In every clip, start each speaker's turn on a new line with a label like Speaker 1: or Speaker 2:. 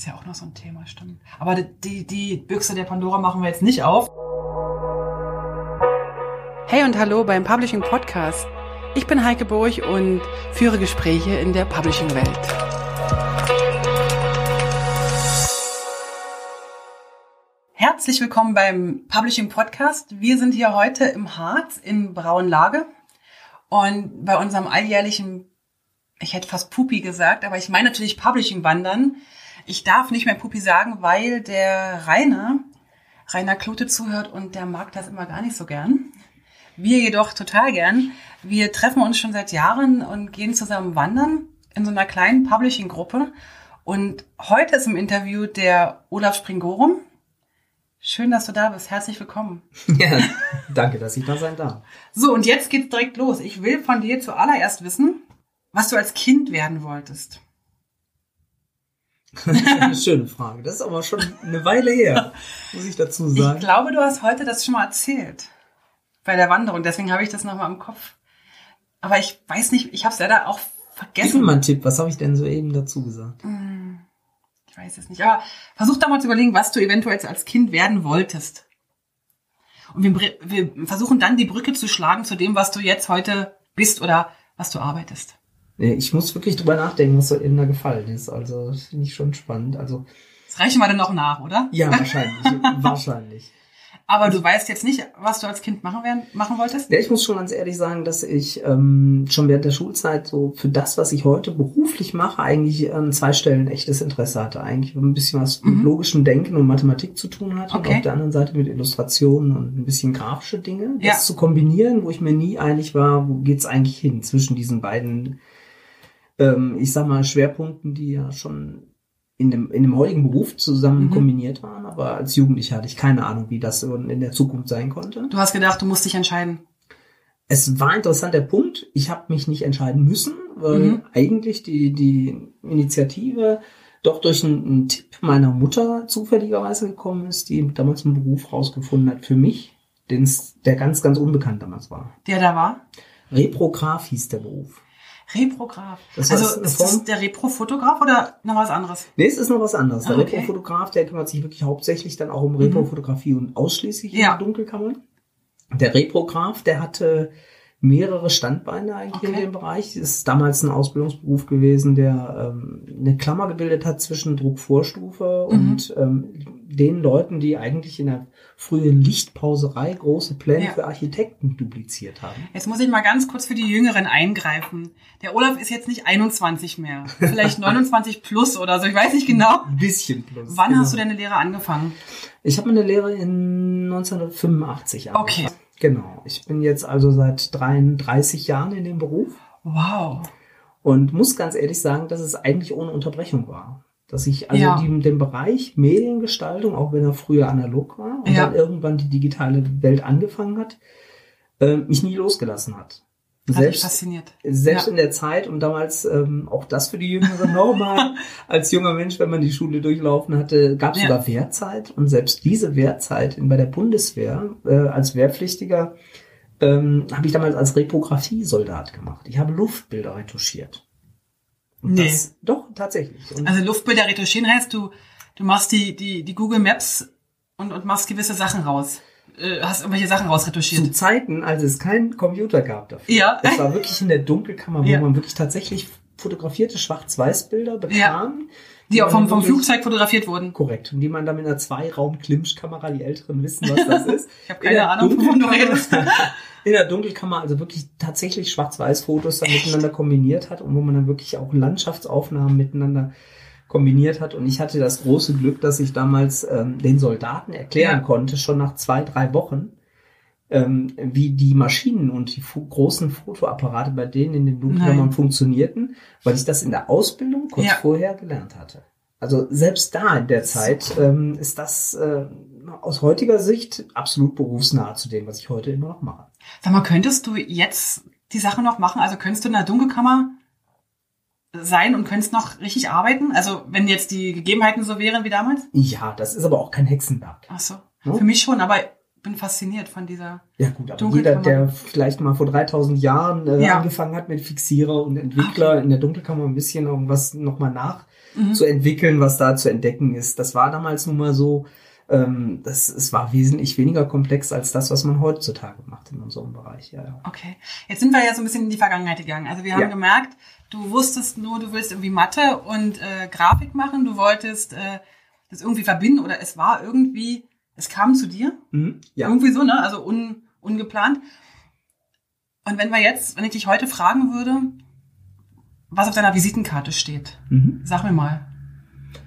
Speaker 1: ist ja auch noch so ein Thema, stimmt. Aber die, die Büchse der Pandora machen wir jetzt nicht auf. Hey und hallo beim Publishing Podcast. Ich bin Heike Burg und führe Gespräche in der Publishing-Welt. Herzlich willkommen beim Publishing Podcast. Wir sind hier heute im Harz in Braunlage und bei unserem alljährlichen, ich hätte fast Pupi gesagt, aber ich meine natürlich Publishing Wandern. Ich darf nicht mehr Pupi sagen, weil der Rainer, Rainer Klote zuhört und der mag das immer gar nicht so gern. Wir jedoch total gern. Wir treffen uns schon seit Jahren und gehen zusammen wandern in so einer kleinen Publishing-Gruppe. Und heute ist im Interview der Olaf Springorum. Schön, dass du da bist. Herzlich willkommen.
Speaker 2: Ja, danke, dass ich da sein darf.
Speaker 1: So, und jetzt geht's direkt los. Ich will von dir zuallererst wissen, was du als Kind werden wolltest.
Speaker 2: Das ist eine schöne Frage. Das ist aber schon eine Weile her, muss ich dazu sagen.
Speaker 1: Ich glaube, du hast heute das schon mal erzählt. Bei der Wanderung. Deswegen habe ich das nochmal im Kopf. Aber ich weiß nicht, ich habe es leider auch vergessen.
Speaker 2: Gib mir mal einen Tipp. Was habe ich denn soeben dazu gesagt?
Speaker 1: Ich weiß es nicht. Aber versuch doch mal zu überlegen, was du eventuell als Kind werden wolltest. Und wir, wir versuchen dann die Brücke zu schlagen zu dem, was du jetzt heute bist oder was du arbeitest.
Speaker 2: Nee, ich muss wirklich drüber nachdenken, was so eben da gefallen ist. Also, das finde ich schon spannend. Also.
Speaker 1: Das reichen wir dann noch nach, oder?
Speaker 2: Ja, wahrscheinlich. wahrscheinlich.
Speaker 1: Aber du weißt jetzt nicht, was du als Kind machen, werden, machen wolltest?
Speaker 2: Ja, ich muss schon ganz ehrlich sagen, dass ich ähm, schon während der Schulzeit so für das, was ich heute beruflich mache, eigentlich an zwei Stellen echtes Interesse hatte. Eigentlich ein bisschen was mit
Speaker 1: Mhm.
Speaker 2: logischem Denken und Mathematik zu tun hatte.
Speaker 1: Okay.
Speaker 2: Und auf der anderen Seite mit Illustrationen und ein bisschen grafische Dinge. Das
Speaker 1: Ja.
Speaker 2: zu kombinieren, wo ich mir nie einig war, wo geht's eigentlich hin zwischen diesen beiden, ähm, ich sag mal, Schwerpunkten, die ja schon in dem, in dem heutigen Beruf zusammen
Speaker 1: Mhm.
Speaker 2: kombiniert waren. Aber als Jugendlicher hatte ich keine Ahnung, wie das in der Zukunft sein konnte.
Speaker 1: Du hast gedacht, du musst dich entscheiden.
Speaker 2: Es war interessant der Punkt. Ich habe mich nicht entscheiden müssen, weil
Speaker 1: Mhm.
Speaker 2: eigentlich die, die Initiative doch durch einen, einen Tipp meiner Mutter zufälligerweise gekommen ist, die damals einen Beruf rausgefunden hat für mich, den's, der ganz, ganz unbekannt damals war.
Speaker 1: Der da war?
Speaker 2: Reprograph hieß der Beruf.
Speaker 1: Reprograph.
Speaker 2: Das
Speaker 1: also
Speaker 2: heißt, eine
Speaker 1: ist das der Reprofotograf oder noch was anderes?
Speaker 2: Nee, es ist noch was anderes. Der
Speaker 1: Ah, okay.
Speaker 2: Reprofotograf, der kümmert sich wirklich hauptsächlich dann auch um Reprofotografie und ausschließlich
Speaker 1: Ja.
Speaker 2: um Dunkelkammern. Der Reprograph, der hatte mehrere Standbeine eigentlich
Speaker 1: Okay.
Speaker 2: in dem Bereich. Das ist damals ein Ausbildungsberuf gewesen, der ähm, eine Klammer gebildet hat zwischen Druckvorstufe
Speaker 1: Mhm.
Speaker 2: und ähm, den Leuten, die eigentlich in der frühen Lichtpauserei große Pläne
Speaker 1: Ja.
Speaker 2: für Architekten dupliziert haben.
Speaker 1: Jetzt muss ich mal ganz kurz für die Jüngeren eingreifen. Der Olaf ist jetzt nicht 21 mehr. Vielleicht 29 plus oder so. Ich weiß nicht genau.
Speaker 2: Ein bisschen plus.
Speaker 1: Wann
Speaker 2: genau.
Speaker 1: hast du deine Lehre angefangen?
Speaker 2: Ich habe meine Lehre in 1985
Speaker 1: Okay.
Speaker 2: Genau. Ich bin jetzt also seit 33 Jahren in dem Beruf
Speaker 1: Wow.
Speaker 2: und muss ganz ehrlich sagen, dass es eigentlich ohne Unterbrechung war. Dass ich also
Speaker 1: Ja.
Speaker 2: die, den Bereich Mediengestaltung, auch wenn er früher analog war und
Speaker 1: Ja.
Speaker 2: dann irgendwann die digitale Welt angefangen hat, äh, mich nie losgelassen hat.
Speaker 1: Hat mich
Speaker 2: Selbst,
Speaker 1: fasziniert.
Speaker 2: selbst
Speaker 1: Ja.
Speaker 2: in der Zeit und damals ähm, auch das für die Jüngeren nochmal als junger Mensch, wenn man die Schule durchlaufen hatte, gab es
Speaker 1: Ja.
Speaker 2: sogar Wehrzeit und selbst diese Wehrzeit in, bei der Bundeswehr äh, als Wehrpflichtiger ähm, habe ich damals als Reprografie-Soldat gemacht. Ich habe Luftbilder retuschiert. Und
Speaker 1: Nee.
Speaker 2: Das, doch, tatsächlich. Und
Speaker 1: Also Luftbilder retuschieren heißt, du, du machst die, die, die Google Maps und, und machst gewisse Sachen raus. Äh, hast irgendwelche Sachen
Speaker 2: zu
Speaker 1: rausretuschiert.
Speaker 2: Zeiten, als es keinen Computer gab dafür.
Speaker 1: Ja.
Speaker 2: Es war wirklich in der Dunkelkammer, wo
Speaker 1: Ja.
Speaker 2: man wirklich tatsächlich fotografierte Schwarz-Weiß-Bilder bekam.
Speaker 1: Die auch vom, vom Flugzeug fotografiert wurden.
Speaker 2: Korrekt. Und die man dann mit einer Zwei-Raum-Klimschkamera, die Älteren wissen, was das ist.
Speaker 1: Ich habe keine Ahnung, wovon du redest.
Speaker 2: In der Dunkelkammer also wirklich tatsächlich Schwarz-Weiß-Fotos dann miteinander kombiniert hat und wo man dann wirklich auch Landschaftsaufnahmen miteinander kombiniert hat. Und ich hatte das große Glück, dass ich damals ähm, den Soldaten erklären
Speaker 1: Ja.
Speaker 2: konnte, schon nach zwei, drei Wochen, ähm, wie die Maschinen und die großen Fotoapparate bei denen in den Dunkelkammern
Speaker 1: Nein.
Speaker 2: funktionierten, weil ich das in der Ausbildung kurz
Speaker 1: Ja.
Speaker 2: vorher gelernt hatte. Also selbst da in der Zeit ähm, ist das äh, aus heutiger Sicht absolut berufsnah zu dem, was ich heute immer noch mache.
Speaker 1: Sag mal, könntest du jetzt die Sache noch machen? Also könntest du in der Dunkelkammer sein und könntest noch richtig arbeiten? Also wenn jetzt die Gegebenheiten so wären wie damals?
Speaker 2: Ja, das ist aber auch kein Hexenwerk.
Speaker 1: Ach so.
Speaker 2: Ja.
Speaker 1: Für mich schon, aber ich bin fasziniert von dieser.
Speaker 2: Ja gut, aber jeder, der vielleicht mal vor 3000 Jahren äh,
Speaker 1: Ja.
Speaker 2: angefangen hat mit Fixierer und Entwickler in der Dunkelkammer ein bisschen irgendwas nochmal mhm. zu entwickeln, was da zu entdecken ist. Das war damals nun mal so, ähm, das, es war wesentlich weniger komplex als das, was man heutzutage macht in unserem Bereich. Ja, ja.
Speaker 1: Okay, jetzt sind wir ja so ein bisschen in die Vergangenheit gegangen. Also wir haben ja. gemerkt, du wusstest nur, du willst irgendwie Mathe und äh, Grafik machen, du wolltest äh, das irgendwie verbinden oder es war irgendwie, es kam zu dir. Mhm, ja. Irgendwie so, ne? Also un, ungeplant. Und wenn wir jetzt, wenn ich dich heute fragen würde, was auf deiner Visitenkarte steht, mhm. sag mir mal,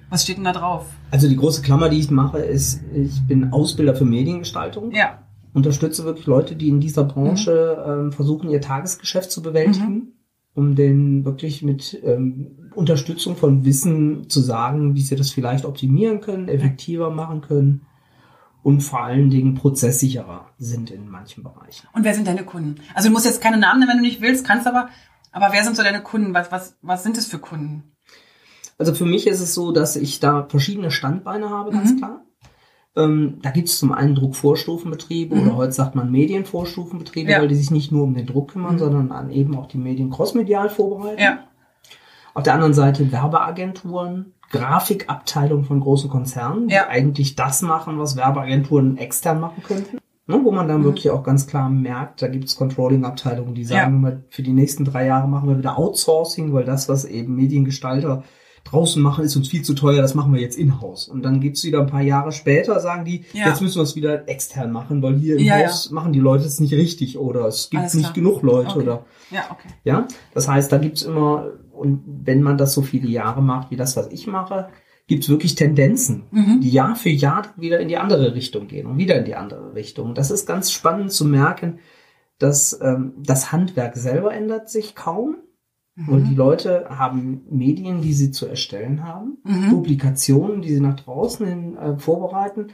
Speaker 1: was steht denn da drauf?
Speaker 2: Also die große Klammer, die ich mache, ist, ich bin Ausbilder für Mediengestaltung. Ja. Unterstütze wirklich Leute, die in dieser Branche mhm. ähm, versuchen, ihr Tagesgeschäft zu bewältigen, mhm. Um denen wirklich mit ähm, Unterstützung von Wissen zu sagen, wie sie das vielleicht optimieren können, effektiver machen können und vor allen Dingen prozesssicherer sind in manchen Bereichen.
Speaker 1: Und wer sind deine Kunden? Also du musst jetzt keine Namen nennen, wenn du nicht willst, kannst aber, aber wer sind so deine Kunden? Was, was, was sind es für Kunden?
Speaker 2: Also für mich ist es so, dass ich da verschiedene Standbeine habe, ganz mhm. klar. Ähm, da gibt es zum einen Druckvorstufenbetriebe mhm. oder heute sagt man Medienvorstufenbetriebe, ja. weil die sich nicht nur um den Druck kümmern, mhm. sondern an eben auch die Medien crossmedial vorbereiten. Ja. Auf der anderen Seite Werbeagenturen, Grafikabteilung von großen Konzernen, ja. die eigentlich das machen, was Werbeagenturen extern machen könnten. Ne, wo man dann mhm. wirklich auch ganz klar merkt, da gibt es Controlling-Abteilungen, die sagen, ja. für die nächsten drei Jahre machen wir wieder Outsourcing, weil das, was eben Mediengestalter draußen machen, ist uns viel zu teuer, das machen wir jetzt in-house. Und dann gibt's wieder ein paar Jahre später, sagen die, ja. jetzt müssen wir es wieder extern machen, weil hier im ja, Haus ja. machen die Leute es nicht richtig oder es gibt Alles nicht klar. genug Leute okay. oder. Ja, okay. Ja, das heißt, da gibt's immer, und wenn man das so viele Jahre macht, wie das, was ich mache, gibt's wirklich Tendenzen, mhm. die Jahr für Jahr wieder in die andere Richtung gehen und wieder in die andere Richtung. Das ist ganz spannend zu merken, dass ähm, das Handwerk selber ändert sich kaum, Mhm. Und die Leute haben Medien, die sie zu erstellen haben, mhm. Publikationen, die sie nach draußen hin äh, vorbereiten.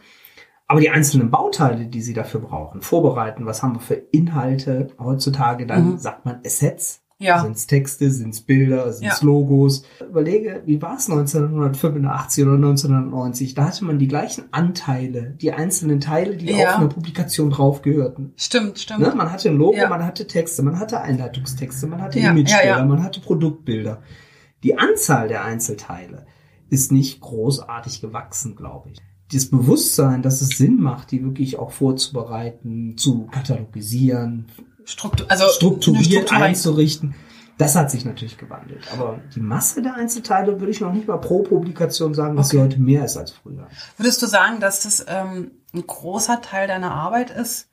Speaker 2: Aber die einzelnen Bauteile, die sie dafür brauchen, vorbereiten, was haben wir für Inhalte heutzutage, dann mhm. sagt man Assets, ja. Sind es Texte, sind es Bilder, sind es ja. Logos? Überlege, wie war es 1985 oder 1990? Da hatte man die gleichen Anteile, die einzelnen Teile, die ja. auf eine Publikation draufgehörten.
Speaker 1: Stimmt, stimmt. Ne?
Speaker 2: Man hatte ein Logo, man hatte Texte, man hatte Einleitungstexte, man hatte Imagebilder, man hatte Produktbilder. Die Anzahl der Einzelteile ist nicht großartig gewachsen, glaube ich das Bewusstsein, dass es Sinn macht, die wirklich auch vorzubereiten, zu katalogisieren, Struktur, also strukturiert einzurichten. Das hat sich natürlich gewandelt. Aber die Masse der Einzelteile würde ich noch nicht mal pro Publikation sagen, dass okay. sie heute mehr ist als früher.
Speaker 1: Würdest du sagen, dass das ähm, ein großer Teil deiner Arbeit ist,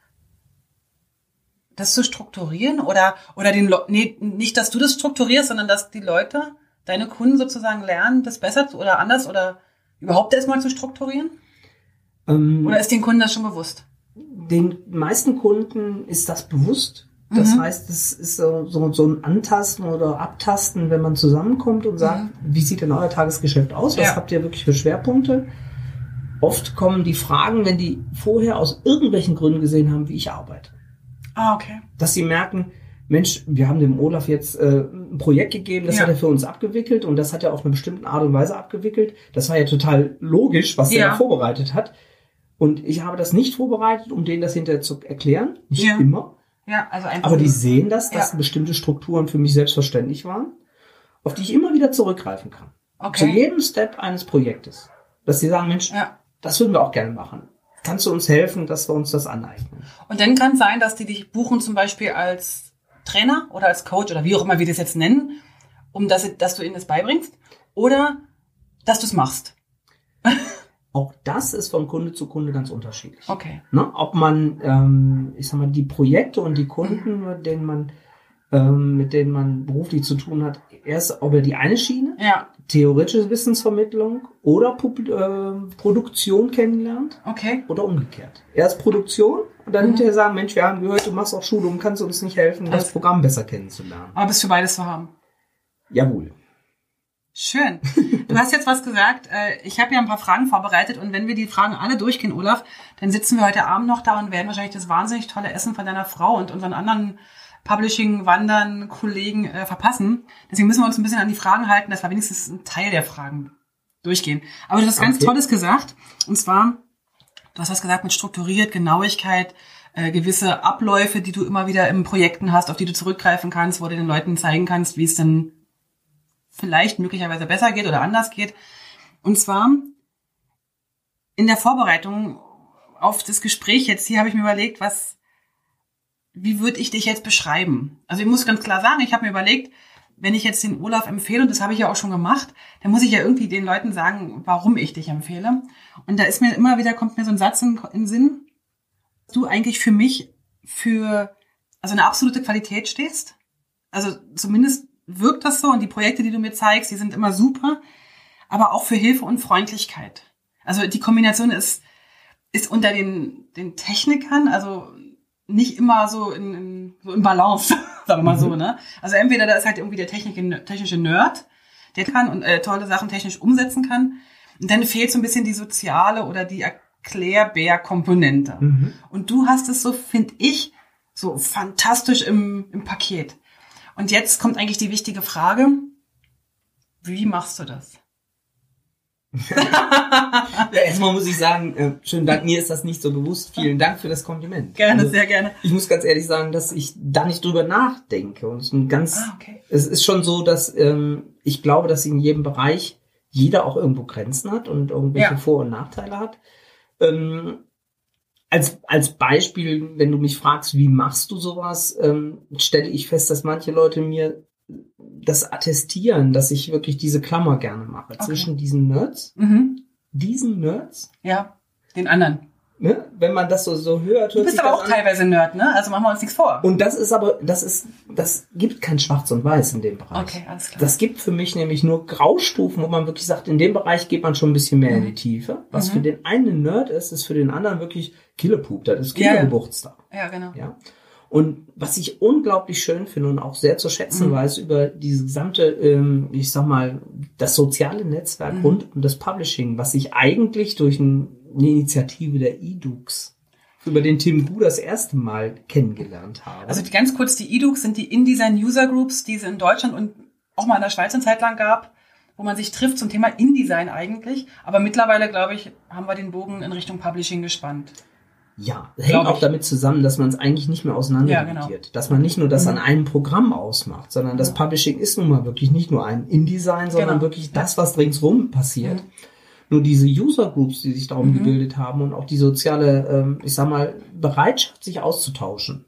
Speaker 1: das zu strukturieren oder oder den Le nee, nicht, dass du das strukturierst, sondern dass die Leute, deine Kunden sozusagen lernen, das besser oder anders oder überhaupt erstmal zu strukturieren? Ähm, oder ist den Kunden das schon bewusst?
Speaker 2: Den meisten Kunden ist das bewusst. Das mhm. heißt, es ist so, so, so ein Antasten oder Abtasten, wenn man zusammenkommt und sagt, mhm. wie sieht denn euer Tagesgeschäft aus? Was ja. habt ihr wirklich für Schwerpunkte? Oft kommen die Fragen, wenn die vorher aus irgendwelchen Gründen gesehen haben, wie ich arbeite.
Speaker 1: Ah, okay.
Speaker 2: Dass sie merken, Mensch, wir haben dem Olaf jetzt äh, ein Projekt gegeben, das ja. hat er für uns abgewickelt und das hat er auf eine bestimmte Art und Weise abgewickelt. Das war ja total logisch, was ja. er vorbereitet hat. Und ich habe das nicht vorbereitet, um denen das hinterher zu erklären. Nicht ja. immer. Ja, also einfach. Aber die sehen das, dass ja. bestimmte Strukturen für mich selbstverständlich waren, auf die ich immer wieder zurückgreifen kann. Okay. Zu jedem Step eines Projektes. Dass sie sagen, Mensch, ja. das würden wir auch gerne machen. Kannst du uns helfen, dass wir uns das aneignen?
Speaker 1: Und dann kann es sein, dass die dich buchen zum Beispiel als Trainer oder als Coach oder wie auch immer wir das jetzt nennen, um dass, dass du ihnen das beibringst oder dass du es machst.
Speaker 2: Auch das ist von Kunde zu Kunde ganz unterschiedlich. Okay. Ne? Ob man, ähm, ich sag mal, die Projekte und die Kunden, mit denen man, ähm, mit denen man beruflich zu tun hat, erst ob er die eine Schiene, ja. theoretische Wissensvermittlung oder Pub äh, Produktion kennenlernt. Okay. Oder umgekehrt. Erst Produktion und dann mhm. hinterher sagen, Mensch, wir haben gehört, du machst auch Schulung, kannst du uns nicht helfen, das, das Programm besser kennenzulernen.
Speaker 1: Aber bist für beides zu haben.
Speaker 2: Jawohl.
Speaker 1: Schön. Du hast jetzt was gesagt. Äh, ich habe ja ein paar Fragen vorbereitet und wenn wir die Fragen alle durchgehen, Olaf, dann sitzen wir heute Abend noch da und werden wahrscheinlich das wahnsinnig tolle Essen von deiner Frau und unseren anderen Publishing-Wandern, Kollegen äh, verpassen. Deswegen müssen wir uns ein bisschen an die Fragen halten, dass wir wenigstens ein Teil der Fragen durchgehen. Aber du hast okay. ganz Tolles gesagt. Und zwar, du hast was gesagt mit strukturiert, Genauigkeit, äh, gewisse Abläufe, die du immer wieder in Projekten hast, auf die du zurückgreifen kannst, wo du den Leuten zeigen kannst, wie es denn vielleicht möglicherweise besser geht oder anders geht. Und zwar in der Vorbereitung auf das Gespräch jetzt hier habe ich mir überlegt, was, wie würde ich dich jetzt beschreiben? Also ich muss ganz klar sagen, ich habe mir überlegt, wenn ich jetzt den Olaf empfehle, und das habe ich ja auch schon gemacht, dann muss ich ja irgendwie den Leuten sagen, warum ich dich empfehle. Und da ist mir immer wieder, kommt mir so ein Satz in, den Sinn, du eigentlich für mich für, also eine absolute Qualität stehst. Also zumindest wirkt das so und die Projekte, die du mir zeigst, die sind immer super, aber auch für Hilfe und Freundlichkeit. Also die Kombination ist, ist unter den, den Technikern, also nicht immer so in, in, so in Balance, sagen wir mal mhm. so, ne? Also entweder da ist halt irgendwie der Technik, technische Nerd, der kann und äh, tolle Sachen technisch umsetzen kann. Und dann fehlt so ein bisschen die soziale oder die Erklärbär-Komponente. Mhm. Und du hast es so, finde ich, so fantastisch im, im Paket. Und jetzt kommt eigentlich die wichtige Frage, wie machst du das?
Speaker 2: ja, erstmal muss ich sagen, äh, schönen Dank, mir ist das nicht so bewusst. Vielen Dank für das Kompliment.
Speaker 1: Gerne, also, sehr gerne.
Speaker 2: Ich muss ganz ehrlich sagen, dass ich da nicht drüber nachdenke. Und es, ist ganz, ah, okay. es ist schon so, dass ähm, ich glaube, dass in jedem Bereich jeder auch irgendwo Grenzen hat und irgendwelche ja. Vor- und Nachteile hat. Ähm, als, als Beispiel, wenn du mich fragst, wie machst du sowas, ähm, stelle ich fest, dass manche Leute mir das attestieren, dass ich wirklich diese Klammer gerne mache okay. zwischen diesen Nerds, mhm. diesen Nerds.
Speaker 1: Ja, den anderen.
Speaker 2: Ne? Wenn man das so, so hört, hört
Speaker 1: Du bist aber auch an. teilweise Nerd, ne? Also machen wir uns nichts vor.
Speaker 2: Und das ist aber, das ist, das gibt kein Schwarz und Weiß in dem Bereich.
Speaker 1: Okay, alles klar.
Speaker 2: Das gibt für mich nämlich nur Graustufen, wo man wirklich sagt, in dem Bereich geht man schon ein bisschen mehr mhm. in die Tiefe. Was mhm. für den einen Nerd ist, ist für den anderen wirklich Killepup. Das ist Kindergeburtstag.
Speaker 1: Ja, ja, genau.
Speaker 2: Ja. Und was ich unglaublich schön finde und auch sehr zu schätzen mhm. weiß über diese gesamte, ähm, ich sag mal, das soziale Netzwerk mhm. rund um das Publishing, was sich eigentlich durch ein, eine Initiative der eDux über den Tim Gu das erste Mal kennengelernt habe.
Speaker 1: Also die, ganz kurz, die eDux sind die InDesign User Groups, die es in Deutschland und auch mal in der Schweiz eine Zeit lang gab, wo man sich trifft zum Thema InDesign eigentlich. Aber mittlerweile, glaube ich, haben wir den Bogen in Richtung Publishing gespannt.
Speaker 2: Ja, hängt auch damit zusammen, dass man es eigentlich nicht mehr auseinander ja, genau. Dass man nicht nur das mhm. an einem Programm ausmacht, sondern das Publishing ist nun mal wirklich nicht nur ein InDesign, sondern genau. wirklich das, was ringsrum passiert. Mhm. Nur diese User Groups, die sich darum mhm. gebildet haben und auch die soziale, ähm, ich sag mal, Bereitschaft, sich auszutauschen,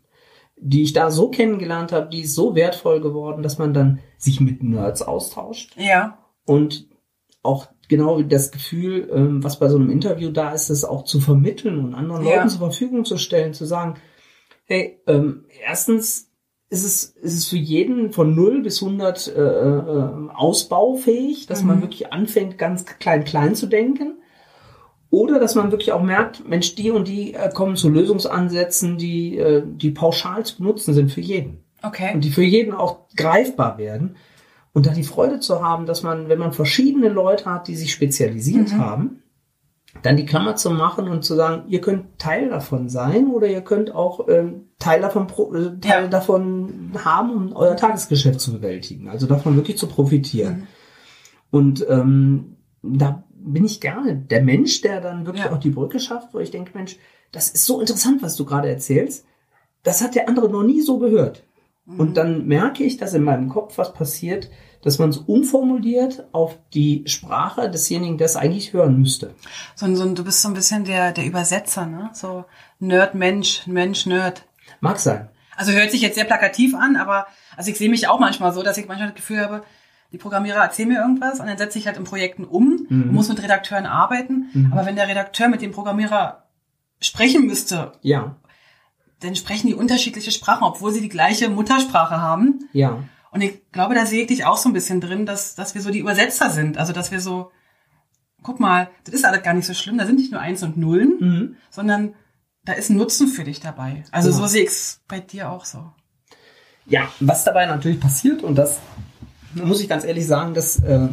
Speaker 2: die ich da so kennengelernt habe, die ist so wertvoll geworden, dass man dann sich mit Nerds austauscht.
Speaker 1: Ja.
Speaker 2: Und auch genau das Gefühl, ähm, was bei so einem Interview da ist, das auch zu vermitteln und anderen ja. Leuten zur Verfügung zu stellen, zu sagen, hey, ähm, erstens ist es, ist es für jeden von 0 bis 100 äh, äh, ausbaufähig, dass mhm. man wirklich anfängt, ganz klein, klein zu denken. Oder dass man wirklich auch merkt, Mensch, die und die äh, kommen zu Lösungsansätzen, die, äh, die pauschal zu benutzen sind für jeden.
Speaker 1: Okay.
Speaker 2: Und die für jeden auch greifbar werden. Und da die Freude zu haben, dass man, wenn man verschiedene Leute hat, die sich spezialisiert mhm. haben, dann die Klammer zu machen und zu sagen, ihr könnt Teil davon sein oder ihr könnt auch ähm, Teil davon äh, Teil ja. davon haben, um euer Tagesgeschäft zu bewältigen. Also davon wirklich zu profitieren. Mhm. Und ähm, da bin ich gerne der Mensch, der dann wirklich ja. auch die Brücke schafft, wo ich denke, Mensch, das ist so interessant, was du gerade erzählst. Das hat der andere noch nie so gehört. Und dann merke ich, dass in meinem Kopf was passiert, dass man es umformuliert auf die Sprache desjenigen, der es eigentlich hören müsste.
Speaker 1: So, so, du bist so ein bisschen der, der Übersetzer, ne? So Nerd, Mensch, Mensch, Nerd.
Speaker 2: Mag sein.
Speaker 1: Also hört sich jetzt sehr plakativ an, aber also ich sehe mich auch manchmal so, dass ich manchmal das Gefühl habe, die Programmierer erzählen mir irgendwas und dann setze ich halt in Projekten um mhm. und muss mit Redakteuren arbeiten. Mhm. Aber wenn der Redakteur mit dem Programmierer sprechen müsste,
Speaker 2: ja
Speaker 1: dann sprechen die unterschiedliche Sprachen, obwohl sie die gleiche Muttersprache haben.
Speaker 2: Ja.
Speaker 1: Und ich glaube, da sehe ich dich auch so ein bisschen drin, dass, dass wir so die Übersetzer sind. Also, dass wir so, guck mal, das ist alles gar nicht so schlimm. Da sind nicht nur Eins und Nullen, mhm. sondern da ist ein Nutzen für dich dabei. Also, ja. so sehe ich es bei dir auch so.
Speaker 2: Ja, was dabei natürlich passiert, und das muss ich ganz ehrlich sagen, dass, äh,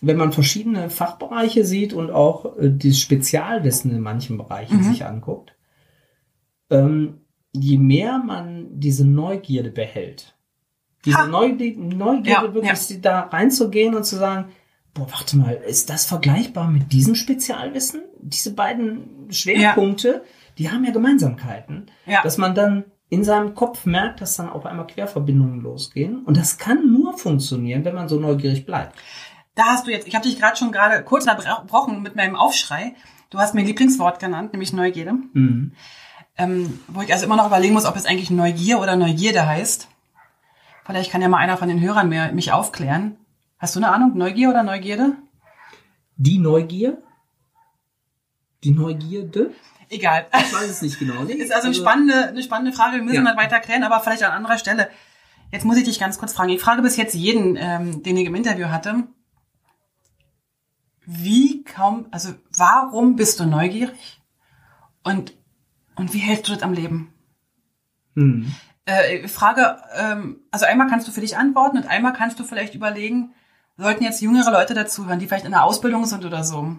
Speaker 2: wenn man verschiedene Fachbereiche sieht und auch äh, das Spezialwissen in manchen Bereichen mhm. sich anguckt, ähm, je mehr man diese Neugierde behält, diese ha. Neugierde, Neugierde ja, wirklich ja. da reinzugehen und zu sagen, boah, warte mal, ist das vergleichbar mit diesem Spezialwissen? Diese beiden Schwerpunkte, ja. die haben ja Gemeinsamkeiten, dass man dann in seinem Kopf merkt, dass dann auf einmal Querverbindungen losgehen. Und das kann nur funktionieren, wenn man so neugierig bleibt.
Speaker 1: Da hast du jetzt, ich habe dich gerade schon gerade kurz unterbrochen mit meinem Aufschrei. Du hast mir ein Lieblingswort genannt, nämlich Neugierde. Mhm. Ähm, wo ich also immer noch überlegen muss, ob es eigentlich Neugier oder Neugierde heißt. Vielleicht kann ja mal einer von den Hörern mehr, mich aufklären. Hast du eine Ahnung? Neugier oder Neugierde?
Speaker 2: Die Neugier? Die Neugierde?
Speaker 1: Egal.
Speaker 2: Ich weiß es nicht genau. Nee,
Speaker 1: ist also, also spannende, eine spannende Frage. Wir müssen ja. mal weiter klären, aber vielleicht an anderer Stelle. Jetzt muss ich dich ganz kurz fragen. Ich frage bis jetzt jeden, ähm, den ich im Interview hatte. Wie kaum, also warum bist du neugierig? Und, und wie hältst du das am Leben? Hm. Äh, Frage, ähm, also einmal kannst du für dich antworten und einmal kannst du vielleicht überlegen, sollten jetzt jüngere Leute dazuhören, die vielleicht in der Ausbildung sind oder so,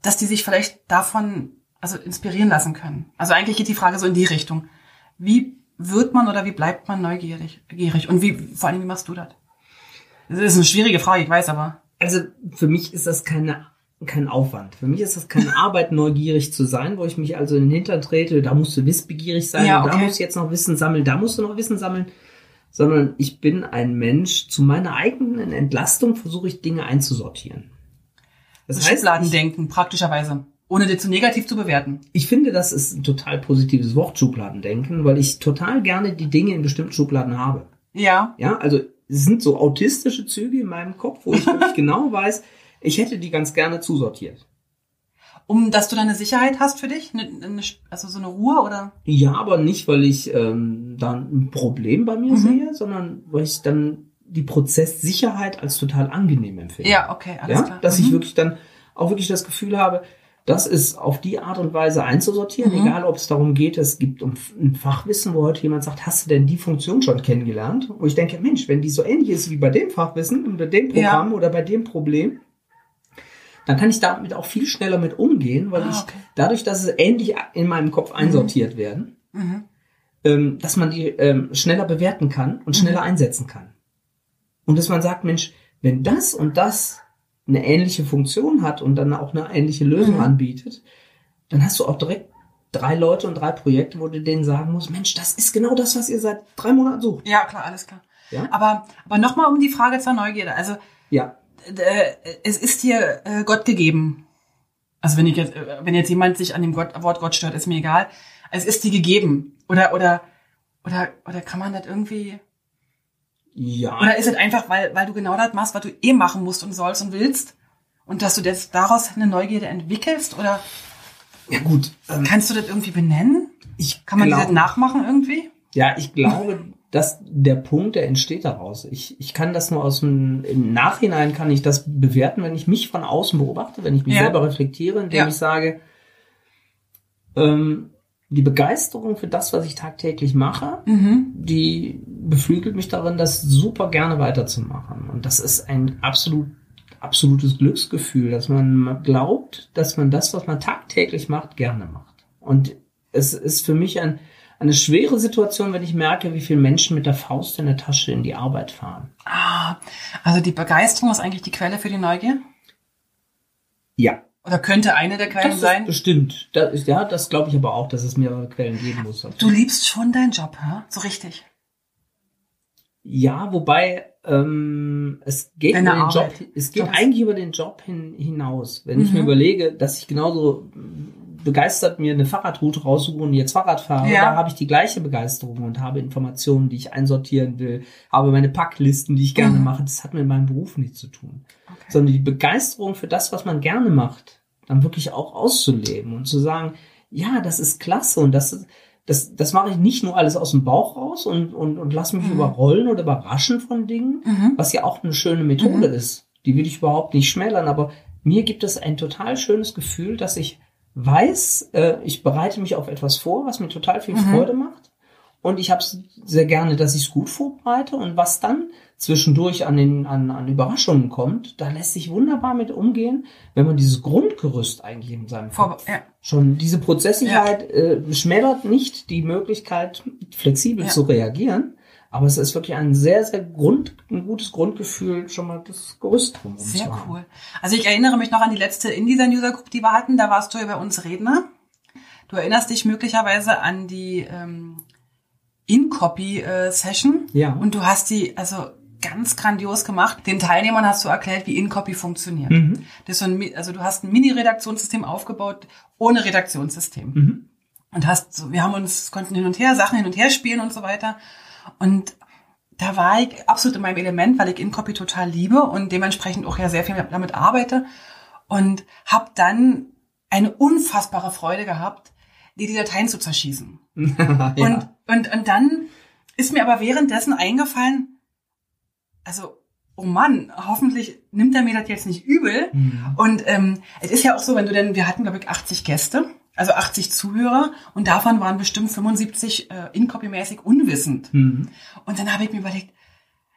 Speaker 1: dass die sich vielleicht davon also inspirieren lassen können. Also eigentlich geht die Frage so in die Richtung. Wie wird man oder wie bleibt man neugierig? Gierig? Und wie, vor allem, wie machst du das? Das ist eine schwierige Frage, ich weiß aber.
Speaker 2: Also für mich ist das keine, kein Aufwand. Für mich ist das keine Arbeit, neugierig zu sein, wo ich mich also in den Hintern trete, da musst du wissbegierig sein, ja, okay. da musst du jetzt noch Wissen sammeln, da musst du noch Wissen sammeln. Sondern ich bin ein Mensch, zu meiner eigenen Entlastung versuche ich Dinge einzusortieren.
Speaker 1: Das, das heißt, Schubladendenken, praktischerweise ohne dir zu negativ zu bewerten.
Speaker 2: Ich finde, das ist ein total positives Wort, Schubladendenken, weil ich total gerne die Dinge in bestimmten Schubladen habe.
Speaker 1: Ja.
Speaker 2: Ja, also es sind so autistische Züge in meinem Kopf, wo ich wirklich genau weiß, ich hätte die ganz gerne zusortiert.
Speaker 1: Um, dass du da eine Sicherheit hast für dich? Eine, eine, also so eine Ruhe oder?
Speaker 2: Ja, aber nicht, weil ich ähm, da ein Problem bei mir mhm. sehe, sondern weil ich dann die Prozesssicherheit als total angenehm empfinde.
Speaker 1: Ja, okay, alles
Speaker 2: ja?
Speaker 1: klar.
Speaker 2: Dass mhm. ich wirklich dann auch wirklich das Gefühl habe, das ist auf die Art und Weise einzusortieren, mhm. egal ob es darum geht, es gibt um ein Fachwissen, wo heute jemand sagt, hast du denn die Funktion schon kennengelernt? Wo ich denke, Mensch, wenn die so ähnlich ist wie bei dem Fachwissen und bei dem Programm ja. oder bei dem Problem, dann kann ich damit auch viel schneller mit umgehen, weil ah, ich dadurch, dass es ähnlich in meinem Kopf einsortiert mhm. werden, mhm. Ähm, dass man die ähm, schneller bewerten kann und schneller mhm. einsetzen kann. Und dass man sagt, Mensch, wenn das und das eine ähnliche Funktion hat und dann auch eine ähnliche Lösung mhm. anbietet, dann hast du auch direkt drei Leute und drei Projekte, wo du denen sagen musst, Mensch, das ist genau das, was ihr seit drei Monaten sucht.
Speaker 1: Ja, klar, alles klar. Ja? Aber, aber nochmal um die Frage zur Neugierde. Also,
Speaker 2: ja.
Speaker 1: Äh, es ist dir äh, Gott gegeben. Also wenn ich jetzt, äh, wenn jetzt jemand sich an dem Gott, Wort Gott stört, ist mir egal. Es ist dir gegeben. Oder, oder, oder, oder kann man das irgendwie,
Speaker 2: ja.
Speaker 1: Oder ist es einfach, weil, weil du genau das machst, was du eh machen musst und sollst und willst? Und dass du das daraus eine Neugierde entwickelst? Oder
Speaker 2: ja, gut.
Speaker 1: Ähm, kannst du das irgendwie benennen?
Speaker 2: Ich
Speaker 1: Kann man glaub, das nachmachen irgendwie?
Speaker 2: Ja, ich glaube, dass der Punkt, der entsteht daraus. Ich, ich kann das nur aus dem, im Nachhinein kann ich das bewerten, wenn ich mich von außen beobachte, wenn ich mich ja. selber reflektiere, indem ja. ich sage, ähm, die Begeisterung für das, was ich tagtäglich mache, mhm. die beflügelt mich darin, das super gerne weiterzumachen. Und das ist ein absolut, absolutes Glücksgefühl, dass man glaubt, dass man das, was man tagtäglich macht, gerne macht. Und es ist für mich ein, eine schwere Situation, wenn ich merke, wie viele Menschen mit der Faust in der Tasche in die Arbeit fahren.
Speaker 1: Ah, also die Begeisterung ist eigentlich die Quelle für die Neugier?
Speaker 2: Ja,
Speaker 1: oder könnte eine der Quellen
Speaker 2: das
Speaker 1: sein?
Speaker 2: Bestimmt. Das ist, ja, das glaube ich aber auch, dass es mehrere Quellen geben muss.
Speaker 1: Du liebst schon deinen Job, hä? so richtig.
Speaker 2: Ja, wobei ähm, es geht Deine über den Job, es geht Jobs. eigentlich über den Job hin, hinaus. Wenn mhm. ich mir mhm. überlege, dass ich genauso begeistert mir eine Fahrradroute raussuche und jetzt Fahrrad fahre, ja. da habe ich die gleiche Begeisterung und habe Informationen, die ich einsortieren will, habe meine Packlisten, die ich gerne mhm. mache. Das hat mit meinem Beruf nichts zu tun. Okay. Sondern die Begeisterung für das, was man gerne macht, dann wirklich auch auszuleben und zu sagen, ja, das ist klasse und das, das, das mache ich nicht nur alles aus dem Bauch raus und, und, und lass mich mhm. überrollen oder überraschen von Dingen, mhm. was ja auch eine schöne Methode mhm. ist. Die will ich überhaupt nicht schmälern, aber mir gibt es ein total schönes Gefühl, dass ich weiß, äh, ich bereite mich auf etwas vor, was mir total viel mhm. Freude macht. Und ich habe es sehr gerne, dass ich es gut vorbereite. Und was dann zwischendurch an, den, an, an Überraschungen kommt, da lässt sich wunderbar mit umgehen, wenn man dieses Grundgerüst eigentlich in seinem Kopf ja. schon diese Prozesssicherheit ja. äh, schmälert nicht die Möglichkeit, flexibel ja. zu reagieren. Aber es ist wirklich ein sehr, sehr Grund, ein gutes Grundgefühl, schon mal das Gerüst
Speaker 1: drum. Sehr cool. Also ich erinnere mich noch an die letzte InDesign User Group, die wir hatten. Da warst du ja bei uns Redner. Du erinnerst dich möglicherweise an die ähm, In-Copy-Session.
Speaker 2: Ja.
Speaker 1: Und du hast die, also ganz grandios gemacht. Den Teilnehmern hast du erklärt, wie InCopy funktioniert.
Speaker 2: Mhm.
Speaker 1: Das ist so ein, also du hast ein Mini-Redaktionssystem aufgebaut ohne Redaktionssystem.
Speaker 2: Mhm.
Speaker 1: Und hast, so, wir haben uns, konnten hin und her, Sachen hin und her spielen und so weiter. Und da war ich absolut in meinem Element, weil ich InCopy total liebe und dementsprechend auch ja sehr viel damit arbeite. Und habe dann eine unfassbare Freude gehabt, dir die Dateien zu zerschießen.
Speaker 2: ja.
Speaker 1: Und, und, und dann ist mir aber währenddessen eingefallen, also, oh Mann, hoffentlich nimmt er mir das jetzt nicht übel.
Speaker 2: Mhm.
Speaker 1: Und ähm, es ist ja auch so, wenn du denn, wir hatten, glaube ich, 80 Gäste, also 80 Zuhörer und davon waren bestimmt 75 äh, incopy-mäßig unwissend.
Speaker 2: Mhm.
Speaker 1: Und dann habe ich mir überlegt,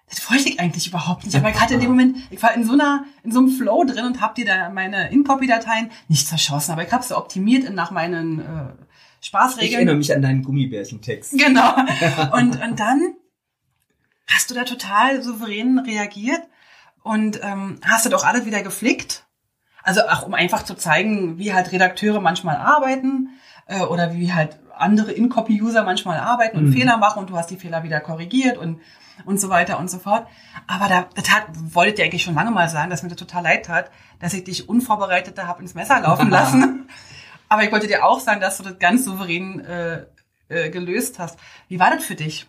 Speaker 1: das wollte ich eigentlich überhaupt nicht. Aber ich hatte in dem Moment, ich war in so einer, in so einem Flow drin und habe dir da meine In-Copy-Dateien nicht zerschossen, aber ich habe sie optimiert nach meinen äh,
Speaker 2: Ich
Speaker 1: Spaßregeln.
Speaker 2: erinnere mich an deinen Gummibärchen-Text.
Speaker 1: Genau. Und, und dann hast du da total souverän reagiert und ähm, hast du doch alles wieder geflickt. Also auch um einfach zu zeigen, wie halt Redakteure manchmal arbeiten äh, oder wie halt andere In-Copy-User manchmal arbeiten und
Speaker 2: Mhm.
Speaker 1: Fehler machen und du hast die Fehler wieder korrigiert und und so weiter und so fort. Aber da das hat, wollte ich dir eigentlich schon lange mal sagen, dass mir das total leid tat, dass ich dich unvorbereitet da hab ins Messer laufen lassen. Aber ich wollte dir auch sagen, dass du das ganz souverän äh, äh, gelöst hast. Wie war das für dich?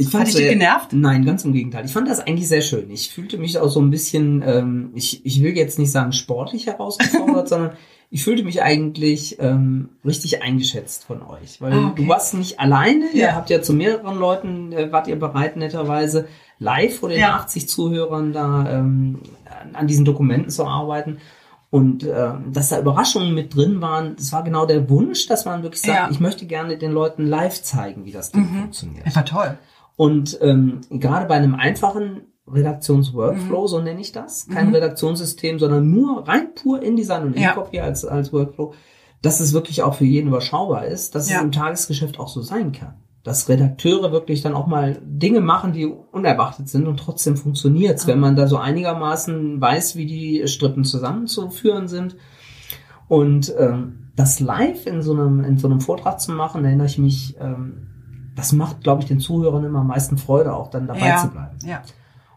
Speaker 2: Ich
Speaker 1: Hat dich genervt?
Speaker 2: Nein, ganz im Gegenteil. Ich fand das eigentlich sehr schön. Ich fühlte mich auch so ein bisschen, ähm, ich, ich will jetzt nicht sagen sportlich herausgefordert, sondern ich fühlte mich eigentlich ähm, richtig eingeschätzt von euch. Weil
Speaker 1: Ah, okay.
Speaker 2: du warst nicht alleine, ihr
Speaker 1: Ja.
Speaker 2: habt ja zu mehreren Leuten, äh, wart ihr bereit, netterweise live vor den
Speaker 1: Ja.
Speaker 2: 80 Zuhörern da ähm, an, an diesen Dokumenten zu arbeiten. Und äh, dass da Überraschungen mit drin waren, das war genau der Wunsch, dass man wirklich sagt,
Speaker 1: Ja.
Speaker 2: ich möchte gerne den Leuten live zeigen, wie das Ding
Speaker 1: Mhm.
Speaker 2: funktioniert.
Speaker 1: Das war toll.
Speaker 2: Und ähm, gerade bei einem einfachen Redaktionsworkflow, so nenne ich das, kein
Speaker 1: Mhm.
Speaker 2: Redaktionssystem, sondern nur rein pur InDesign und
Speaker 1: Ja.
Speaker 2: InCopy als, als Workflow, dass es wirklich auch für jeden überschaubar ist, dass
Speaker 1: Ja.
Speaker 2: es im Tagesgeschäft auch so sein kann. Dass Redakteure wirklich dann auch mal Dinge machen, die unerwartet sind und trotzdem funktioniert's, wenn man da so einigermaßen weiß, wie die Strippen zusammenzuführen sind. Und ähm, das live in so einem in so einem Vortrag zu machen, erinnere ich mich, ähm, das macht, glaube ich, den Zuhörern immer am meisten Freude, auch dann dabei
Speaker 1: Ja.
Speaker 2: zu bleiben.
Speaker 1: Ja.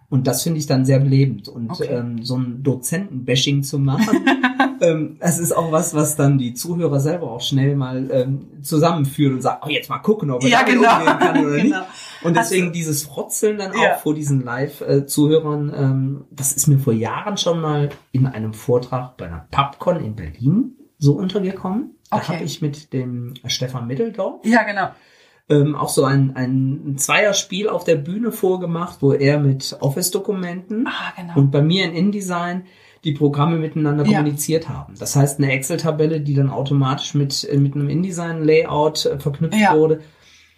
Speaker 2: Und das finde ich dann sehr belebend. Und
Speaker 1: Okay.
Speaker 2: ähm, so ein Dozenten-Bashing zu machen, ähm, das ist auch was, was dann die Zuhörer selber auch schnell mal ähm, zusammenführen und sagen, oh, jetzt mal gucken, ob er
Speaker 1: Ja,
Speaker 2: damit
Speaker 1: genau.
Speaker 2: umgehen kann oder nicht.
Speaker 1: Genau.
Speaker 2: Und
Speaker 1: Hast
Speaker 2: deswegen
Speaker 1: du-
Speaker 2: dieses Frotzeln dann
Speaker 1: Ja.
Speaker 2: auch vor diesen Live-Zuhörern, ähm, das ist mir vor Jahren schon mal in einem Vortrag bei einer PubCon in Berlin so untergekommen. Da
Speaker 1: Okay.
Speaker 2: habe ich mit dem Stefan Mitteldorf
Speaker 1: Ja, genau.
Speaker 2: Ähm, auch so ein, ein Zweierspiel auf der Bühne vorgemacht, wo er mit Office-Dokumenten
Speaker 1: Ah, genau.
Speaker 2: und bei mir in InDesign die Programme miteinander
Speaker 1: Ja.
Speaker 2: kommuniziert haben. Das heißt, eine Excel-Tabelle, die dann automatisch mit, äh, mit einem InDesign-Layout äh, verknüpft
Speaker 1: Ja.
Speaker 2: wurde.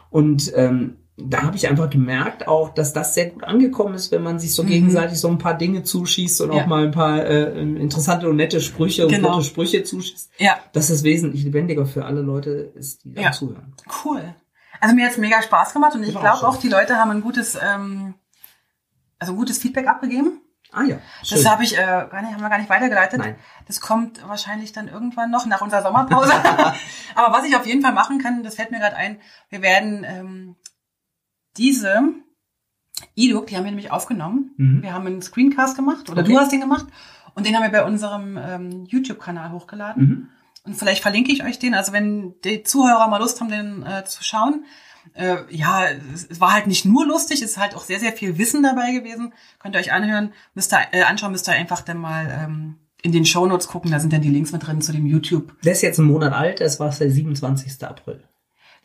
Speaker 2: Und ähm, da habe ich einfach gemerkt auch, dass das sehr gut angekommen ist, wenn man sich so
Speaker 1: Mhm.
Speaker 2: gegenseitig so ein paar Dinge zuschießt und
Speaker 1: Ja.
Speaker 2: auch mal ein paar äh, interessante und nette Sprüche und
Speaker 1: Genau.
Speaker 2: gute Sprüche zuschießt.
Speaker 1: ja,
Speaker 2: Dass es wesentlich lebendiger für alle Leute ist, die da zuhören.
Speaker 1: cool. Also mir hat's mega Spaß gemacht und ich glaube
Speaker 2: auch
Speaker 1: die Leute haben ein gutes, ähm, also ein gutes Feedback abgegeben.
Speaker 2: Ah ja, schön.
Speaker 1: Das habe ich äh, gar nicht, haben wir gar nicht weitergeleitet.
Speaker 2: Nein.
Speaker 1: Das kommt wahrscheinlich dann irgendwann noch nach unserer Sommerpause. Aber was ich auf jeden Fall machen kann, das fällt mir gerade ein, wir werden ähm, diese E-Doc, die haben wir nämlich aufgenommen.
Speaker 2: Mhm.
Speaker 1: Wir haben einen Screencast gemacht oder
Speaker 2: Okay.
Speaker 1: du hast den gemacht und den haben wir bei unserem ähm, YouTube-Kanal hochgeladen.
Speaker 2: Mhm.
Speaker 1: Und vielleicht verlinke ich euch den. Also wenn die Zuhörer mal Lust haben, den äh, zu schauen. Äh, ja, es, war halt nicht nur lustig, es ist halt auch sehr, sehr viel Wissen dabei gewesen. Könnt ihr euch anhören, müsst ihr, äh, anschauen, müsst ihr einfach dann mal ähm, in den Shownotes gucken, da sind dann die Links mit drin zu dem YouTube.
Speaker 2: Der ist jetzt einen Monat alt, es war der 27. April.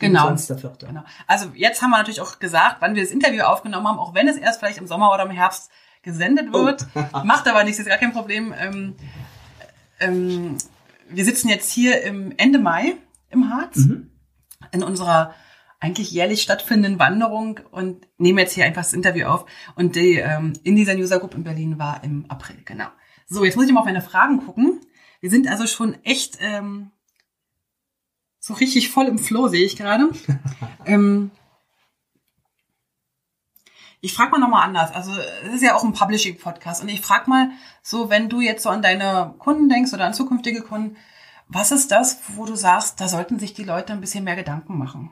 Speaker 1: Genau.
Speaker 2: 27.04.
Speaker 1: Genau. Also jetzt haben wir natürlich auch gesagt, wann wir das Interview aufgenommen haben, auch wenn es erst vielleicht im Sommer oder im Herbst gesendet wird. Macht aber nichts, ist gar kein Problem. Ähm, ähm, wir sitzen jetzt hier im Ende Mai im Harz
Speaker 2: Mhm.
Speaker 1: in unserer eigentlich jährlich stattfindenden Wanderung und nehmen jetzt hier einfach das Interview auf. Und die ähm, in dieser User Group in Berlin war im April, genau. So, jetzt muss ich mal auf meine Fragen gucken. Wir sind also schon echt ähm, so richtig voll im Flow, sehe ich gerade. ähm, ich frage mal nochmal anders. Also es ist ja auch ein Publishing-Podcast. Und ich frage mal so, wenn du jetzt so an deine Kunden denkst oder an zukünftige Kunden, was ist das, wo du sagst, da sollten sich die Leute ein bisschen mehr Gedanken machen?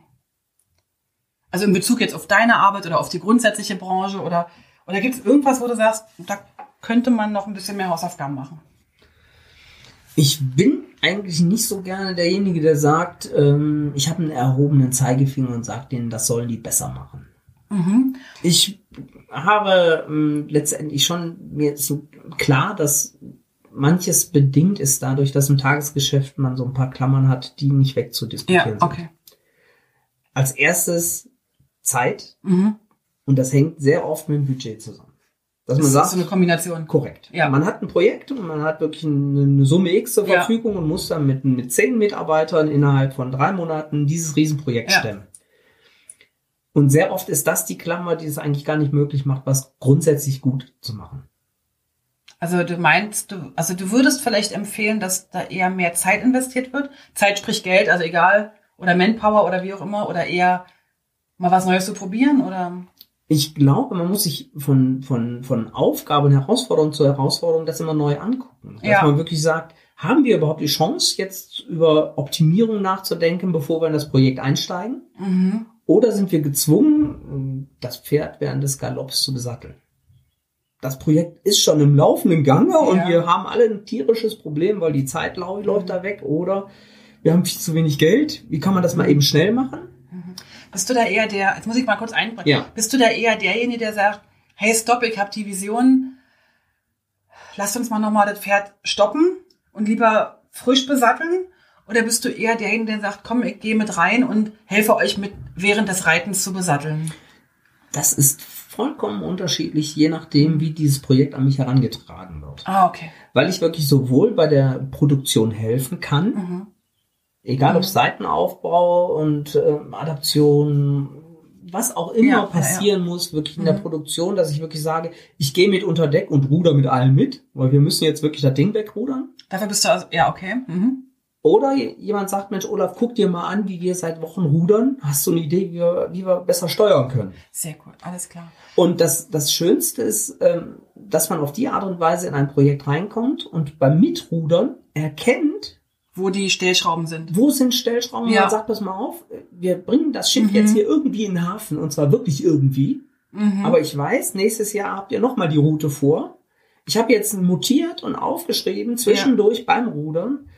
Speaker 1: Also in Bezug jetzt auf deine Arbeit oder auf die grundsätzliche Branche oder, oder gibt es irgendwas, wo du sagst, da könnte man noch ein bisschen mehr Hausaufgaben machen?
Speaker 2: Ich bin eigentlich nicht so gerne derjenige, der sagt, ähm, ich habe einen erhobenen Zeigefinger und sagt denen, das sollen die besser machen. Mhm. Ich habe ähm, letztendlich schon mir so klar, dass manches bedingt ist dadurch, dass im Tagesgeschäft man so ein paar Klammern hat, die nicht wegzudiskutieren
Speaker 1: ja, okay. sind.
Speaker 2: Als erstes Zeit mhm. und das hängt sehr oft mit dem Budget zusammen.
Speaker 1: Dass man das sagt, ist so eine Kombination.
Speaker 2: Korrekt. Ja. Man hat ein Projekt und man hat wirklich eine, eine Summe X zur Verfügung ja. und muss dann mit, mit zehn Mitarbeitern innerhalb von drei Monaten dieses Riesenprojekt ja. stemmen. Und sehr oft ist das die Klammer, die es eigentlich gar nicht möglich macht, was grundsätzlich gut zu machen.
Speaker 1: Also du meinst, du, also du würdest vielleicht empfehlen, dass da eher mehr Zeit investiert wird? Zeit spricht Geld, also egal, oder Manpower oder wie auch immer, oder eher mal was Neues zu probieren, oder?
Speaker 2: ich glaube, man muss sich von, von, von Aufgabe und Herausforderung zu Herausforderung das immer neu angucken. Dass ja. man wirklich sagt, haben wir überhaupt die Chance, jetzt über Optimierung nachzudenken, bevor wir in das Projekt einsteigen? Mhm. Oder sind wir gezwungen, das Pferd während des Galopps zu besatteln? Das Projekt ist schon im laufenden Gange und ja. wir haben alle ein tierisches Problem, weil die Zeit läuft mhm. da weg oder wir haben viel zu wenig Geld. Wie kann man das mal eben schnell machen?
Speaker 1: Bist du da eher der, jetzt muss ich mal kurz einbringen,
Speaker 2: ja.
Speaker 1: bist du da eher derjenige, der sagt, hey, stopp, ich habe die Vision, lasst uns mal nochmal das Pferd stoppen und lieber frisch besatteln? Oder bist du eher derjenige, der sagt, komm, ich gehe mit rein und helfe euch mit während des Reitens zu besatteln?
Speaker 2: Das ist vollkommen unterschiedlich, je nachdem, wie dieses Projekt an mich herangetragen wird.
Speaker 1: Ah, okay.
Speaker 2: Weil ich wirklich sowohl bei der Produktion helfen kann, mhm. Egal mhm. ob Seitenaufbau und äh, Adaption, was auch immer ja, passieren ja, ja. muss, wirklich in mhm. der Produktion, dass ich wirklich sage, ich gehe mit unter Deck und ruder mit allen mit, weil wir müssen jetzt wirklich das Ding wegrudern.
Speaker 1: Dafür bist du also, ja, okay. Mhm.
Speaker 2: Oder jemand sagt, Mensch, Olaf, guck dir mal an, wie wir seit Wochen rudern. Hast du eine Idee, wie wir, wie wir besser steuern können?
Speaker 1: Sehr gut, alles klar.
Speaker 2: Und das, das Schönste ist, ähm, dass man auf die Art und Weise in ein Projekt reinkommt und beim Mitrudern erkennt,
Speaker 1: wo die Stellschrauben sind.
Speaker 2: Wo sind Stellschrauben? Ja. Man sagt, pass mal auf, wir bringen das Schiff mhm. jetzt hier irgendwie in den Hafen und zwar wirklich irgendwie. Mhm. Aber ich weiß, nächstes Jahr habt ihr nochmal die Route vor. Ich habe jetzt mutiert und aufgeschrieben zwischendurch ja. beim Rudern,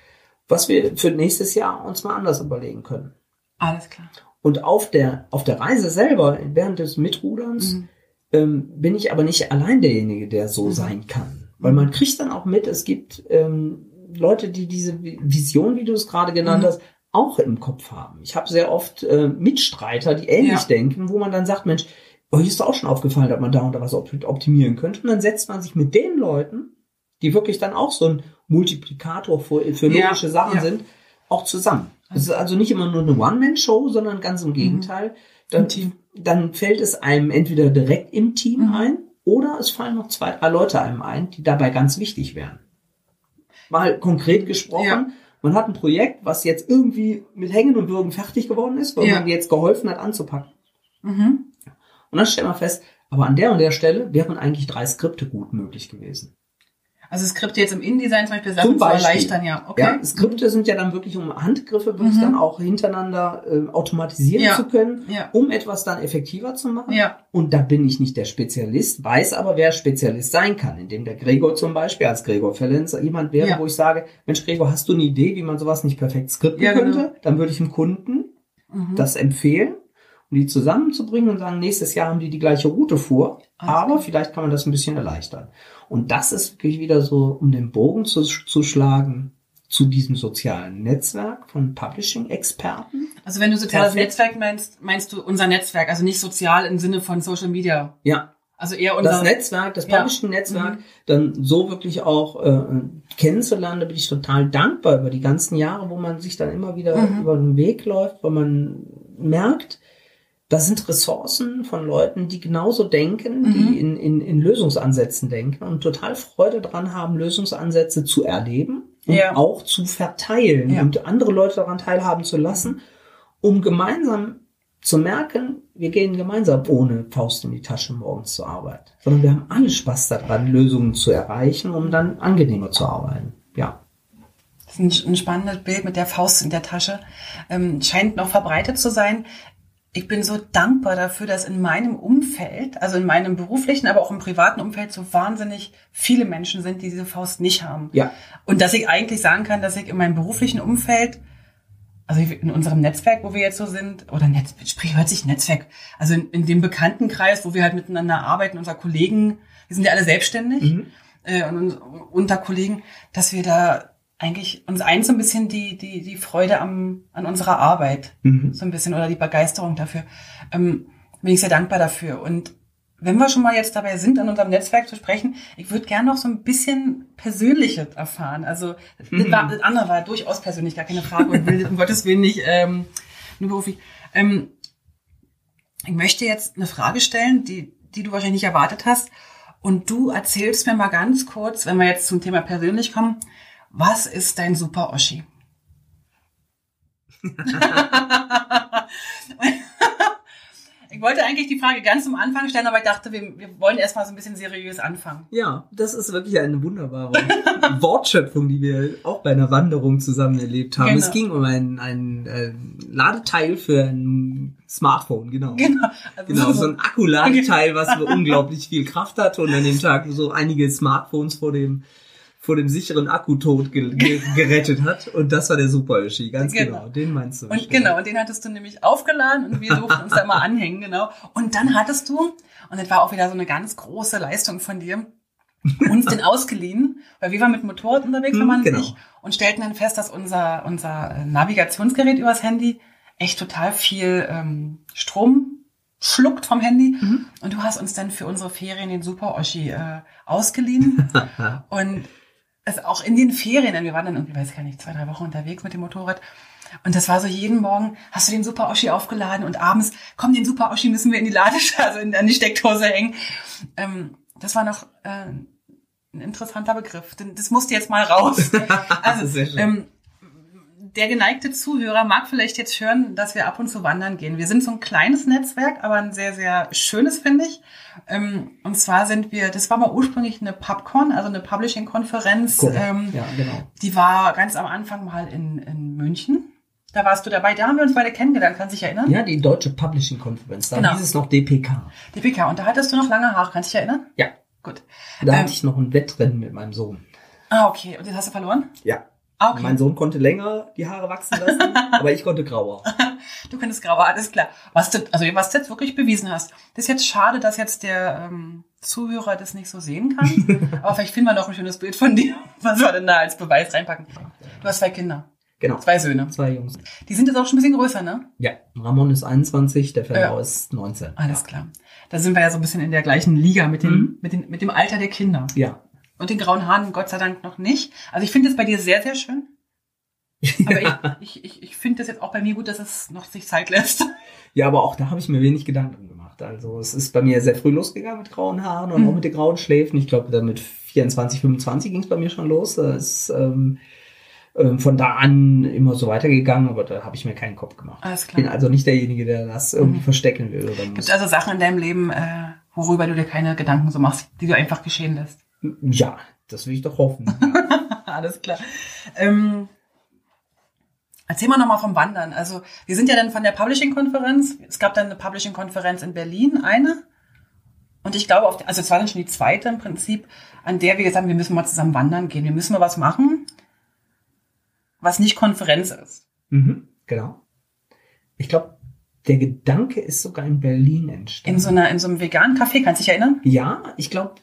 Speaker 2: was wir für nächstes Jahr uns mal anders überlegen können.
Speaker 1: Alles klar.
Speaker 2: Und auf der, auf der Reise selber, während des Mitruderns, mhm. ähm, bin ich aber nicht allein derjenige, der so mhm. sein kann. Weil man kriegt dann auch mit, es gibt ähm, Leute, die diese Vision, wie du es gerade genannt mhm. hast, auch im Kopf haben. Ich habe sehr oft äh, Mitstreiter, die ähnlich ja. denken, wo man dann sagt, Mensch, euch ist auch schon aufgefallen, dass man da und da was optimieren könnte. Und dann setzt man sich mit den Leuten, die wirklich dann auch so ein Multiplikator für, für logische ja, Sachen ja. sind, auch zusammen. Es ist also nicht immer nur eine One-Man-Show, sondern ganz im mhm. Gegenteil. Dann, dann fällt es einem entweder direkt im Team mhm. ein oder es fallen noch zwei, drei Leute einem ein, die dabei ganz wichtig wären mal konkret gesprochen. Ja. Man hat ein Projekt, was jetzt irgendwie mit Hängen und Würgen fertig geworden ist, weil ja. man jetzt geholfen hat anzupacken. Mhm. Und dann stellt man fest, aber an der und der Stelle wären eigentlich drei Skripte gut möglich gewesen.
Speaker 1: Also Skripte jetzt im InDesign zum Beispiel Sachen zum Beispiel, zu erleichtern, ja.
Speaker 2: Okay. Ja, Skripte sind ja dann wirklich, um Handgriffe wirklich mhm. dann auch hintereinander äh, automatisieren ja. zu können, ja. um etwas dann effektiver zu machen.
Speaker 1: Ja.
Speaker 2: Und da bin ich nicht der Spezialist, weiß aber, wer Spezialist sein kann, indem der Gregor zum Beispiel als Gregor Fellenz jemand wäre, ja. wo ich sage, Mensch Gregor, hast du eine Idee, wie man sowas nicht perfekt skripten ja, könnte? Genau. Dann würde ich dem Kunden mhm. das empfehlen um die zusammenzubringen und sagen, nächstes Jahr haben die die gleiche Route vor. Aber vielleicht kann man das ein bisschen erleichtern. Und das ist wirklich wieder so, um den Bogen zu, zu schlagen zu diesem sozialen Netzwerk von Publishing-Experten.
Speaker 1: Also wenn du soziales. Netzwerk meinst, meinst du unser Netzwerk, also nicht sozial im Sinne von Social Media.
Speaker 2: Ja.
Speaker 1: Also eher unser
Speaker 2: das Netzwerk, das Publishing-Netzwerk, mhm. dann so wirklich auch äh, kennenzulernen, da bin ich total dankbar über die ganzen Jahre, wo man sich dann immer wieder mhm. über den Weg läuft, weil man merkt, das sind Ressourcen von Leuten, die genauso denken, mhm. die in, in, in Lösungsansätzen denken und total Freude dran haben, Lösungsansätze zu erleben und ja. auch zu verteilen ja. und andere Leute daran teilhaben zu lassen, um gemeinsam zu merken, wir gehen gemeinsam ohne Faust in die Tasche morgens zur Arbeit, sondern wir haben alle Spaß daran, Lösungen zu erreichen, um dann angenehmer zu arbeiten. Ja.
Speaker 1: Das ist ein, spannendes Bild mit der Faust in der Tasche. Ähm, scheint noch verbreitet zu sein. Ich bin so dankbar dafür, dass in meinem Umfeld, also in meinem beruflichen, aber auch im privaten Umfeld so wahnsinnig viele Menschen sind, die diese Faust nicht haben.
Speaker 2: Ja.
Speaker 1: Und dass ich eigentlich sagen kann, dass ich in meinem beruflichen Umfeld, also in unserem Netzwerk, wo wir jetzt so sind, oder Netz, sprich, hört sich Netzwerk, also in, in dem Bekanntenkreis, wo wir halt miteinander arbeiten, unser Kollegen, wir sind ja alle selbstständig,
Speaker 2: Mhm.
Speaker 1: äh, und unter Kollegen, dass wir da eigentlich uns eins so ein bisschen die, die, die Freude am, an unserer Arbeit
Speaker 2: Mhm.
Speaker 1: so ein bisschen oder die Begeisterung dafür. Ähm, bin ich sehr dankbar dafür. Und wenn wir schon mal jetzt dabei sind, an unserem Netzwerk zu sprechen, ich würde gerne noch so ein bisschen Persönliches erfahren. Also das, war, das andere war durchaus persönlich, gar keine Frage und will um Gottes Willen nicht ähm, nur beruflich. Ähm, ich möchte jetzt eine Frage stellen, die, die du wahrscheinlich nicht erwartet hast. Und du erzählst mir mal ganz kurz, wenn wir jetzt zum Thema persönlich kommen, was ist dein Super Oschi? ich wollte eigentlich die Frage ganz am Anfang stellen, aber ich dachte, wir, wir wollen erstmal so ein bisschen seriös anfangen.
Speaker 2: Ja, das ist wirklich eine wunderbare Wortschöpfung, die wir auch bei einer Wanderung zusammen erlebt haben.
Speaker 1: Genau.
Speaker 2: Es ging um ein, ein, äh, Ladeteil für ein Smartphone, genau.
Speaker 1: Genau. Also
Speaker 2: Genau, so ein Akkuladeteil, was unglaublich viel Kraft hat und an dem Tag so einige Smartphones vor dem vor dem sicheren Akkutod ge ge gerettet hat. Und das war der Super Yoshi, ganz genau.
Speaker 1: Genau.
Speaker 2: Den meinst du.
Speaker 1: Und
Speaker 2: bestimmt.
Speaker 1: genau, und den hattest du nämlich aufgeladen und wir durften uns da mal anhängen, genau. Und dann hattest du, und das war auch wieder so eine ganz große Leistung von dir, uns den ausgeliehen, weil wir waren mit Motorrad unterwegs,
Speaker 2: Hm,
Speaker 1: wenn man
Speaker 2: genau.
Speaker 1: nicht, und stellten dann fest, dass unser, unser äh, Navigationsgerät übers Handy echt total viel ähm, Strom schluckt vom Handy.
Speaker 2: Mhm.
Speaker 1: Und du hast uns dann für unsere Ferien den Super Oschi äh, ausgeliehen. Und es auch in den Ferien, denn wir waren dann irgendwie, weiß ich gar nicht, zwei, drei Wochen unterwegs mit dem Motorrad. Und das war so jeden Morgen, hast du den Super Oschi aufgeladen und abends, komm, den Super Oschi müssen wir in die Ladesche, also in, an die Steckdose hängen. Ähm, das war noch äh, ein interessanter Begriff. denn Das musste jetzt mal raus. Also,
Speaker 2: Sehr schön.
Speaker 1: ähm, der geneigte Zuhörer mag vielleicht jetzt hören, dass wir ab und zu wandern gehen. Wir sind so ein kleines Netzwerk, aber ein sehr, sehr schönes, finde ich. Ähm, und zwar sind wir, das war mal ursprünglich eine PubCon, also eine Publishing-Konferenz.
Speaker 2: Korrekt.
Speaker 1: Ähm,
Speaker 2: ja, genau.
Speaker 1: die war ganz am Anfang mal in, in München. Da warst du dabei, da haben wir uns beide kennengelernt, kannst du dich erinnern?
Speaker 2: Ja, die Deutsche Publishing Konferenz. Da
Speaker 1: Genau.
Speaker 2: hieß es noch DPK.
Speaker 1: Die PK. Und da hattest du noch lange Haare, kannst du dich erinnern?
Speaker 2: Ja.
Speaker 1: Gut.
Speaker 2: Da
Speaker 1: Ähm,
Speaker 2: hatte ich noch ein Wettrennen mit meinem Sohn.
Speaker 1: Ah, okay. Und den hast du verloren?
Speaker 2: Ja.
Speaker 1: Ah, okay.
Speaker 2: Mein Sohn konnte länger die Haare wachsen lassen, aber ich konnte grauer.
Speaker 1: Du könntest grauer, alles klar. Was du, also was du jetzt wirklich bewiesen hast. Das ist jetzt schade, dass jetzt der ähm, Zuhörer das nicht so sehen kann. Aber vielleicht finden wir noch ein schönes Bild von dir, was wir denn da als Beweis reinpacken. Du hast zwei Kinder,
Speaker 2: Genau.
Speaker 1: zwei Söhne.
Speaker 2: Zwei Jungs.
Speaker 1: Die sind jetzt auch schon ein bisschen größer, ne?
Speaker 2: Ja. Ramon ist 21, der Verlau
Speaker 1: Ja.
Speaker 2: ist 19.
Speaker 1: Alles klar. Da sind wir ja so ein bisschen in der gleichen Liga mit dem,
Speaker 2: Mhm.
Speaker 1: mit, den, mit dem Alter der Kinder.
Speaker 2: Ja.
Speaker 1: Und den grauen Haaren Gott sei Dank noch nicht. Also ich finde es bei dir sehr, sehr schön. Aber ich, ich, ich, ich finde das jetzt auch bei mir gut, dass es noch sich Zeit lässt.
Speaker 2: Ja, aber auch da habe ich mir wenig Gedanken gemacht. Also es ist bei mir sehr früh losgegangen mit grauen Haaren und
Speaker 1: Mhm.
Speaker 2: auch mit den grauen Schläfen. Ich glaube, dann mit 24, 25 ging es bei mir schon los. Das ist ähm, ähm, von da an immer so weitergegangen, aber da habe ich mir keinen Kopf gemacht.
Speaker 1: Alles
Speaker 2: Ich bin
Speaker 1: klar.
Speaker 2: also nicht derjenige, der das irgendwie
Speaker 1: Mhm.
Speaker 2: verstecken will. Oder
Speaker 1: Gibt es also Sachen in deinem Leben, äh, worüber du dir keine Gedanken so machst, die du einfach geschehen lässt?
Speaker 2: Ja, das will ich doch hoffen.
Speaker 1: Alles klar. Ähm, erzähl mal nochmal vom Wandern. Also wir sind ja dann von der Publishing-Konferenz. Es gab dann eine Publishing-Konferenz in Berlin, eine. Und ich glaube, auf die, also es war dann schon die zweite im Prinzip, an der wir gesagt haben, wir müssen mal zusammen wandern gehen. Wir müssen mal was machen, was nicht Konferenz ist.
Speaker 2: mhm, genau. Ich glaube, der Gedanke ist sogar in Berlin entstanden.
Speaker 1: In so einer, in so einem veganen Café, kannst du dich erinnern?
Speaker 2: Ja, ich glaube,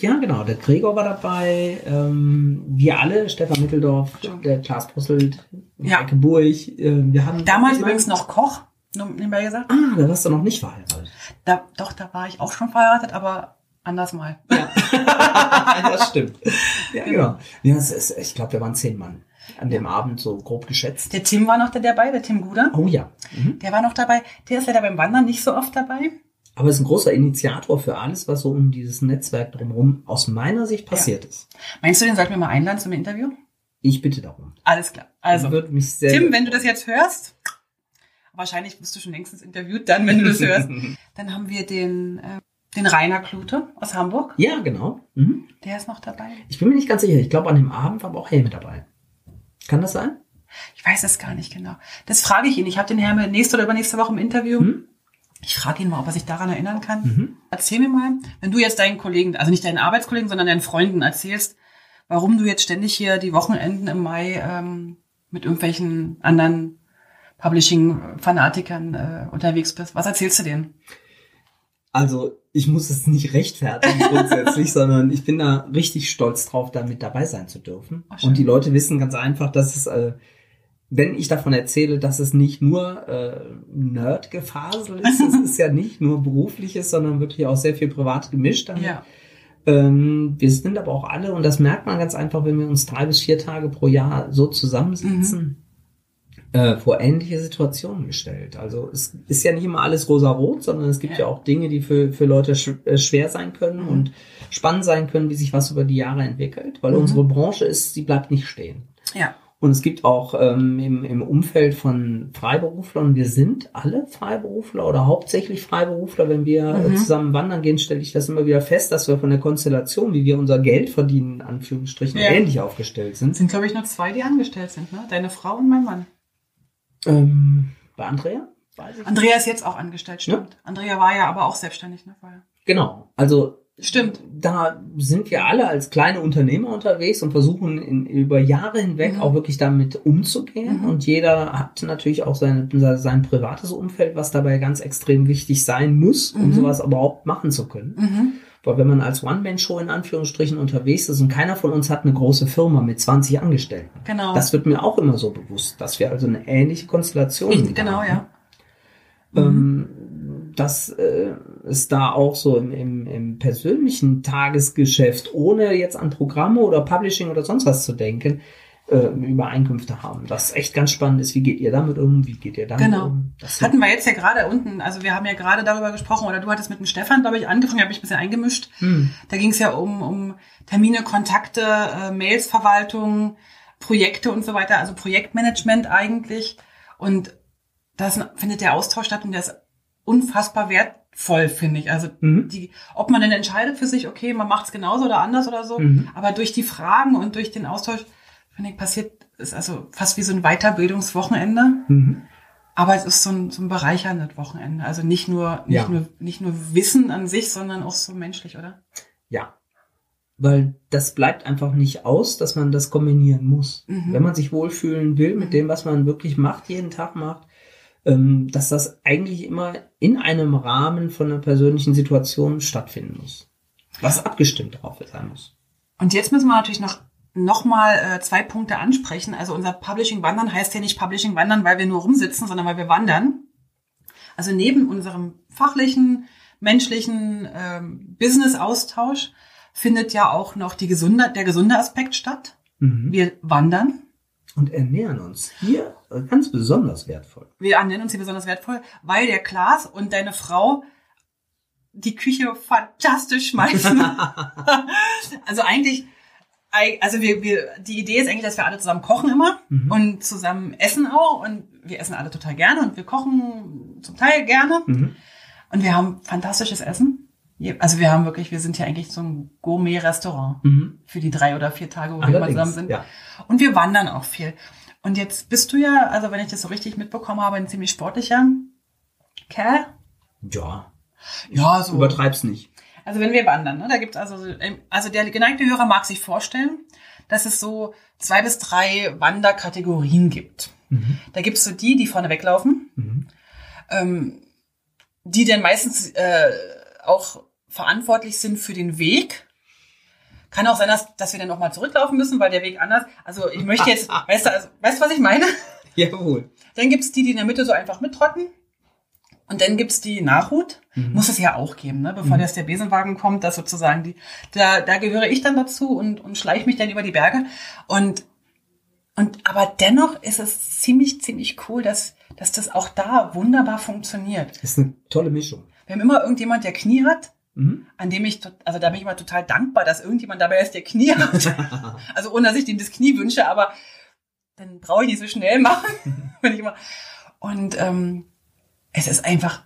Speaker 2: ja, genau. Der Gregor war dabei, ähm, wir alle, Stefan Mitteldorf, der Klaas Posselt,
Speaker 1: Ja.
Speaker 2: Ecke Burg. Äh, wir haben
Speaker 1: Damals übrigens noch Koch, nebenbei gesagt.
Speaker 2: Ah, da warst du noch nicht verheiratet.
Speaker 1: Da, doch, da war ich auch schon verheiratet, aber anders mal.
Speaker 2: Ja, das stimmt. Ja, genau. Ja, es ist, ich glaube, wir waren zehn Mann an dem Abend, so grob geschätzt.
Speaker 1: Der Tim war noch da dabei, der Tim Guder.
Speaker 2: Oh ja. Mhm.
Speaker 1: Der war noch dabei. Der ist leider beim Wandern nicht so oft dabei.
Speaker 2: Aber ist ein großer Initiator für alles, was so um dieses Netzwerk drumherum aus meiner Sicht passiert ist.
Speaker 1: Meinst du, den sollten wir mal einladen zum Interview?
Speaker 2: Ich bitte darum.
Speaker 1: Alles klar. Also, Tim, wenn du das jetzt hörst, wahrscheinlich bist du schon längstens interviewt dann, wenn du das hörst. Dann haben wir den, äh, den Rainer Klute aus Hamburg.
Speaker 2: Ja, genau. Mhm.
Speaker 1: Der ist noch dabei.
Speaker 2: Ich bin mir nicht ganz sicher. Ich glaube, an dem Abend war aber auch Helme dabei. Kann das sein?
Speaker 1: Ich weiß es gar nicht genau. Das frage ich ihn. Ich habe den Herrn nächste oder übernächste Woche im Interview.
Speaker 2: Hm?
Speaker 1: Ich frage ihn mal, ob er sich daran erinnern kann.
Speaker 2: Mhm.
Speaker 1: Erzähl mir mal, wenn du jetzt deinen Kollegen, also nicht deinen Arbeitskollegen, sondern deinen Freunden erzählst, warum du jetzt ständig hier die Wochenenden im Mai ähm, mit irgendwelchen anderen Publishing-Fanatikern äh, unterwegs bist. Was erzählst du denen?
Speaker 2: Also ich muss es nicht rechtfertigen grundsätzlich, sondern ich bin da richtig stolz drauf, da mit dabei sein zu dürfen.
Speaker 1: Ach.
Speaker 2: Und die Leute wissen ganz einfach, dass es, äh, wenn ich davon erzähle, dass es nicht nur äh, Nerdgefasel ist, es ist ja nicht nur berufliches, sondern wirklich auch sehr viel privat gemischt. Damit.
Speaker 1: Ja.
Speaker 2: Ähm, wir sind aber auch alle, und das merkt man ganz einfach, wenn wir uns drei bis vier Tage pro Jahr so zusammensetzen, äh, vor ähnliche Situationen gestellt. Also es ist ja nicht immer alles rosa-rot, sondern es gibt
Speaker 1: Ja.
Speaker 2: ja, auch Dinge, die für, für Leute sch äh, schwer sein können
Speaker 1: Mhm.
Speaker 2: und spannend sein können, wie sich was über die Jahre entwickelt, weil
Speaker 1: Mhm.
Speaker 2: unsere Branche ist, sie bleibt nicht stehen.
Speaker 1: Ja.
Speaker 2: Und es gibt auch ähm, im, im Umfeld von Freiberuflern, wir sind alle Freiberufler oder hauptsächlich Freiberufler, wenn wir
Speaker 1: Mhm.
Speaker 2: zusammen wandern gehen, stelle ich das immer wieder fest, dass wir von der Konstellation, wie wir unser Geld verdienen, in Anführungsstrichen,
Speaker 1: Ja.
Speaker 2: ähnlich aufgestellt sind.
Speaker 1: Es sind, glaube ich, nur zwei, die angestellt sind, ne? Deine Frau und mein Mann.
Speaker 2: Ähm, bei Andrea? Weiß ich nicht.
Speaker 1: Andrea ist jetzt auch angestellt, stimmt. Andrea war ja aber auch selbstständig, ne? Vorher.
Speaker 2: Genau. Also
Speaker 1: Stimmt.
Speaker 2: da sind wir alle als kleine Unternehmer unterwegs und versuchen in, über Jahre hinweg
Speaker 1: Mhm.
Speaker 2: auch wirklich damit umzugehen.
Speaker 1: Mhm.
Speaker 2: Und jeder hat natürlich auch seine, sein privates Umfeld, was dabei ganz extrem wichtig sein muss, um
Speaker 1: Mhm.
Speaker 2: sowas überhaupt machen zu können.
Speaker 1: Mhm.
Speaker 2: Weil wenn man als One-Man-Show in Anführungsstrichen unterwegs ist und keiner von uns hat eine große Firma mit 20 Angestellten.
Speaker 1: Genau.
Speaker 2: Das wird mir auch immer so bewusst, dass wir also eine ähnliche Konstellation
Speaker 1: ich,
Speaker 2: haben.
Speaker 1: genau, ja.
Speaker 2: ähm, dass äh, es da auch so im, im, im persönlichen Tagesgeschäft, ohne jetzt an Programme oder Publishing oder sonst was zu denken, äh, Übereinkünfte haben. Das echt ganz spannend ist, wie geht ihr damit um, wie geht ihr damit
Speaker 1: Genau.
Speaker 2: um? Das
Speaker 1: Hatten wir jetzt ja gerade unten, also wir haben ja gerade darüber gesprochen, oder du hattest mit dem Stefan, glaube ich, angefangen, habe ich ein bisschen eingemischt.
Speaker 2: hm,
Speaker 1: Da ging es ja um, um Termine, Kontakte, äh, Mailsverwaltung, Projekte und so weiter, also Projektmanagement eigentlich. Und das findet der Austausch statt und der ist unfassbar wertvoll, finde ich. Also
Speaker 2: Mhm.
Speaker 1: die, ob man denn entscheidet für sich, okay, man macht es genauso oder anders oder so,
Speaker 2: Mhm.
Speaker 1: aber durch die Fragen und durch den Austausch, finde ich, passiert, ist also fast wie so ein Weiterbildungswochenende.
Speaker 2: mhm.
Speaker 1: Aber es ist so ein, so ein bereicherndes Wochenende. Also nicht nur, nicht
Speaker 2: Ja.
Speaker 1: nur, nicht nur Wissen an sich, sondern auch so menschlich, oder?
Speaker 2: Ja. Weil das bleibt einfach nicht aus, dass man das kombinieren muss.
Speaker 1: Mhm.
Speaker 2: Wenn man sich wohlfühlen will mit
Speaker 1: Mhm.
Speaker 2: dem, was man wirklich macht, jeden Tag macht, dass das eigentlich immer in einem Rahmen von einer persönlichen Situation stattfinden muss. Was abgestimmt drauf sein muss.
Speaker 1: Und jetzt müssen wir natürlich noch noch mal äh, zwei Punkte ansprechen. Also unser Publishing Wandern heißt ja nicht Publishing Wandern, weil wir nur rumsitzen, sondern weil wir wandern. Also neben unserem fachlichen, menschlichen ähm, Business-Austausch findet ja auch noch die gesunde, der gesunde Aspekt statt.
Speaker 2: Mhm.
Speaker 1: Wir wandern.
Speaker 2: Und ernähren uns hier ganz besonders wertvoll.
Speaker 1: Wir nennen uns hier besonders wertvoll, weil der Klaas und deine Frau die Küche fantastisch schmeißen. also eigentlich, ei- also wir, wir, die Idee ist eigentlich, dass wir alle zusammen kochen immer
Speaker 2: Mhm.
Speaker 1: und zusammen essen auch und wir essen alle total gerne und wir kochen zum Teil gerne
Speaker 2: Mhm.
Speaker 1: und wir haben fantastisches Essen. Also wir haben wirklich, wir sind hier eigentlich so ein Gourmet-Restaurant
Speaker 2: Mhm.
Speaker 1: für die drei oder vier Tage, wo wir immer zusammen sind.
Speaker 2: ja.
Speaker 1: Und wir wandern auch viel. Und jetzt bist du ja, also wenn ich das so richtig mitbekommen habe, ein ziemlich sportlicher Kerl.
Speaker 2: Ja,
Speaker 1: Ja, so.
Speaker 2: übertreib's nicht.
Speaker 1: Also wenn wir wandern, ne, da gibt's also, also der geneigte Hörer mag sich vorstellen, dass es so zwei bis drei Wanderkategorien gibt.
Speaker 2: Mhm.
Speaker 1: Da gibt's so die, die vorne weglaufen,
Speaker 2: Mhm.
Speaker 1: ähm, die dann meistens äh, auch verantwortlich sind für den Weg. Kann auch sein, dass, dass wir dann nochmal zurücklaufen müssen, weil der Weg anders. Also ich möchte jetzt, weißt du, also, weißt du, was ich meine?
Speaker 2: Jawohl.
Speaker 1: Dann gibt's die, die in der Mitte so einfach mittrotten. Und dann gibt's die Nachhut.
Speaker 2: Mhm.
Speaker 1: Muss es ja auch geben, ne? bevor
Speaker 2: Mhm.
Speaker 1: jetzt der Besenwagen kommt, dass sozusagen die, da, da gehöre ich dann dazu und, und schleiche mich dann über die Berge. Und, und, aber dennoch ist es ziemlich, ziemlich cool, dass, dass das auch da wunderbar funktioniert.
Speaker 2: Das ist eine tolle Mischung.
Speaker 1: Wir haben immer irgendjemand, der Knie hat,
Speaker 2: Mhm.
Speaker 1: an dem ich, also da bin ich immer total dankbar, dass irgendjemand dabei ist, der Knie hat. Also ohne, dass ich dem das Knie wünsche, aber dann brauche ich nicht so schnell machen. wenn ich immer. Und ähm, es ist einfach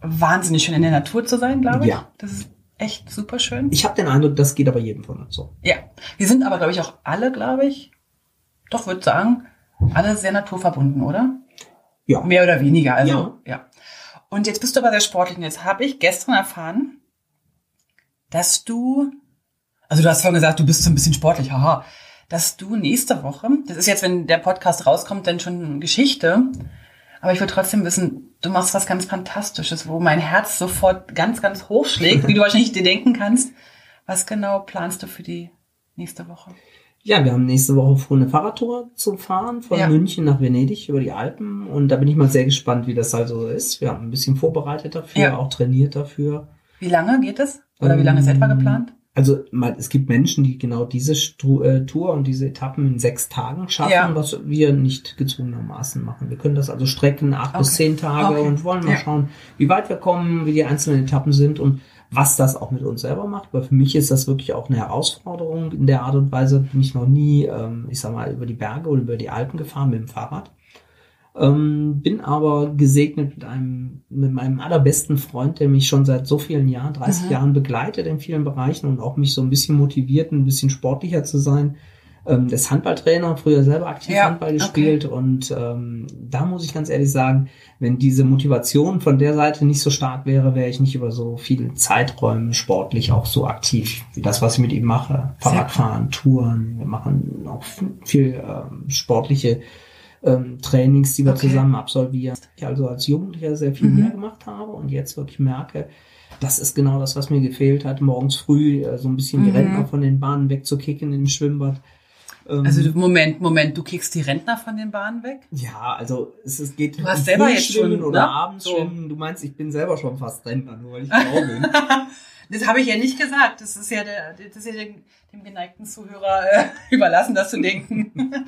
Speaker 1: wahnsinnig schön in der Natur zu sein, glaube ich.
Speaker 2: Ja.
Speaker 1: Das ist echt super schön.
Speaker 2: Ich habe den Eindruck, das geht aber jedem von uns so.
Speaker 1: Ja. Wir sind aber, glaube ich, auch alle, glaube ich, doch würde sagen, Alle sehr naturverbunden, oder?
Speaker 2: Ja.
Speaker 1: Mehr oder weniger, also ja. ja. Und jetzt bist du aber sehr sportlich. Und jetzt habe ich gestern erfahren, dass du, also du hast vorhin gesagt, du bist so ein bisschen sportlich, haha, dass du nächste Woche, das ist jetzt, wenn der Podcast rauskommt, dann schon Geschichte, aber ich will trotzdem wissen, du machst was ganz Fantastisches, wo mein Herz sofort ganz, ganz hoch schlägt, wie du wahrscheinlich dir denken kannst. Was genau planst du für die nächste Woche?
Speaker 2: Ja, wir haben nächste Woche vor, eine Fahrradtour zu fahren von ja. München nach Venedig über die Alpen und da bin ich mal sehr gespannt, wie das also ist. Wir haben ein bisschen vorbereitet dafür, ja. auch trainiert dafür.
Speaker 1: Wie lange geht es? Oder wie lange ist etwa geplant?
Speaker 2: Also mal, es gibt Menschen, die genau diese äh, Tour und diese Etappen in sechs Tagen schaffen, ja. was wir nicht gezwungenermaßen machen. Wir können das also strecken, acht okay. bis zehn Tage okay. und wollen mal ja. schauen, wie weit wir kommen, wie die einzelnen Etappen sind und was das auch mit uns selber macht. Weil für mich ist das wirklich auch eine Herausforderung. In der Art und Weise bin ich noch nie, ähm, ich sag mal, über die Berge oder über die Alpen gefahren mit dem Fahrrad. Ähm, bin aber gesegnet mit einem, mit meinem allerbesten Freund, der mich schon seit so vielen Jahren, 30 mhm. Jahren begleitet in vielen Bereichen und auch mich so ein bisschen motiviert, ein bisschen sportlicher zu sein. Ähm, ist Handballtrainer, früher selber aktiv ja, Handball gespielt okay. und ähm, da muss ich ganz ehrlich sagen, wenn diese Motivation von der Seite nicht so stark wäre, wäre ich nicht über so viele Zeiträume sportlich auch so aktiv wie das, was ich mit ihm mache. Fahrradfahren, Touren, wir machen auch viel ähm, sportliche ähm, Trainings, die wir okay. zusammen absolvieren. Ich also als Jugendlicher sehr viel mhm. mehr gemacht habe und jetzt wirklich merke, das ist genau das, was mir gefehlt hat, morgens früh äh, so ein bisschen mhm. die Rentner von den Bahnen wegzukicken im Schwimmbad.
Speaker 1: Ähm, also Moment, Moment, du kickst die Rentner von den Bahnen weg?
Speaker 2: Ja, also es, es geht
Speaker 1: du hast selber jetzt
Speaker 2: schwimmen oder ne? abends so. schwimmen. Du meinst, ich bin selber schon fast Rentner, nur weil ich Frau bin.
Speaker 1: das habe ich ja nicht gesagt. Das ist ja, der, das ist ja dem, dem geneigten Zuhörer äh, überlassen, das zu denken.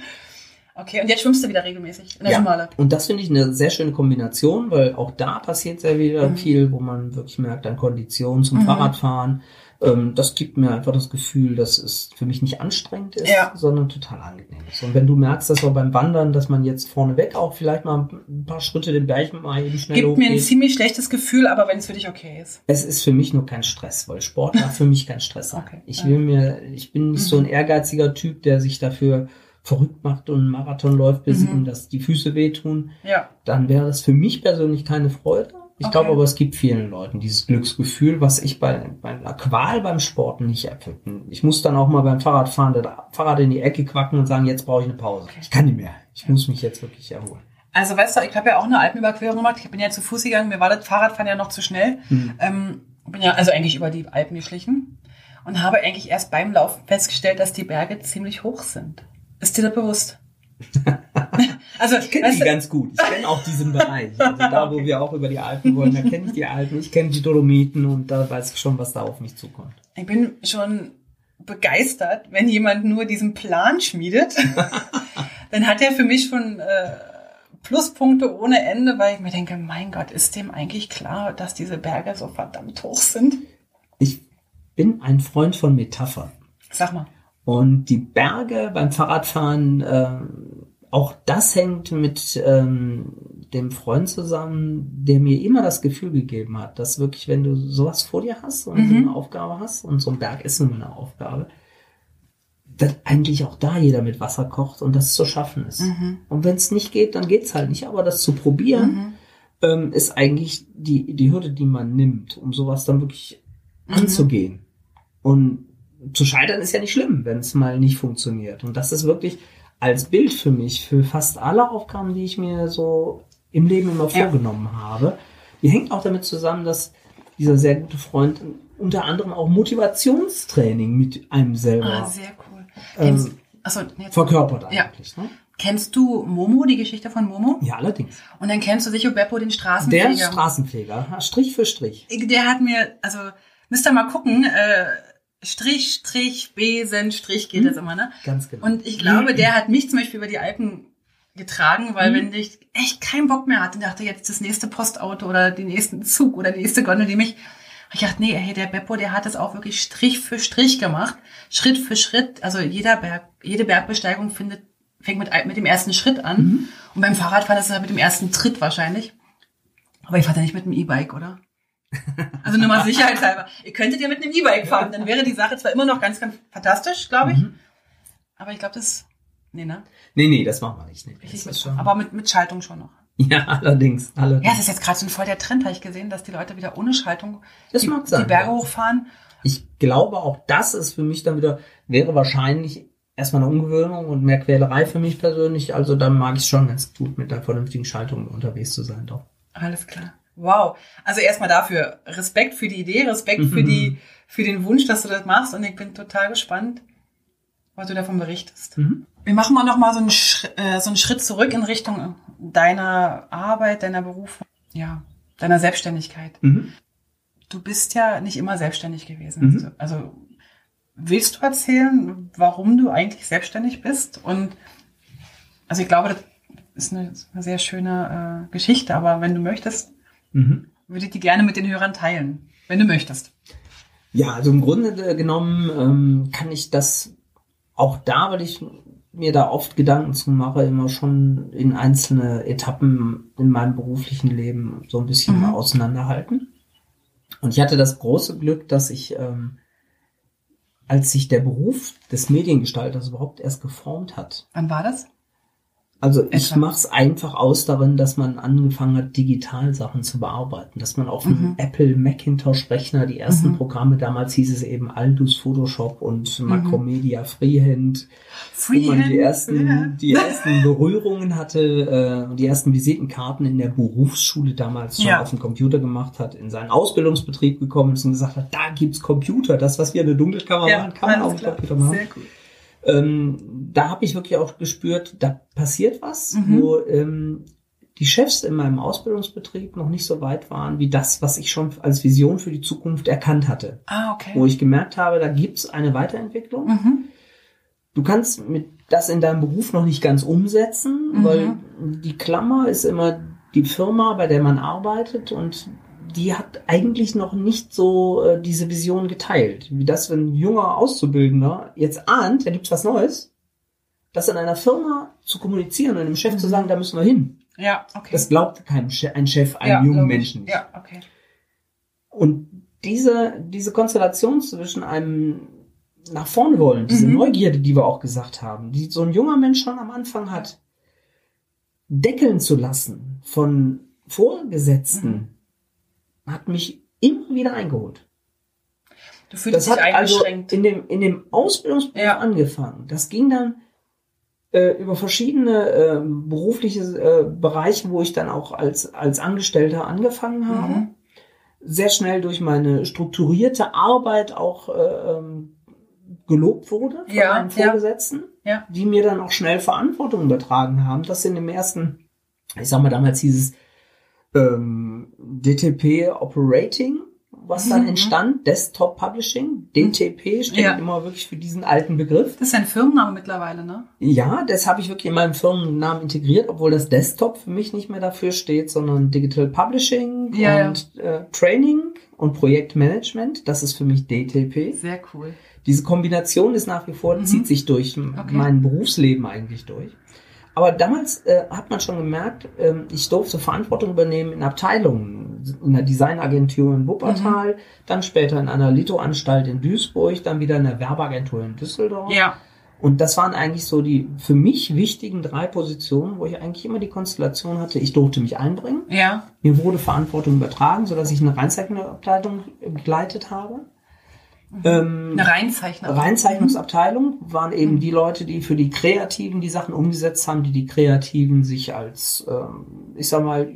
Speaker 1: Okay, und jetzt schwimmst du wieder regelmäßig in der ja. Schmale.
Speaker 2: Und das finde ich eine sehr schöne Kombination, weil auch da passiert sehr wieder mhm. viel, wo man wirklich merkt, an Konditionen zum mhm. Fahrradfahren. Ähm, das gibt mir einfach das Gefühl, dass es für mich nicht anstrengend ist, ja. sondern total angenehm ist. Und wenn du merkst, dass man beim Wandern, dass man jetzt vorneweg auch vielleicht mal ein paar Schritte den Berg mal eben schnell
Speaker 1: Gibt hochgeht. mir ein ziemlich schlechtes Gefühl, aber wenn es für dich okay ist.
Speaker 2: Es ist für mich nur kein Stress, weil Sport war für mich kein Stress. Okay. Ich will mir, ich bin nicht mhm. so ein ehrgeiziger Typ, der sich dafür verrückt macht und einen Marathon läuft, bis mhm. ihm das die Füße wehtun,
Speaker 1: ja.
Speaker 2: dann wäre das für mich persönlich keine Freude. Ich okay. glaube aber, es gibt vielen Leuten dieses Glücksgefühl, was ich bei, bei einer Qual beim Sporten nicht erfinden. Ich muss dann auch mal beim Fahrradfahren das Fahrrad in die Ecke quacken und sagen, jetzt brauche ich eine Pause. Okay. Ich kann nicht mehr. Ich muss mich jetzt wirklich erholen.
Speaker 1: Also weißt du, ich habe ja auch eine Alpenüberquerung gemacht. Ich bin ja zu Fuß gegangen. Mir war das Fahrradfahren ja noch zu schnell. Mhm. Ähm, bin ja also eigentlich über die Alpen geschlichen und habe eigentlich erst beim Laufen festgestellt, dass die Berge ziemlich hoch sind. Ist dir das bewusst?
Speaker 2: also ich kenne die ganz gut. Ich kenne auch diesen Bereich. Also da, wo wir auch über die Alpen wollen, da kenne ich die Alpen. Ich kenne die Dolomiten und da weiß ich schon, was da auf mich zukommt.
Speaker 1: Ich bin schon begeistert, wenn jemand nur diesen Plan schmiedet. dann hat er für mich schon äh, Pluspunkte ohne Ende, weil ich mir denke, mein Gott, ist dem eigentlich klar, dass diese Berge so verdammt hoch sind?
Speaker 2: Ich bin ein Freund von Metaphern.
Speaker 1: Sag mal.
Speaker 2: Und die Berge beim Fahrradfahren, äh, auch das hängt mit ähm, dem Freund zusammen, der mir immer das Gefühl gegeben hat, dass wirklich, wenn du sowas vor dir hast und mhm. so eine Aufgabe hast, und so ein Berg ist nun mal eine Aufgabe, dass eigentlich auch da jeder mit Wasser kocht und das zu schaffen ist. Mhm. Und wenn es nicht geht, dann geht's halt nicht. Aber das zu probieren, mhm. ähm, ist eigentlich die, die Hürde, die man nimmt, um sowas dann wirklich mhm. anzugehen. Und zu scheitern ist ja nicht schlimm, wenn es mal nicht funktioniert. Und das ist wirklich als Bild für mich, für fast alle Aufgaben, die ich mir so im Leben immer vorgenommen ja. habe. Die hängt auch damit zusammen, dass dieser sehr gute Freund unter anderem auch Motivationstraining mit einem selber
Speaker 1: ah, sehr cool.
Speaker 2: Ähm, achso, verkörpert eigentlich. Ja. Ne?
Speaker 1: Kennst du Momo, die Geschichte von Momo?
Speaker 2: Ja, allerdings.
Speaker 1: Und dann kennst du sicher Beppo, den Straßenpfleger.
Speaker 2: Der Straßenpfleger, Strich für Strich.
Speaker 1: Der hat mir, also müsst ihr mal gucken, äh, Strich, Strich, Besen, Strich geht hm, das immer, ne?
Speaker 2: Ganz genau.
Speaker 1: Und ich glaube, der hat mich zum Beispiel über die Alpen getragen, weil hm. wenn ich echt keinen Bock mehr hatte und dachte, jetzt das nächste Postauto oder den nächsten Zug oder die nächste Gondel, die mich, ich dachte, nee, hey, der Beppo, der hat das auch wirklich Strich für Strich gemacht, Schritt für Schritt. Also jeder Berg, jede Bergbesteigung findet, fängt mit, mit dem ersten Schritt an. Mhm. Und beim Fahrradfahren ist es halt mit dem ersten Tritt wahrscheinlich. Aber ich fahre ja nicht mit dem E-Bike, oder? Also nur mal sicherheitshalber. Ihr könntet ja mit einem E-Bike fahren, dann wäre die Sache zwar immer noch ganz, ganz fantastisch, glaube ich. Mhm. Aber ich glaube, das Nee, ne?
Speaker 2: Nee, nee, das machen wir nicht. Nee,
Speaker 1: Richtig mit,
Speaker 2: schon,
Speaker 1: aber mit, mit Schaltung schon noch.
Speaker 2: ja, allerdings. allerdings.
Speaker 1: Ja, es ist jetzt gerade so ein voll der Trend, habe ich gesehen, dass die Leute wieder ohne Schaltung
Speaker 2: Das
Speaker 1: die,
Speaker 2: mag sein,
Speaker 1: die Berge
Speaker 2: ja.
Speaker 1: hochfahren.
Speaker 2: Ich glaube, auch das ist für mich dann wieder, wäre wahrscheinlich erstmal eine Umgewöhnung und mehr Quälerei für mich persönlich. Also dann mag ich schon ganz gut mit einer vernünftigen Schaltung unterwegs zu sein, doch.
Speaker 1: Alles klar. Wow. Also erstmal dafür Respekt für die Idee, Respekt für
Speaker 2: Mhm.
Speaker 1: die, für den Wunsch, dass du das machst und ich bin total gespannt, was du davon berichtest.
Speaker 2: Mhm.
Speaker 1: Wir machen mal noch mal so einen, Schritt, äh, so einen Schritt zurück in Richtung deiner Arbeit, deiner Berufung, ja, deiner Selbstständigkeit.
Speaker 2: Mhm.
Speaker 1: Du bist ja nicht immer selbstständig gewesen.
Speaker 2: Mhm.
Speaker 1: Also, also willst du erzählen, warum du eigentlich selbstständig bist? Und also ich glaube, das ist eine, eine sehr schöne äh, Geschichte, aber wenn du möchtest,
Speaker 2: Mhm.
Speaker 1: würde ich die gerne mit den Hörern teilen, wenn du möchtest.
Speaker 2: Ja, also im Grunde äh, genommen ähm, kann ich das auch da, weil ich mir da oft Gedanken zu mache, immer schon in einzelne Etappen in meinem beruflichen Leben so ein bisschen
Speaker 1: Mhm.
Speaker 2: auseinanderhalten. Und ich hatte das große Glück, dass ich, ähm, als sich der Beruf des Mediengestalters überhaupt erst geformt hat,
Speaker 1: Wann war das?
Speaker 2: Also ich mache es einfach aus darin, dass man angefangen hat, digital Sachen zu bearbeiten. Dass man auf dem
Speaker 1: Mhm.
Speaker 2: Apple Macintosh-Rechner die ersten
Speaker 1: Mhm.
Speaker 2: Programme, damals hieß es eben Aldus Photoshop und Macromedia Freehand, wo man die ersten,
Speaker 1: ja.
Speaker 2: die ersten Berührungen hatte äh, und die ersten Visitenkarten in der Berufsschule damals schon
Speaker 1: Ja.
Speaker 2: auf dem Computer gemacht hat, in seinen Ausbildungsbetrieb gekommen ist und gesagt hat, da gibt's Computer, das, was wir in der Dunkelkammer machen, kann man auf dem. Computer machen.
Speaker 1: Sehr gut.
Speaker 2: Ähm, da habe ich wirklich auch gespürt, da passiert was,
Speaker 1: Mhm.
Speaker 2: wo ähm, die Chefs in meinem Ausbildungsbetrieb noch nicht so weit waren wie das, was ich schon als Vision für die Zukunft erkannt hatte.
Speaker 1: Ah, okay.
Speaker 2: Wo ich gemerkt habe, da gibt's eine Weiterentwicklung.
Speaker 1: mhm.
Speaker 2: Du kannst mit das in deinem Beruf noch nicht ganz umsetzen,
Speaker 1: Mhm.
Speaker 2: weil die Klammer ist immer die Firma, bei der man arbeitet und die hat eigentlich noch nicht so äh, diese Vision geteilt. Wie das, wenn ein junger Auszubildender jetzt ahnt, da gibt's was Neues, das in einer Firma zu kommunizieren und dem Chef zu
Speaker 1: Mhm.
Speaker 2: sagen, da müssen wir hin.
Speaker 1: Ja, okay.
Speaker 2: Das glaubt kein Chef, ein Chef einem
Speaker 1: ja,
Speaker 2: jungen. Menschen nicht.
Speaker 1: Ja, okay.
Speaker 2: Und diese, diese Konstellation zwischen einem nach vorne wollen, diese
Speaker 1: Mhm.
Speaker 2: Neugierde, die wir auch gesagt haben, die so ein junger Mensch schon am Anfang hat, deckeln zu lassen von Vorgesetzten, hat mich immer wieder eingeholt.
Speaker 1: Du fühlst
Speaker 2: Das
Speaker 1: dich
Speaker 2: hat also in dem, in dem Ausbildungsberuf
Speaker 1: Ja.
Speaker 2: angefangen. Das ging dann äh, über verschiedene äh, berufliche äh, Bereiche, wo ich dann auch als, als Angestellter angefangen habe.
Speaker 1: Mhm.
Speaker 2: Sehr schnell durch meine strukturierte Arbeit auch äh, ähm, gelobt wurde von
Speaker 1: Ja,
Speaker 2: meinen
Speaker 1: ja.
Speaker 2: Vorgesetzten,
Speaker 1: Ja.
Speaker 2: die mir dann auch schnell Verantwortung übertragen haben. Das in dem ersten, ich sag mal, damals hieß es ähm, DTP Operating, was dann
Speaker 1: Mhm.
Speaker 2: entstand, Desktop Publishing. DTP steht
Speaker 1: Ja.
Speaker 2: immer wirklich für diesen alten Begriff.
Speaker 1: Das ist ein Firmenname mittlerweile, ne?
Speaker 2: Ja, das habe ich wirklich in meinem Firmennamen integriert, obwohl das Desktop für mich nicht mehr dafür steht, sondern Digital Publishing
Speaker 1: Ja,
Speaker 2: und Äh, Training und Projektmanagement. Das ist für mich DTP.
Speaker 1: Sehr cool.
Speaker 2: Diese Kombination ist nach wie vor,
Speaker 1: Mhm.
Speaker 2: zieht sich durch
Speaker 1: Okay.
Speaker 2: mein Berufsleben eigentlich durch. Aber damals äh, hat man schon gemerkt, ähm, ich durfte Verantwortung übernehmen in Abteilungen, in der Designagentur in Wuppertal, dann später in einer Lito-Anstalt in Duisburg, dann wieder in der Werbeagentur in Düsseldorf.
Speaker 1: Ja.
Speaker 2: Und das waren eigentlich so die für mich wichtigen drei Positionen, wo ich eigentlich immer die Konstellation hatte, ich durfte mich einbringen.
Speaker 1: Ja.
Speaker 2: Mir wurde Verantwortung übertragen, sodass ich eine Reinzeichnungsabteilung begleitet habe. Ähm,
Speaker 1: Eine Reinzeichner.
Speaker 2: Reinzeichnungsabteilung waren eben die Leute, die für die Kreativen die Sachen umgesetzt haben, die die Kreativen sich als, ähm, ich sag mal,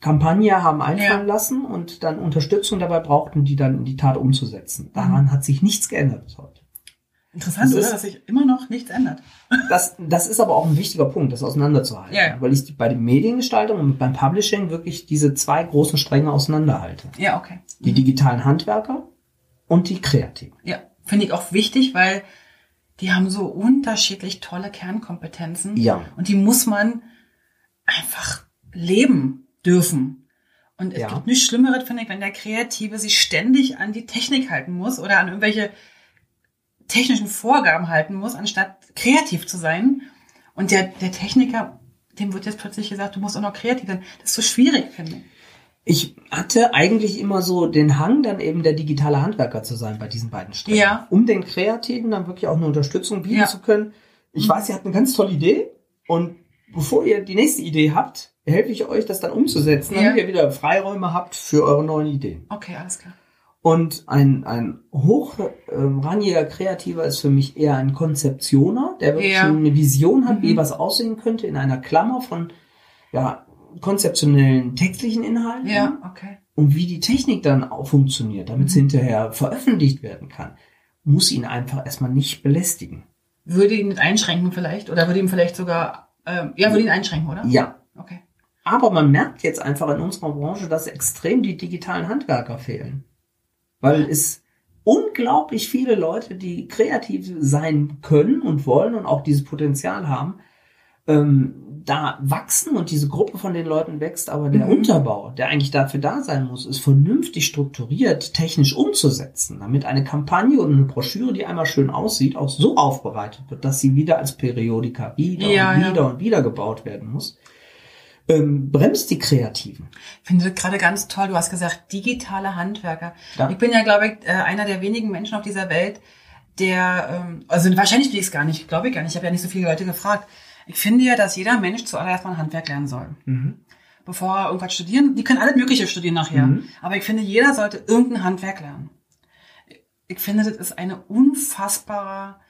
Speaker 2: Kampagne haben einfallen
Speaker 1: Ja.
Speaker 2: lassen und dann Unterstützung dabei brauchten, die dann in die Tat umzusetzen. Daran hat sich nichts geändert bis heute.
Speaker 1: Interessant,
Speaker 2: Das
Speaker 1: oder?
Speaker 2: ist-
Speaker 1: Dass sich immer noch nichts ändert.
Speaker 2: Das, das ist aber auch ein wichtiger Punkt, das auseinanderzuhalten.
Speaker 1: Ja, ja.
Speaker 2: Weil ich bei der Mediengestaltung und beim Publishing wirklich diese zwei großen Stränge auseinanderhalte.
Speaker 1: Ja, okay.
Speaker 2: Die digitalen Handwerker und die Kreativen.
Speaker 1: Ja, finde ich auch wichtig, weil die haben so unterschiedlich tolle Kernkompetenzen.
Speaker 2: Ja.
Speaker 1: Und die muss man einfach leben dürfen. Und es
Speaker 2: Ja.
Speaker 1: gibt nichts Schlimmeres, finde ich, wenn der Kreative sich ständig an die Technik halten muss oder an irgendwelche technischen Vorgaben halten muss, anstatt kreativ zu sein. Und der, der Techniker, dem wird jetzt plötzlich gesagt, du musst auch noch kreativ sein. Das ist so schwierig, finde ich.
Speaker 2: Ich hatte eigentlich immer so den Hang, dann eben der digitale Handwerker zu sein bei diesen beiden Strängen.
Speaker 1: Ja.
Speaker 2: Um den Kreativen dann wirklich auch eine Unterstützung bieten
Speaker 1: Ja.
Speaker 2: zu können, Ich weiß, ihr habt eine ganz tolle Idee und bevor ihr die nächste Idee habt, helfe ich euch, das dann umzusetzen,
Speaker 1: Ja.
Speaker 2: damit ihr wieder Freiräume habt für eure neuen Ideen.
Speaker 1: Okay, alles klar.
Speaker 2: Und ein, ein hochrangiger Kreativer ist für mich eher ein Konzeptioner, der wirklich
Speaker 1: Ja.
Speaker 2: eine Vision hat, wie
Speaker 1: Mhm.
Speaker 2: was aussehen könnte in einer Klammer von ja, konzeptionellen textlichen Inhalten
Speaker 1: Ja, okay.
Speaker 2: und wie die Technik dann auch funktioniert, damit es
Speaker 1: Mhm.
Speaker 2: hinterher veröffentlicht werden kann, muss ihn einfach erstmal nicht belästigen.
Speaker 1: Würde ihn nicht einschränken vielleicht? Oder würde ihn vielleicht sogar, ähm, ja, würde ihn einschränken, oder?
Speaker 2: Ja,
Speaker 1: Okay.
Speaker 2: aber man merkt jetzt einfach in unserer Branche, dass extrem die digitalen Handwerker fehlen. Weil es unglaublich viele Leute, die kreativ sein können und wollen und auch dieses Potenzial haben, ähm, da wachsen und diese Gruppe von den Leuten wächst, aber der
Speaker 1: Mhm.
Speaker 2: Unterbau, der eigentlich dafür da sein muss, ist vernünftig strukturiert, technisch umzusetzen, damit eine Kampagne und eine Broschüre, die einmal schön aussieht, auch so aufbereitet wird, dass sie wieder als Periodika wieder
Speaker 1: Ja,
Speaker 2: und
Speaker 1: ja.
Speaker 2: wieder und wieder gebaut werden muss, ähm, bremst die Kreativen.
Speaker 1: Ich finde gerade ganz toll. Du hast gesagt, digitale Handwerker.
Speaker 2: Ja.
Speaker 1: Ich bin ja, glaube ich, äh, einer der wenigen Menschen auf dieser Welt, der, ähm, also wahrscheinlich will ich es gar nicht, glaube ich gar nicht. Ich habe ja nicht so viele Leute gefragt. Ich finde ja, dass jeder Mensch zuallererst mal ein Handwerk lernen soll.
Speaker 2: Mhm.
Speaker 1: Bevor er irgendwas studieren, die können alles Mögliche studieren nachher.
Speaker 2: Mhm.
Speaker 1: Aber ich finde, jeder sollte irgendein Handwerk lernen. Ich finde, das ist eine unfassbarer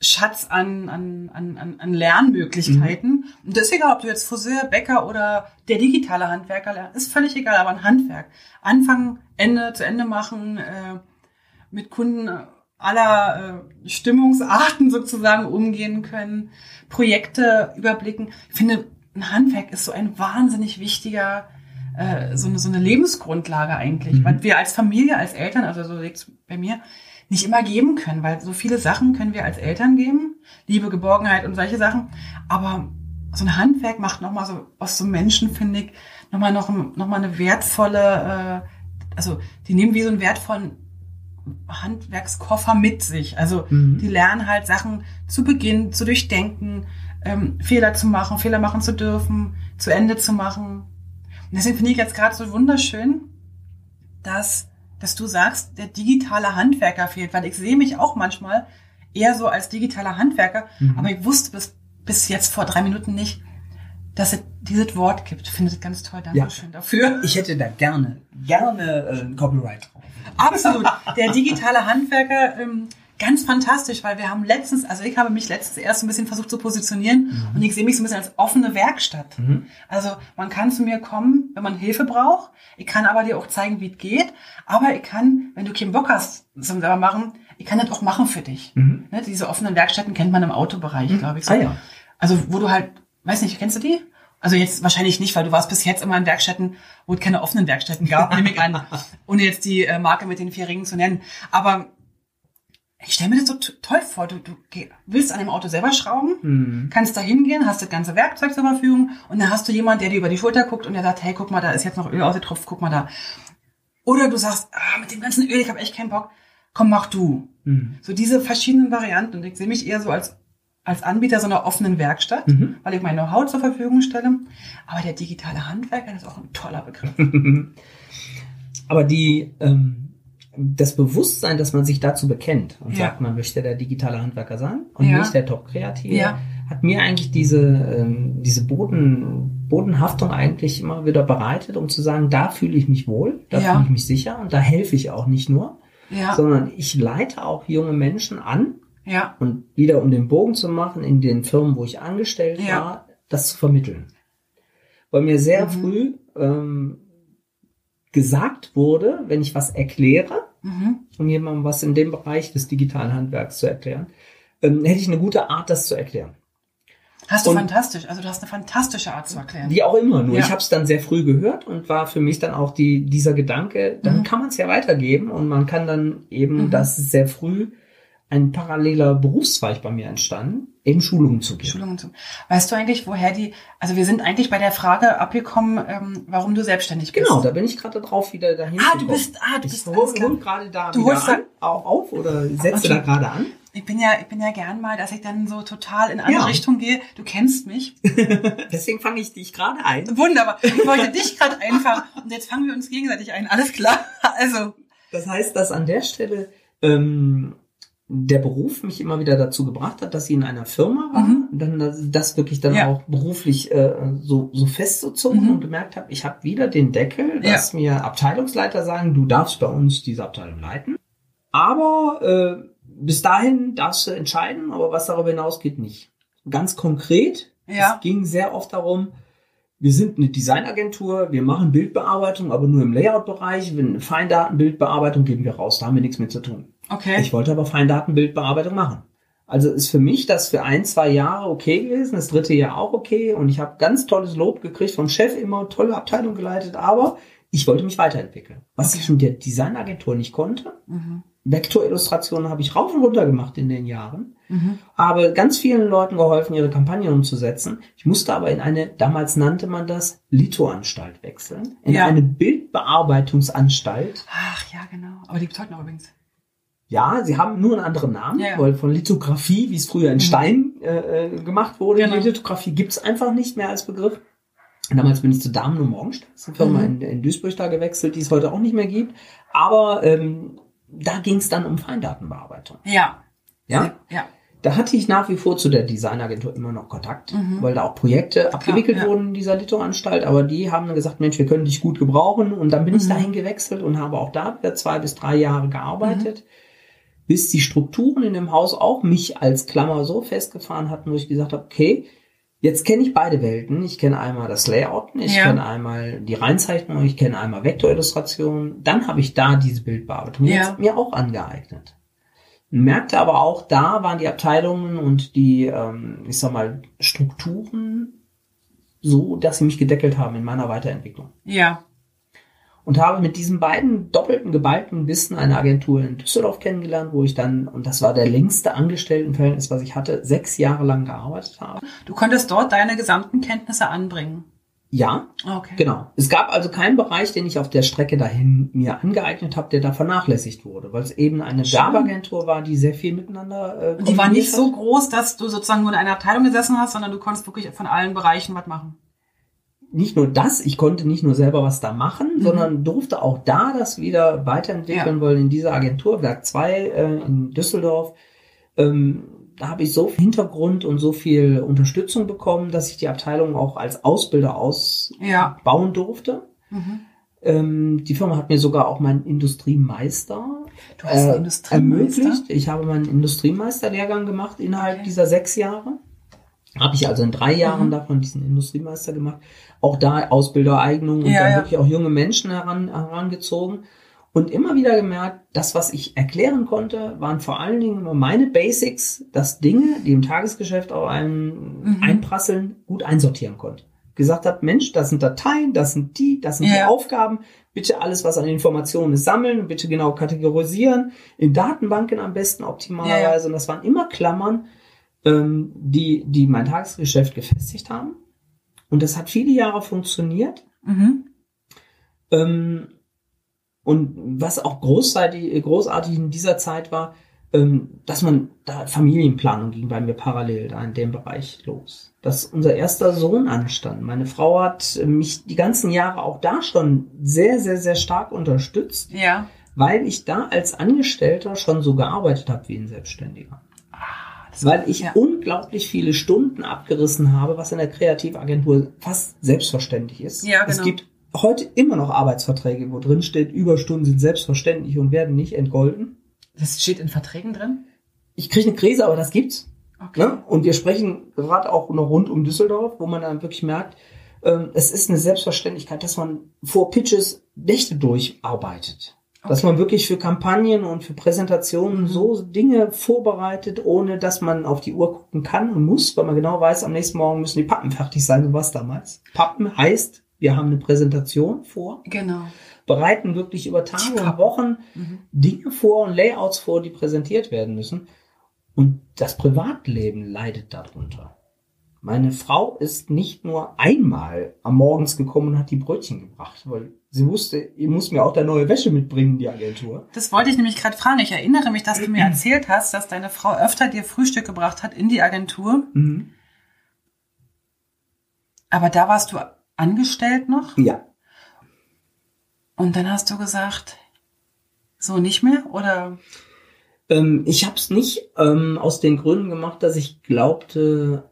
Speaker 1: Schatz an, an, an, an, Lernmöglichkeiten. Und das ist egal, ob du jetzt Friseur, Bäcker oder der digitale Handwerker lernst, ist völlig egal, aber ein Handwerk. Anfang, Ende, zu Ende machen, äh, mit Kunden aller äh, Stimmungsarten sozusagen umgehen können, Projekte überblicken. Ich finde, ein Handwerk ist so ein wahnsinnig wichtiger, äh, so, eine, so eine Lebensgrundlage eigentlich,
Speaker 2: Mhm.
Speaker 1: weil wir als Familie, als Eltern, also so liegt's bei mir, nicht immer geben können, weil so viele Sachen können wir als Eltern geben, Liebe, Geborgenheit und solche Sachen, aber so ein Handwerk macht nochmal so aus so Menschen, finde ich, nochmal noch, noch mal eine wertvolle, äh, also die nehmen wie so einen wertvollen Handwerkskoffer mit sich. Also
Speaker 2: Mhm.
Speaker 1: die lernen halt Sachen zu Beginn zu durchdenken, ähm, Fehler zu machen, Fehler machen zu dürfen, zu Ende zu machen. Und deswegen finde ich jetzt gerade so wunderschön, dass, dass du sagst, der digitale Handwerker fehlt, weil ich sehe mich auch manchmal eher so als digitaler Handwerker,
Speaker 2: Mhm.
Speaker 1: aber ich wusste bis, bis jetzt vor drei Minuten nicht, dass es dieses Wort gibt. Ich finde das ganz toll. Dankeschön dafür.
Speaker 2: Ich hätte da gerne, gerne äh, ein Copyright.
Speaker 1: Absolut. Der digitale Handwerker, ähm, ganz fantastisch, weil wir haben letztens, also ich habe mich letztens erst ein bisschen versucht zu positionieren und ich sehe mich so ein bisschen als offene Werkstatt.
Speaker 2: Mhm.
Speaker 1: Also man kann zu mir kommen, wenn man Hilfe braucht. Ich kann aber dir auch zeigen, wie es geht. Aber ich kann, wenn du keinen Bock hast zum selber machen, ich kann das auch machen für dich.
Speaker 2: Mhm.
Speaker 1: Ne, diese offenen Werkstätten kennt man im Autobereich, glaube ich. So.
Speaker 2: Ah ja.
Speaker 1: Also wo du halt, weiß nicht, kennst du die? Also jetzt wahrscheinlich nicht, weil du warst bis jetzt immer in Werkstätten, wo es keine offenen Werkstätten gab, nehme ich an, ohne jetzt die äh, Marke mit den vier Ringen zu nennen. Aber ich stelle mir das so toll vor. Du, du willst an dem Auto selber schrauben,
Speaker 2: Mhm.
Speaker 1: kannst da hingehen, hast das ganze Werkzeug zur Verfügung und dann hast du jemand, der dir über die Schulter guckt und der sagt, hey, guck mal, da ist jetzt noch Öl ausgetropft, guck mal da. Oder du sagst, ah, mit dem ganzen Öl, ich habe echt keinen Bock. Komm, mach du.
Speaker 2: Mhm.
Speaker 1: So diese verschiedenen Varianten. Und ich sehe mich eher so als, als Anbieter so einer offenen Werkstatt,
Speaker 2: Mhm.
Speaker 1: weil ich mein Know-how zur Verfügung stelle. Aber der digitale Handwerker das ist auch ein toller Begriff.
Speaker 2: Aber die, ähm, das Bewusstsein, dass man sich dazu bekennt und
Speaker 1: Ja.
Speaker 2: sagt, man möchte der digitale Handwerker sein und
Speaker 1: Ja.
Speaker 2: nicht der Top-Kreative,
Speaker 1: Ja.
Speaker 2: hat mir eigentlich diese, ähm, diese Boden, Bodenhaftung eigentlich immer wieder bereitet, um zu sagen, da fühle ich mich wohl, da fühle ich mich sicher und da helfe ich auch nicht nur, sondern ich leite auch junge Menschen an
Speaker 1: ja,
Speaker 2: und wieder um den Bogen zu machen in den Firmen, wo ich angestellt
Speaker 1: Ja.
Speaker 2: war, das zu vermitteln. Weil mir sehr
Speaker 1: Mhm.
Speaker 2: früh ähm, gesagt wurde, wenn ich was erkläre,
Speaker 1: mhm.
Speaker 2: um jemandem was in dem Bereich des digitalen Handwerks zu erklären, ähm, hätte ich eine gute Art, das zu erklären.
Speaker 1: Hast du
Speaker 2: Und-
Speaker 1: fantastisch. Also du hast eine fantastische Art zu erklären.
Speaker 2: Wie auch immer, nur
Speaker 1: Ja.
Speaker 2: ich habe es dann sehr früh gehört und war für mich dann auch die, dieser Gedanke, dann
Speaker 1: Mhm.
Speaker 2: kann man es ja weitergeben und man kann dann eben,
Speaker 1: Mhm.
Speaker 2: das sehr früh ein paralleler Berufszweig bei mir entstanden, eben Schulungen zu geben.
Speaker 1: Schulungen zu. Weißt du eigentlich, woher die, also wir sind eigentlich bei der Frage abgekommen, ähm, warum du selbstständig bist.
Speaker 2: Genau, da bin ich gerade drauf, wieder dahin
Speaker 1: Ah, du bist, ah, du
Speaker 2: Ich
Speaker 1: bist,
Speaker 2: hol, gerade da
Speaker 1: Du
Speaker 2: wieder
Speaker 1: holst
Speaker 2: an, auch auf oder setze da
Speaker 1: Okay.
Speaker 2: gerade an.
Speaker 1: Ich bin ja, ich bin ja gern mal, dass ich dann so total in eine
Speaker 2: Ja.
Speaker 1: Richtung gehe. Du kennst mich.
Speaker 2: Deswegen fange ich dich gerade ein.
Speaker 1: Wunderbar. Ich wollte dich gerade einfangen und jetzt fangen wir uns gegenseitig ein. Alles klar. Also,
Speaker 2: Das heißt, dass an der Stelle ähm, der Beruf mich immer wieder dazu gebracht hat, dass sie in einer Firma war,
Speaker 1: Mhm.
Speaker 2: dann das, wirklich dann
Speaker 1: Ja.
Speaker 2: auch beruflich äh, so, so festgezogen
Speaker 1: Mhm.
Speaker 2: und gemerkt habe, ich habe wieder den Deckel, dass mir Abteilungsleiter sagen, du darfst bei uns diese Abteilung leiten. Aber äh, bis dahin darfst du entscheiden, aber was darüber hinausgeht, nicht. Ganz konkret,
Speaker 1: Ja.
Speaker 2: es ging sehr oft darum, wir sind eine Designagentur, wir machen Bildbearbeitung, aber nur im Layout-Bereich. Wenn Feindatenbildbearbeitung geben wir raus, da haben wir nichts mit zu tun.
Speaker 1: Okay.
Speaker 2: Ich wollte aber Feindatenbildbearbeitung machen. Also ist für mich das für ein, zwei Jahre okay gewesen, das dritte Jahr auch okay und ich habe ganz tolles Lob gekriegt vom Chef, immer tolle Abteilung geleitet, aber ich wollte mich weiterentwickeln. Was
Speaker 1: Okay.
Speaker 2: ich mit der Designagentur nicht konnte.
Speaker 1: mhm.
Speaker 2: Vektorillustrationen habe ich rauf und runter gemacht in den Jahren
Speaker 1: Mhm.
Speaker 2: habe ganz vielen Leuten geholfen, ihre Kampagnen umzusetzen. Ich musste aber in eine, damals nannte man das Lithoanstalt wechseln, in
Speaker 1: Ja.
Speaker 2: eine Bildbearbeitungsanstalt.
Speaker 1: Ach ja, genau. Aber die bedeuten auch übrigens.
Speaker 2: Ja, sie haben nur einen anderen Namen,
Speaker 1: Ja, ja.
Speaker 2: weil von Lithografie, wie es früher in
Speaker 1: Mhm.
Speaker 2: Stein äh, äh, gemacht wurde,
Speaker 1: Genau.
Speaker 2: die Lithografie gibt's einfach nicht mehr als Begriff. Damals bin ich zu Damen und eine Firma
Speaker 1: Mhm.
Speaker 2: in, in Duisburg da gewechselt, die es heute auch nicht mehr gibt. Aber ähm, da ging es dann um Feindatenbearbeitung.
Speaker 1: Ja.
Speaker 2: Ja,
Speaker 1: Ja.
Speaker 2: Da hatte ich nach wie vor zu der Designagentur immer noch Kontakt,
Speaker 1: Mhm.
Speaker 2: weil da auch Projekte abgewickelt
Speaker 1: ja.
Speaker 2: wurden in dieser Lithoanstalt, aber die haben dann gesagt, Mensch, wir können dich gut gebrauchen und dann bin ich
Speaker 1: Mhm.
Speaker 2: dahin gewechselt und habe auch da wieder zwei bis drei Jahre gearbeitet,
Speaker 1: Mhm.
Speaker 2: Bis die Strukturen in dem Haus auch mich als Klammer so festgefahren hatten, wo ich gesagt habe, okay, jetzt kenne ich beide Welten. Ich kenne einmal das Layouten, ich
Speaker 1: Ja.
Speaker 2: kenne einmal die Reinzeichnung, ich kenne einmal Vektorillustration. Dann habe ich da diese Bildbearbeitung
Speaker 1: Ja.
Speaker 2: jetzt mir auch angeeignet. Merkte aber auch, da waren die Abteilungen und die, ähm, ich sag mal, Strukturen so, dass sie mich gedeckelt haben in meiner Weiterentwicklung.
Speaker 1: Ja.
Speaker 2: Und habe mit diesen beiden doppelten, geballten Bissen eine Agentur in Düsseldorf kennengelernt, wo ich dann, und das war der längste Angestelltenverhältnis, was ich hatte, sechs Jahre lang gearbeitet habe.
Speaker 1: Du konntest dort deine gesamten Kenntnisse anbringen.
Speaker 2: Ja,
Speaker 1: Okay.
Speaker 2: genau. Es gab also keinen Bereich, den ich auf der Strecke dahin mir angeeignet habe, der da vernachlässigt wurde, weil es eben eine. Werbeagentur war, die sehr viel miteinander äh,
Speaker 1: Und die war nicht
Speaker 2: kombiniert
Speaker 1: so
Speaker 2: hat.
Speaker 1: groß, dass du sozusagen nur in einer Abteilung gesessen hast, sondern du konntest wirklich von allen Bereichen was machen.
Speaker 2: Nicht nur das, ich konnte nicht nur selber was da machen,
Speaker 1: Mhm.
Speaker 2: sondern durfte auch da das wieder weiterentwickeln, weil in dieser Agentur, Werk 2 äh, in Düsseldorf, ähm, da habe ich so viel Hintergrund und so viel Unterstützung bekommen, dass ich die Abteilung auch als Ausbilder
Speaker 1: Ja.
Speaker 2: ausbauen durfte.
Speaker 1: Mhm.
Speaker 2: Ähm, die Firma hat mir sogar auch meinen Industriemeister
Speaker 1: Du hast einen
Speaker 2: äh,
Speaker 1: Industriemeister?
Speaker 2: ermöglicht. Ich habe meinen Industriemeisterlehrgang gemacht innerhalb
Speaker 1: Okay.
Speaker 2: dieser sechs Jahre. Habe ich also in drei Jahren
Speaker 1: Mhm.
Speaker 2: davon diesen Industriemeister gemacht. Auch da Ausbildereignung und
Speaker 1: Ja,
Speaker 2: dann
Speaker 1: ja.
Speaker 2: wirklich auch junge Menschen heran, herangezogen. Und immer wieder gemerkt, das, was ich erklären konnte, waren vor allen Dingen immer meine Basics, dass Dinge, die im Tagesgeschäft auf einen
Speaker 1: Mhm.
Speaker 2: einprasseln, gut einsortieren konnte. Gesagt habe, Mensch, das sind Dateien, das sind die, das sind die
Speaker 1: Ja.
Speaker 2: Aufgaben. Bitte alles, was an Informationen ist, sammeln, bitte genau kategorisieren, in Datenbanken am besten optimalerweise. Und das waren immer Klammern, ähm, die, die mein Tagesgeschäft gefestigt haben. Und das hat viele Jahre funktioniert.
Speaker 1: Mhm.
Speaker 2: Ähm, und was auch großartig, großartig in dieser Zeit war, ähm, dass man da Familienplanung ging bei mir parallel da in dem Bereich los. Dass unser erster Sohn anstand. Meine Frau hat mich die ganzen Jahre auch da schon sehr, sehr, sehr stark unterstützt,
Speaker 1: Ja.
Speaker 2: weil ich da als Angestellter schon so gearbeitet habe wie ein Selbstständiger. Weil ich
Speaker 1: ja.
Speaker 2: unglaublich viele Stunden abgerissen habe, was in der Kreativagentur fast selbstverständlich ist.
Speaker 1: Ja,
Speaker 2: Es
Speaker 1: genau.
Speaker 2: gibt heute immer noch Arbeitsverträge, wo drin steht, Überstunden sind selbstverständlich und werden nicht entgolten.
Speaker 1: Das steht in Verträgen drin?
Speaker 2: Ich kriege eine Krise, aber das gibt's.
Speaker 1: Okay.
Speaker 2: Ne? Und wir sprechen gerade auch noch rund um Düsseldorf, wo man dann wirklich merkt, ähm, es ist eine Selbstverständlichkeit, dass man vor Pitches Nächte durcharbeitet. Dass man wirklich für Kampagnen und für Präsentationen
Speaker 1: Mhm.
Speaker 2: so Dinge vorbereitet, ohne dass man auf die Uhr gucken kann und muss, weil man genau weiß, am nächsten Morgen müssen die Pappen fertig sein, so was damals. Pappen heißt, wir haben eine Präsentation vor,
Speaker 1: Genau.
Speaker 2: bereiten wirklich über Tage und. Wochen
Speaker 1: Mhm.
Speaker 2: Dinge vor und Layouts vor, die präsentiert werden müssen. Und das Privatleben leidet darunter. Meine Frau ist nicht nur einmal am Morgens gekommen und hat die Brötchen gebracht, weil sie wusste, ihr muss mir auch da neue Wäsche mitbringen, die Agentur.
Speaker 1: Das wollte ich nämlich gerade fragen. Ich erinnere mich, dass du mir erzählt hast, dass deine Frau öfter dir Frühstück gebracht hat in die Agentur.
Speaker 2: Mhm.
Speaker 1: Aber da warst du angestellt noch.
Speaker 2: Ja,
Speaker 1: Und dann hast du gesagt, so nicht mehr? Oder?
Speaker 2: Ähm, ich habe es nicht ähm, aus den Gründen gemacht, dass ich glaubte,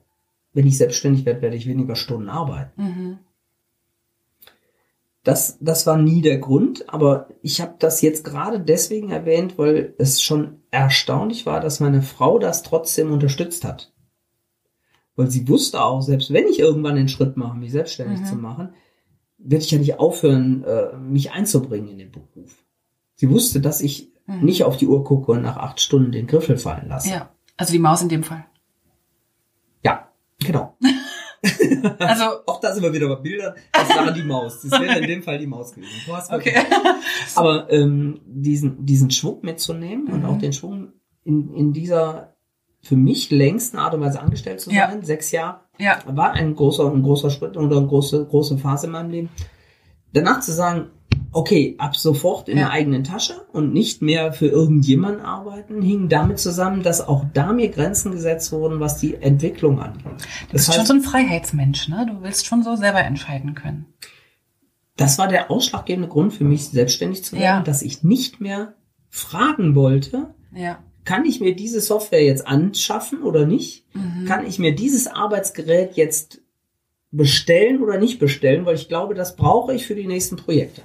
Speaker 2: wenn ich selbstständig werde, werde ich weniger Stunden arbeiten.
Speaker 1: Mhm.
Speaker 2: Das, das war nie der Grund, aber ich habe das jetzt gerade deswegen erwähnt, weil es schon erstaunlich war, dass meine Frau das trotzdem unterstützt hat. Weil sie wusste auch, selbst wenn ich irgendwann den Schritt mache, mich selbstständig
Speaker 1: Mhm.
Speaker 2: zu machen, werde ich ja nicht aufhören, äh, mich einzubringen in den Beruf. Sie wusste, dass ich
Speaker 1: Mhm.
Speaker 2: nicht auf die Uhr gucke und nach acht Stunden den Griffel fallen lasse.
Speaker 1: Ja, also die Maus in dem Fall.
Speaker 2: Ja, genau.
Speaker 1: Also,
Speaker 2: Auch da sind wir wieder bei Bildern. Das war die Maus. Das wäre in dem Fall die Maus gewesen. Du hast
Speaker 1: okay.
Speaker 2: Aber ähm, diesen, diesen Schwung mitzunehmen und
Speaker 1: Mhm.
Speaker 2: auch den Schwung in, in dieser für mich längsten Art und Weise angestellt zu
Speaker 1: Ja.
Speaker 2: sein, sechs Jahre,
Speaker 1: Ja,
Speaker 2: war ein großer, ein großer Schritt oder eine große, große Phase in meinem Leben. Danach zu sagen, okay, ab sofort in
Speaker 1: Ja.
Speaker 2: der eigenen Tasche und nicht mehr für irgendjemanden arbeiten, hing damit zusammen, dass auch da mir Grenzen gesetzt wurden, was die Entwicklung angeht.
Speaker 1: du bist schon so ein Freiheitsmensch, ne? Du willst schon so selber entscheiden können.
Speaker 2: das war der ausschlaggebende Grund für mich, selbstständig zu werden,
Speaker 1: Ja.
Speaker 2: dass ich nicht mehr fragen wollte,
Speaker 1: Ja.
Speaker 2: kann ich mir diese Software jetzt anschaffen oder nicht?
Speaker 1: Mhm.
Speaker 2: Kann ich mir dieses Arbeitsgerät jetzt bestellen oder nicht bestellen? Weil ich glaube, das brauche ich für die nächsten Projekte.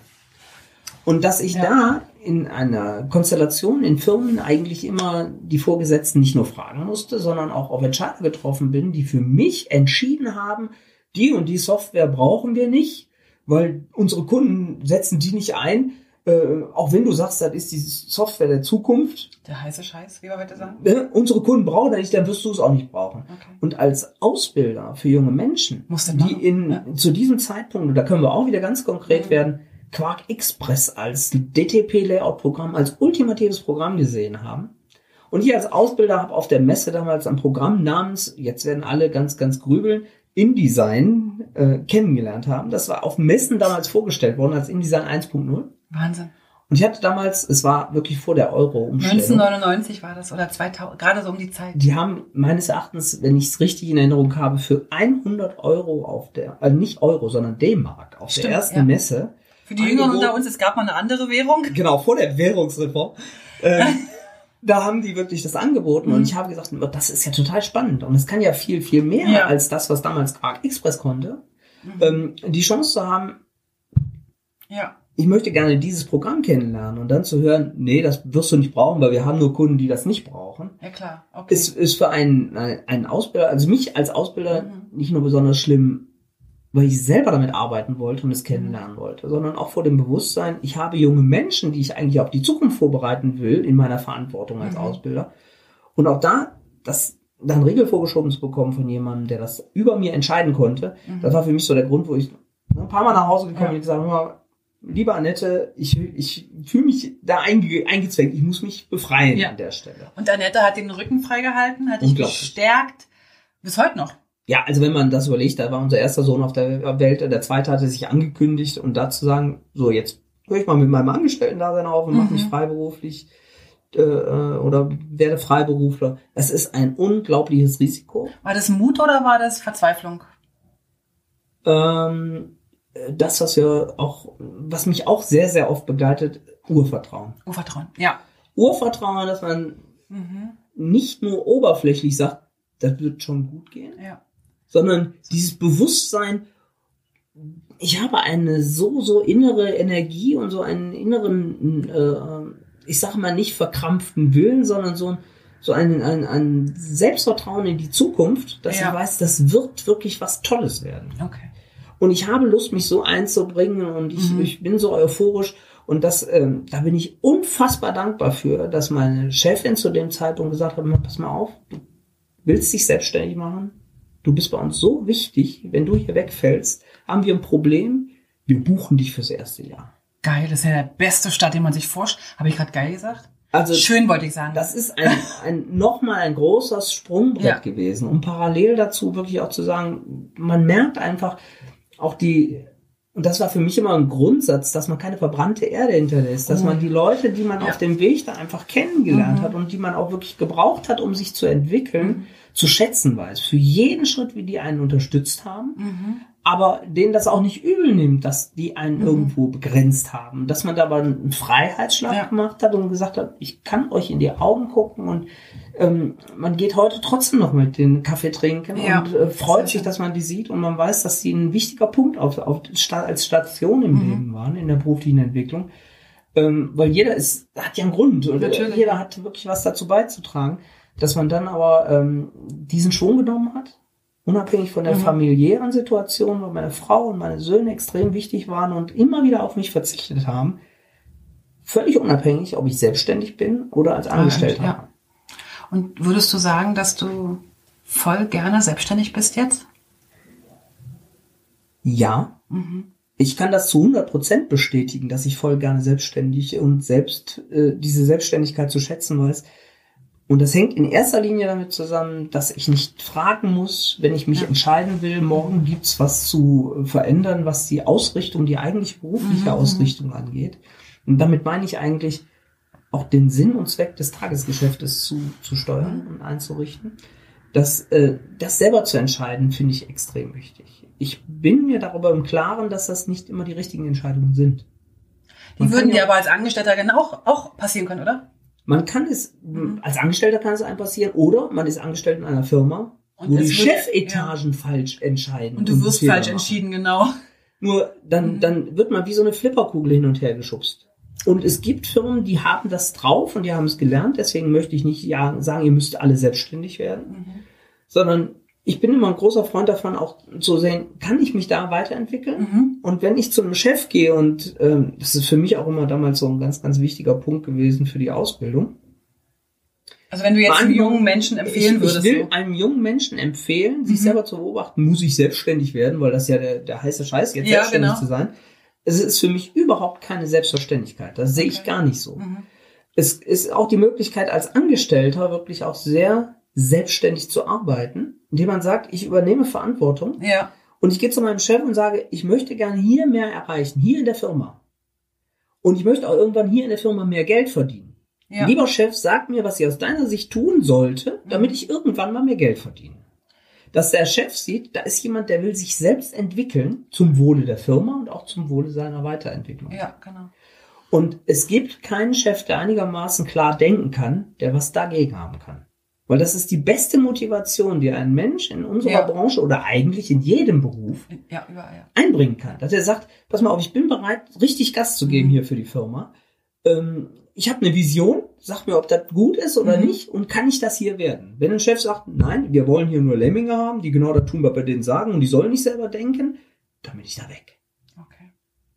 Speaker 2: Und dass ich
Speaker 1: Ja.
Speaker 2: da in einer Konstellation in Firmen eigentlich immer die Vorgesetzten nicht nur fragen musste, sondern auch auf Entscheider getroffen bin, die für mich entschieden haben, die und die Software brauchen wir nicht, weil unsere Kunden setzen die nicht ein. Äh, auch wenn du sagst, das ist die Software der Zukunft,
Speaker 1: Der heiße Scheiß, wie wir heute sagen.
Speaker 2: ne, unsere Kunden brauchen das nicht, dann wirst du es auch nicht brauchen.
Speaker 1: Okay.
Speaker 2: Und als Ausbilder für junge Menschen, die in,
Speaker 1: ja.
Speaker 2: zu diesem Zeitpunkt, und da können wir auch wieder ganz konkret
Speaker 1: Mhm.
Speaker 2: werden, Quark Express als DTP-Layout-Programm, als ultimatives Programm gesehen haben. Und ich als Ausbilder habe auf der Messe damals ein Programm namens, jetzt werden alle ganz, ganz grübeln, InDesign äh, kennengelernt haben. Das war auf Messen damals vorgestellt worden als InDesign 1.0.
Speaker 1: Wahnsinn.
Speaker 2: Und ich hatte damals, es war wirklich vor der Euro-Umstellung.
Speaker 1: 1999 war das oder 2000, gerade so um die Zeit.
Speaker 2: Die haben meines Erachtens, wenn ich es richtig in Erinnerung habe, für 100 Euro auf der, also nicht Euro, sondern D-Mark auf
Speaker 1: Stimmt,
Speaker 2: der ersten
Speaker 1: ja.
Speaker 2: Messe.
Speaker 1: Für die Jüngeren unter uns, es gab mal eine andere Währung.
Speaker 2: Genau, vor der Währungsreform. Ähm, da haben die wirklich das angeboten und
Speaker 1: Mhm.
Speaker 2: ich habe gesagt, das ist ja total spannend und es kann ja viel, viel mehr
Speaker 1: Ja.
Speaker 2: als das, was damals Quark Express konnte.
Speaker 1: Mhm.
Speaker 2: Ähm, die Chance zu haben,
Speaker 1: Ja.
Speaker 2: ich möchte gerne dieses Programm kennenlernen und dann zu hören, nee, das wirst du nicht brauchen, weil wir haben nur Kunden, die das nicht brauchen.
Speaker 1: Ja klar. Okay.
Speaker 2: ist, ist für einen, einen Ausbilder, also mich als Ausbilder
Speaker 1: Mhm.
Speaker 2: nicht nur besonders schlimm, weil ich selber damit arbeiten wollte und es kennenlernen wollte, sondern auch vor dem Bewusstsein, ich habe junge Menschen, die ich eigentlich auf die Zukunft vorbereiten will, in meiner Verantwortung als
Speaker 1: Mhm.
Speaker 2: Ausbilder. Und auch da, das dann Riegel vorgeschoben zu bekommen von jemandem, der das über mir entscheiden konnte,
Speaker 1: Mhm.
Speaker 2: das war für mich so der Grund, wo ich ein paar Mal nach Hause gekommen
Speaker 1: Ja.
Speaker 2: bin und gesagt habe, lieber Annette, ich, ich fühle mich da einge, eingezwängt, ich muss mich befreien
Speaker 1: Ja.
Speaker 2: an der Stelle.
Speaker 1: Und Annette hat den Rücken freigehalten, hat dich gestärkt. Bis heute noch.
Speaker 2: Ja, also wenn man das überlegt, da war unser erster Sohn auf der Welt, der zweite hatte sich angekündigt und da zu sagen, so jetzt höre ich mal mit meinem Angestellten-Dasein auf und mache
Speaker 1: Mhm.
Speaker 2: mich freiberuflich äh, äh, oder werde Freiberufler. Das ist ein unglaubliches Risiko.
Speaker 1: War das Mut oder war das Verzweiflung?
Speaker 2: Ähm, äh, das, was wir auch, was mich auch sehr, sehr oft begleitet, Urvertrauen.
Speaker 1: Urvertrauen. Ja.
Speaker 2: Urvertrauen, dass man
Speaker 1: Mhm.
Speaker 2: nicht nur oberflächlich sagt, das wird schon gut gehen,
Speaker 1: Ja.
Speaker 2: Sondern dieses Bewusstsein, ich habe eine so, so innere Energie und so einen inneren, äh, ich sage mal nicht verkrampften Willen, sondern so, ein- so ein, ein, ein Selbstvertrauen in die Zukunft, dass
Speaker 1: Ja.
Speaker 2: ich weiß, das wird wirklich was Tolles werden.
Speaker 1: Okay.
Speaker 2: Und ich habe Lust, mich so einzubringen und ich,
Speaker 1: Mhm.
Speaker 2: ich bin so euphorisch. Und das, ähm, da bin ich unfassbar dankbar für, dass meine Chefin zu dem Zeitpunkt gesagt hat, pass mal auf, du willst dich selbstständig machen? Du bist bei uns so wichtig, wenn du hier wegfällst, haben wir ein Problem, wir buchen dich fürs erste Jahr.
Speaker 1: Geil, das ist ja der beste Start, den man sich vorstellt. Habe ich gerade geil gesagt?
Speaker 2: Also
Speaker 1: Schön wollte ich sagen.
Speaker 2: das ist ein, ein nochmal ein großes Sprungbrett
Speaker 1: Ja.
Speaker 2: gewesen. Und parallel dazu wirklich auch zu sagen, man merkt einfach auch die, und das war für mich immer ein Grundsatz, dass man keine verbrannte Erde hinterlässt, dass
Speaker 1: Mhm.
Speaker 2: man die Leute, die man
Speaker 1: Ja.
Speaker 2: auf dem Weg da einfach kennengelernt
Speaker 1: Mhm.
Speaker 2: hat und die man auch wirklich gebraucht hat, um sich zu entwickeln,
Speaker 1: Mhm.
Speaker 2: Zu schätzen weiß, für jeden Schritt, wie die einen unterstützt haben,
Speaker 1: Mhm.
Speaker 2: aber denen das auch nicht übel nimmt, dass die einen
Speaker 1: Mhm.
Speaker 2: irgendwo begrenzt haben. Dass man da aber einen Freiheitsschlag
Speaker 1: Ja.
Speaker 2: gemacht hat und gesagt hat, ich kann euch in die Augen gucken und ähm, man geht heute trotzdem noch mit den Kaffee trinken
Speaker 1: Ja.
Speaker 2: und äh, freut
Speaker 1: Sehr
Speaker 2: sich, dass man die sieht und man weiß, dass sie ein wichtiger Punkt auf, auf, als Station im
Speaker 1: Mhm.
Speaker 2: Leben waren, in der beruflichen Entwicklung. Ähm, weil jeder ist, hat ja einen Grund und äh,
Speaker 1: Natürlich.
Speaker 2: jeder hat wirklich was dazu beizutragen, dass man dann aber ähm, diesen Schwung genommen hat, unabhängig von der
Speaker 1: Mhm.
Speaker 2: familiären Situation, weil meine Frau und meine Söhne extrem wichtig waren und immer wieder auf mich verzichtet haben, völlig unabhängig, ob ich selbstständig bin oder als Angestellter.
Speaker 1: ja. Und würdest du sagen, dass du voll gerne selbstständig bist jetzt?
Speaker 2: Ja,
Speaker 1: Mhm.
Speaker 2: ich kann das zu 100 Prozent bestätigen, dass ich voll gerne selbstständig und selbst äh, diese Selbstständigkeit zu schätzen weiß. Und das hängt in erster Linie damit zusammen, dass ich nicht fragen muss, wenn ich mich
Speaker 1: Ja.
Speaker 2: entscheiden will, morgen gibt's was zu äh, verändern, was die Ausrichtung, die eigentlich berufliche
Speaker 1: Mhm,
Speaker 2: Ausrichtung angeht. Und damit meine ich eigentlich auch den Sinn und Zweck des Tagesgeschäftes zu, zu steuern und einzurichten. Das, äh, das selber zu entscheiden, finde ich extrem wichtig. Ich bin mir darüber im Klaren, dass das nicht immer die richtigen Entscheidungen sind.
Speaker 1: Die
Speaker 2: Man
Speaker 1: würden dir
Speaker 2: ja-
Speaker 1: aber als Angestellter genau auch, auch passieren können, oder?
Speaker 2: Man kann es,
Speaker 1: Mhm.
Speaker 2: als Angestellter kann es einem passieren, oder man ist angestellt in einer Firma,
Speaker 1: Und
Speaker 2: wo die Chefetagen falsch entscheiden.
Speaker 1: Und du wirst
Speaker 2: Fehler
Speaker 1: falsch
Speaker 2: machen.
Speaker 1: entschieden, genau.
Speaker 2: Nur dann,
Speaker 1: Mhm.
Speaker 2: dann wird man wie so eine Flipperkugel hin und her geschubst. Und es gibt Firmen, die haben das drauf und die haben es gelernt. Deswegen möchte ich nicht ja, sagen, ihr müsst alle selbstständig werden,
Speaker 1: Mhm.
Speaker 2: sondern ich bin immer ein großer Freund davon, auch zu sehen, kann ich mich da weiterentwickeln?
Speaker 1: Mhm.
Speaker 2: Und wenn ich zu einem Chef gehe, und ähm, das ist für mich auch immer damals so ein ganz, ganz wichtiger Punkt gewesen für die Ausbildung,
Speaker 1: Also wenn du jetzt einem jungen Menschen empfehlen
Speaker 2: ich,
Speaker 1: würdest.
Speaker 2: Ich will
Speaker 1: so.
Speaker 2: einem jungen Menschen empfehlen, sich
Speaker 1: Mhm.
Speaker 2: selber zu beobachten, muss ich selbstständig werden, weil das ja der, der heiße Scheiß jetzt
Speaker 1: Ja,
Speaker 2: selbstständig
Speaker 1: genau.
Speaker 2: zu sein. Es ist für mich überhaupt keine Selbstverständlichkeit. Das sehe ich
Speaker 1: Okay.
Speaker 2: gar nicht so.
Speaker 1: Mhm.
Speaker 2: Es ist auch die Möglichkeit, als Angestellter wirklich auch sehr selbstständig zu arbeiten, indem man sagt, ich übernehme Verantwortung
Speaker 1: Ja.
Speaker 2: und ich gehe zu meinem Chef und sage, ich möchte gerne hier mehr erreichen, hier in der Firma. Und ich möchte auch irgendwann hier in der Firma mehr Geld verdienen.
Speaker 1: ja.
Speaker 2: Lieber Chef, sag mir, was ich aus deiner Sicht tun sollte, damit
Speaker 1: Mhm.
Speaker 2: ich irgendwann mal mehr Geld verdiene. Dass der Chef sieht, da ist jemand, der will sich selbst entwickeln zum Wohle der Firma und auch zum Wohle seiner Weiterentwicklung.
Speaker 1: ja, genau.
Speaker 2: Und es gibt keinen Chef, der einigermaßen klar denken kann, der was dagegen haben kann. Weil das ist die beste Motivation, die ein Mensch in unserer
Speaker 1: Ja.
Speaker 2: Branche oder eigentlich in jedem Beruf
Speaker 1: Ja, überall, ja.
Speaker 2: einbringen kann. Dass er sagt, pass mal auf, ich bin bereit, richtig Gas zu geben
Speaker 1: Mhm.
Speaker 2: hier für die Firma. Ähm, ich habe eine Vision, sag mir, ob das gut ist oder
Speaker 1: Mhm.
Speaker 2: nicht und kann ich das hier werden? Wenn ein Chef sagt, nein, wir wollen hier nur Lemminge haben, die genau das tun, was wir denen sagen und die sollen nicht selber denken, dann bin ich da weg.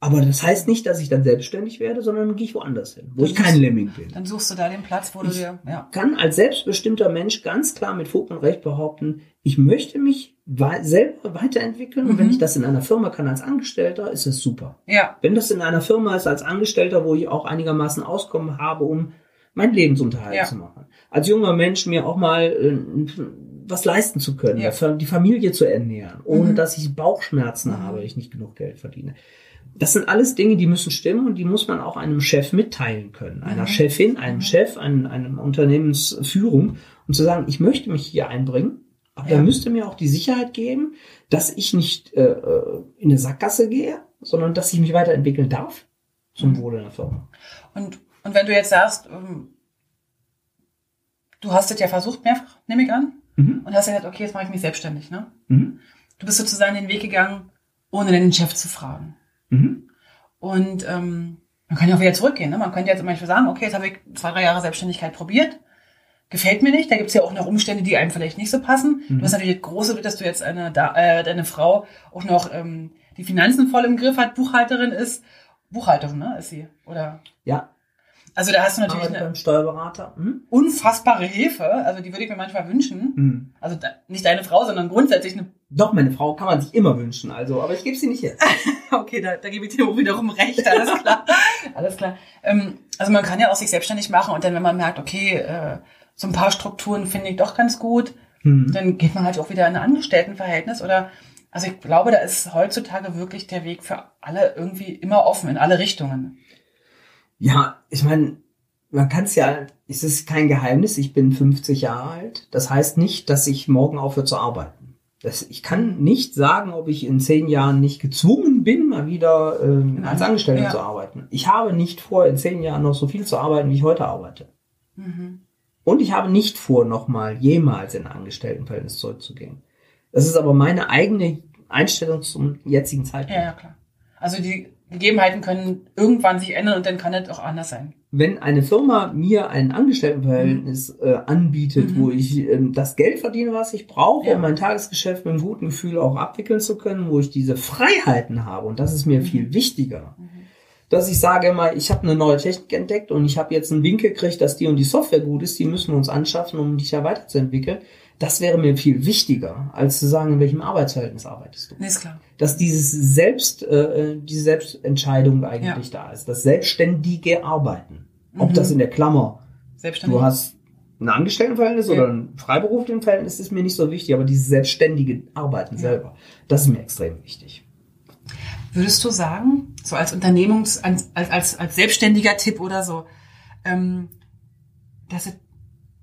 Speaker 2: Aber das heißt nicht, dass ich dann selbstständig werde, sondern dann gehe ich woanders hin, wo
Speaker 1: Das
Speaker 2: ich kein Lemming bin.
Speaker 1: Dann suchst du da den Platz, wo du
Speaker 2: Ich-
Speaker 1: dir, ja.
Speaker 2: kann als selbstbestimmter Mensch ganz klar mit Fug und Recht behaupten, ich möchte mich wei selber weiterentwickeln und
Speaker 1: Mhm.
Speaker 2: wenn ich das in einer Firma kann als Angestellter, ist es super.
Speaker 1: Ja,
Speaker 2: Wenn das in einer Firma ist als Angestellter, wo ich auch einigermaßen Auskommen habe, um meinen Lebensunterhalt
Speaker 1: Ja.
Speaker 2: zu machen. Als junger Mensch mir auch mal äh, was leisten zu können,
Speaker 1: Ja.
Speaker 2: die Familie zu ernähren, ohne
Speaker 1: Mhm.
Speaker 2: dass ich Bauchschmerzen
Speaker 1: Mhm.
Speaker 2: habe, weil ich nicht genug Geld verdiene. Das sind alles Dinge, die müssen stimmen und die muss man auch einem Chef mitteilen können. Einer
Speaker 1: Mhm.
Speaker 2: Chefin, einem
Speaker 1: Mhm.
Speaker 2: Chef, einem, einem Unternehmensführung, um zu sagen, ich möchte mich hier einbringen, aber
Speaker 1: Ja.
Speaker 2: da müsste mir auch die Sicherheit geben, dass ich nicht äh, äh, in eine Sackgasse gehe, sondern dass ich mich weiterentwickeln darf zum
Speaker 1: Mhm.
Speaker 2: Wohle der Firma.
Speaker 1: und, und wenn du jetzt sagst, ähm, du hast es ja versucht mehrfach, nehme ich an,
Speaker 2: Mhm.
Speaker 1: und hast ja gesagt, okay, jetzt mache ich mich selbstständig, ne?
Speaker 2: Mhm.
Speaker 1: Du bist sozusagen den Weg gegangen, ohne den Chef zu fragen.
Speaker 2: Mhm.
Speaker 1: Und ähm, man kann ja auch wieder zurückgehen. Ne? Man könnte jetzt manchmal sagen, okay, jetzt habe ich zwei, drei Jahre Selbstständigkeit probiert. Gefällt mir nicht. Da gibt's ja auch noch Umstände, die einem vielleicht nicht so passen.
Speaker 2: Mhm.
Speaker 1: Du hast natürlich das große Glück, dass du jetzt eine, äh, deine Frau auch noch ähm, die Finanzen voll im Griff hat, Buchhalterin ist. Buchhalterin, ne, ist sie? Oder?
Speaker 2: Ja,
Speaker 1: Also da hast du natürlich eine
Speaker 2: beim Steuerberater. Mhm.
Speaker 1: unfassbare Hilfe. Also die würde ich mir manchmal wünschen.
Speaker 2: Mhm.
Speaker 1: Also da, nicht deine Frau, sondern grundsätzlich eine.
Speaker 2: Doch, meine Frau kann man sich immer wünschen, also, aber ich gebe sie nicht jetzt.
Speaker 1: Okay, da, da gebe ich dir auch wiederum recht. Alles klar. Alles klar. Ähm, also man kann ja auch sich selbstständig machen und dann, wenn man merkt, okay, äh, so ein paar Strukturen finde ich doch ganz gut,
Speaker 2: Mhm.
Speaker 1: dann geht man halt auch wieder in ein Angestelltenverhältnis oder also ich glaube, da ist heutzutage wirklich der Weg für alle irgendwie immer offen in alle Richtungen.
Speaker 2: Ja, ich meine, man kann es ja, es ist kein Geheimnis, ich bin 50 Jahre alt. Das heißt nicht, dass ich morgen aufhöre zu arbeiten. Das, ich kann nicht sagen, ob ich in zehn Jahren nicht gezwungen bin, mal wieder ähm, als Angestellter
Speaker 1: Ja.
Speaker 2: zu arbeiten. Ich habe nicht vor, in zehn Jahren noch so viel zu arbeiten, wie ich heute arbeite.
Speaker 1: Mhm.
Speaker 2: Und ich habe nicht vor, nochmal jemals in ein Angestelltenverhältnis zurückzugehen. Das ist aber meine eigene Einstellung zum jetzigen Zeitpunkt.
Speaker 1: Ja, ja, klar. Also die Gegebenheiten können irgendwann sich ändern und dann kann es auch anders sein.
Speaker 2: wenn eine Firma mir ein Angestelltenverhältnis äh, anbietet,
Speaker 1: Mhm.
Speaker 2: wo ich ähm, das Geld verdiene, was ich brauche,
Speaker 1: Ja.
Speaker 2: um mein Tagesgeschäft mit einem guten Gefühl auch abwickeln zu können, wo ich diese Freiheiten habe, und das ist mir
Speaker 1: Mhm.
Speaker 2: viel wichtiger,
Speaker 1: Mhm.
Speaker 2: dass ich sage immer, ich habe eine neue Technik entdeckt und ich habe jetzt einen Wink gekriegt, dass die und die Software gut ist, die müssen wir uns anschaffen, um dich ja weiterzuentwickeln. Das wäre mir viel wichtiger, als zu sagen, in welchem Arbeitsverhältnis arbeitest du
Speaker 1: Nee, ist klar.
Speaker 2: dass dieses Selbst, äh, diese Selbstentscheidung eigentlich da ist, das selbstständige Arbeiten. Ob
Speaker 1: Mhm.
Speaker 2: das in der Klammer, du hast ein Angestelltenverhältnis
Speaker 1: Ja.
Speaker 2: oder ein freiberuflichen Verhältnis, ist mir nicht so wichtig, aber dieses selbstständige Arbeiten
Speaker 1: Ja.
Speaker 2: selber, das ist mir extrem wichtig.
Speaker 1: Würdest du sagen, so als Unternehmungs-, als, als, als selbstständiger Tipp oder so, ähm, dass es,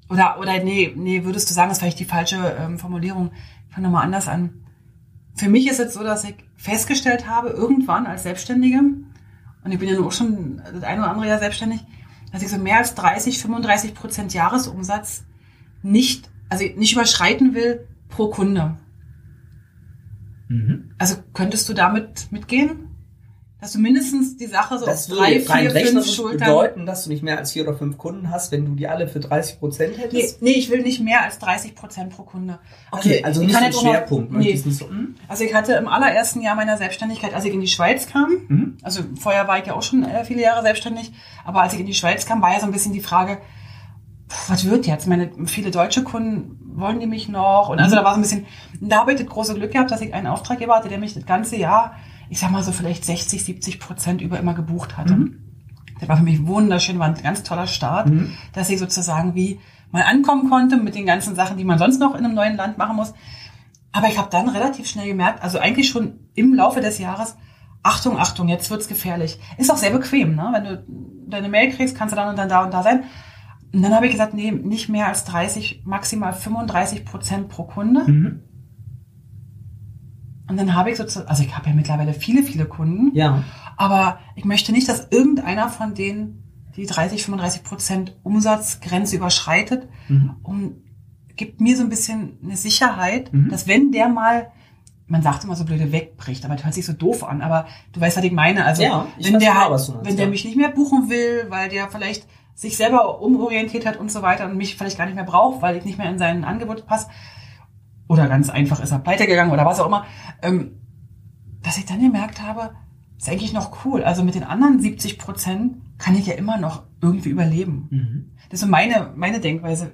Speaker 1: oder, oder nee, nee, würdest du sagen, das ist vielleicht die falsche ähm, Formulierung, ich fange nochmal anders an. Für mich ist es so, dass ich festgestellt habe, irgendwann als Selbstständige, und ich bin ja nun auch schon das eine oder andere Jahr selbstständig, dass ich so mehr als 30, 35 Prozent Jahresumsatz nicht, also nicht überschreiten will pro Kunde. Also könntest du damit mitgehen? Dass du mindestens die Sache so
Speaker 2: Das
Speaker 1: auf drei, vier, fünf Schultern.
Speaker 2: bedeuten, dass du nicht mehr als vier oder fünf Kunden hast, wenn du die alle für 30 Prozent
Speaker 1: Nee,
Speaker 2: hättest.
Speaker 1: nee, ich will nicht mehr als 30 Prozent pro Kunde.
Speaker 2: Okay, also
Speaker 1: ich
Speaker 2: nicht so
Speaker 1: jetzt auch noch-
Speaker 2: Schwerpunkt.
Speaker 1: Nee.
Speaker 2: so?
Speaker 1: Also ich hatte im allerersten Jahr meiner Selbstständigkeit, als ich in die Schweiz kam,
Speaker 2: Mhm.
Speaker 1: also vorher war ich ja auch schon äh, viele Jahre selbstständig, aber als ich in die Schweiz kam, war ja so ein bisschen die Frage, was wird jetzt? Meine viele deutsche Kunden wollen die mich noch? Und also da war so ein bisschen, da habe ich das große Glück gehabt, dass ich einen Auftraggeber hatte, der mich das ganze Jahr, ich sag mal so vielleicht 60, 70 Prozent über immer gebucht hatte.
Speaker 2: Mhm.
Speaker 1: Das war für mich wunderschön, war ein ganz toller Start,
Speaker 2: Mhm.
Speaker 1: dass ich sozusagen wie mal ankommen konnte mit den ganzen Sachen, die man sonst noch in einem neuen Land machen muss. Aber ich habe dann relativ schnell gemerkt, also eigentlich schon im Laufe des Jahres, Achtung, Achtung, jetzt wird's gefährlich. Ist auch sehr bequem, ne? Wenn du deine Mail kriegst, kannst du dann und dann da und da sein. Und dann habe ich gesagt, nee, nicht mehr als 30, maximal 35 Prozent pro Kunde.
Speaker 2: Mhm.
Speaker 1: Und dann habe ich sozusagen, also ich habe ja mittlerweile viele, viele Kunden,
Speaker 2: Ja.
Speaker 1: aber ich möchte nicht, dass irgendeiner von denen die 30, 35 Prozent Umsatzgrenze überschreitet
Speaker 2: Mhm.
Speaker 1: und gibt mir so ein bisschen eine Sicherheit,
Speaker 2: Mhm.
Speaker 1: dass wenn der mal, man sagt immer so blöde wegbricht, aber das hört sich so doof an, aber du weißt, was ich meine. Also
Speaker 2: Ja, ich
Speaker 1: wenn der
Speaker 2: genau,
Speaker 1: halt,
Speaker 2: was du meinst,
Speaker 1: wenn der
Speaker 2: ja.
Speaker 1: mich nicht mehr buchen will, weil der vielleicht sich selber umorientiert hat und so weiter und mich vielleicht gar nicht mehr braucht, weil ich nicht mehr in sein Angebot passe, oder ganz einfach ist er pleite gegangen oder was auch immer, ähm, dass ich dann gemerkt habe, ist eigentlich noch cool. Also mit den anderen 70 Prozent kann ich ja immer noch irgendwie überleben.
Speaker 2: Mhm.
Speaker 1: Das ist so meine, meine Denkweise.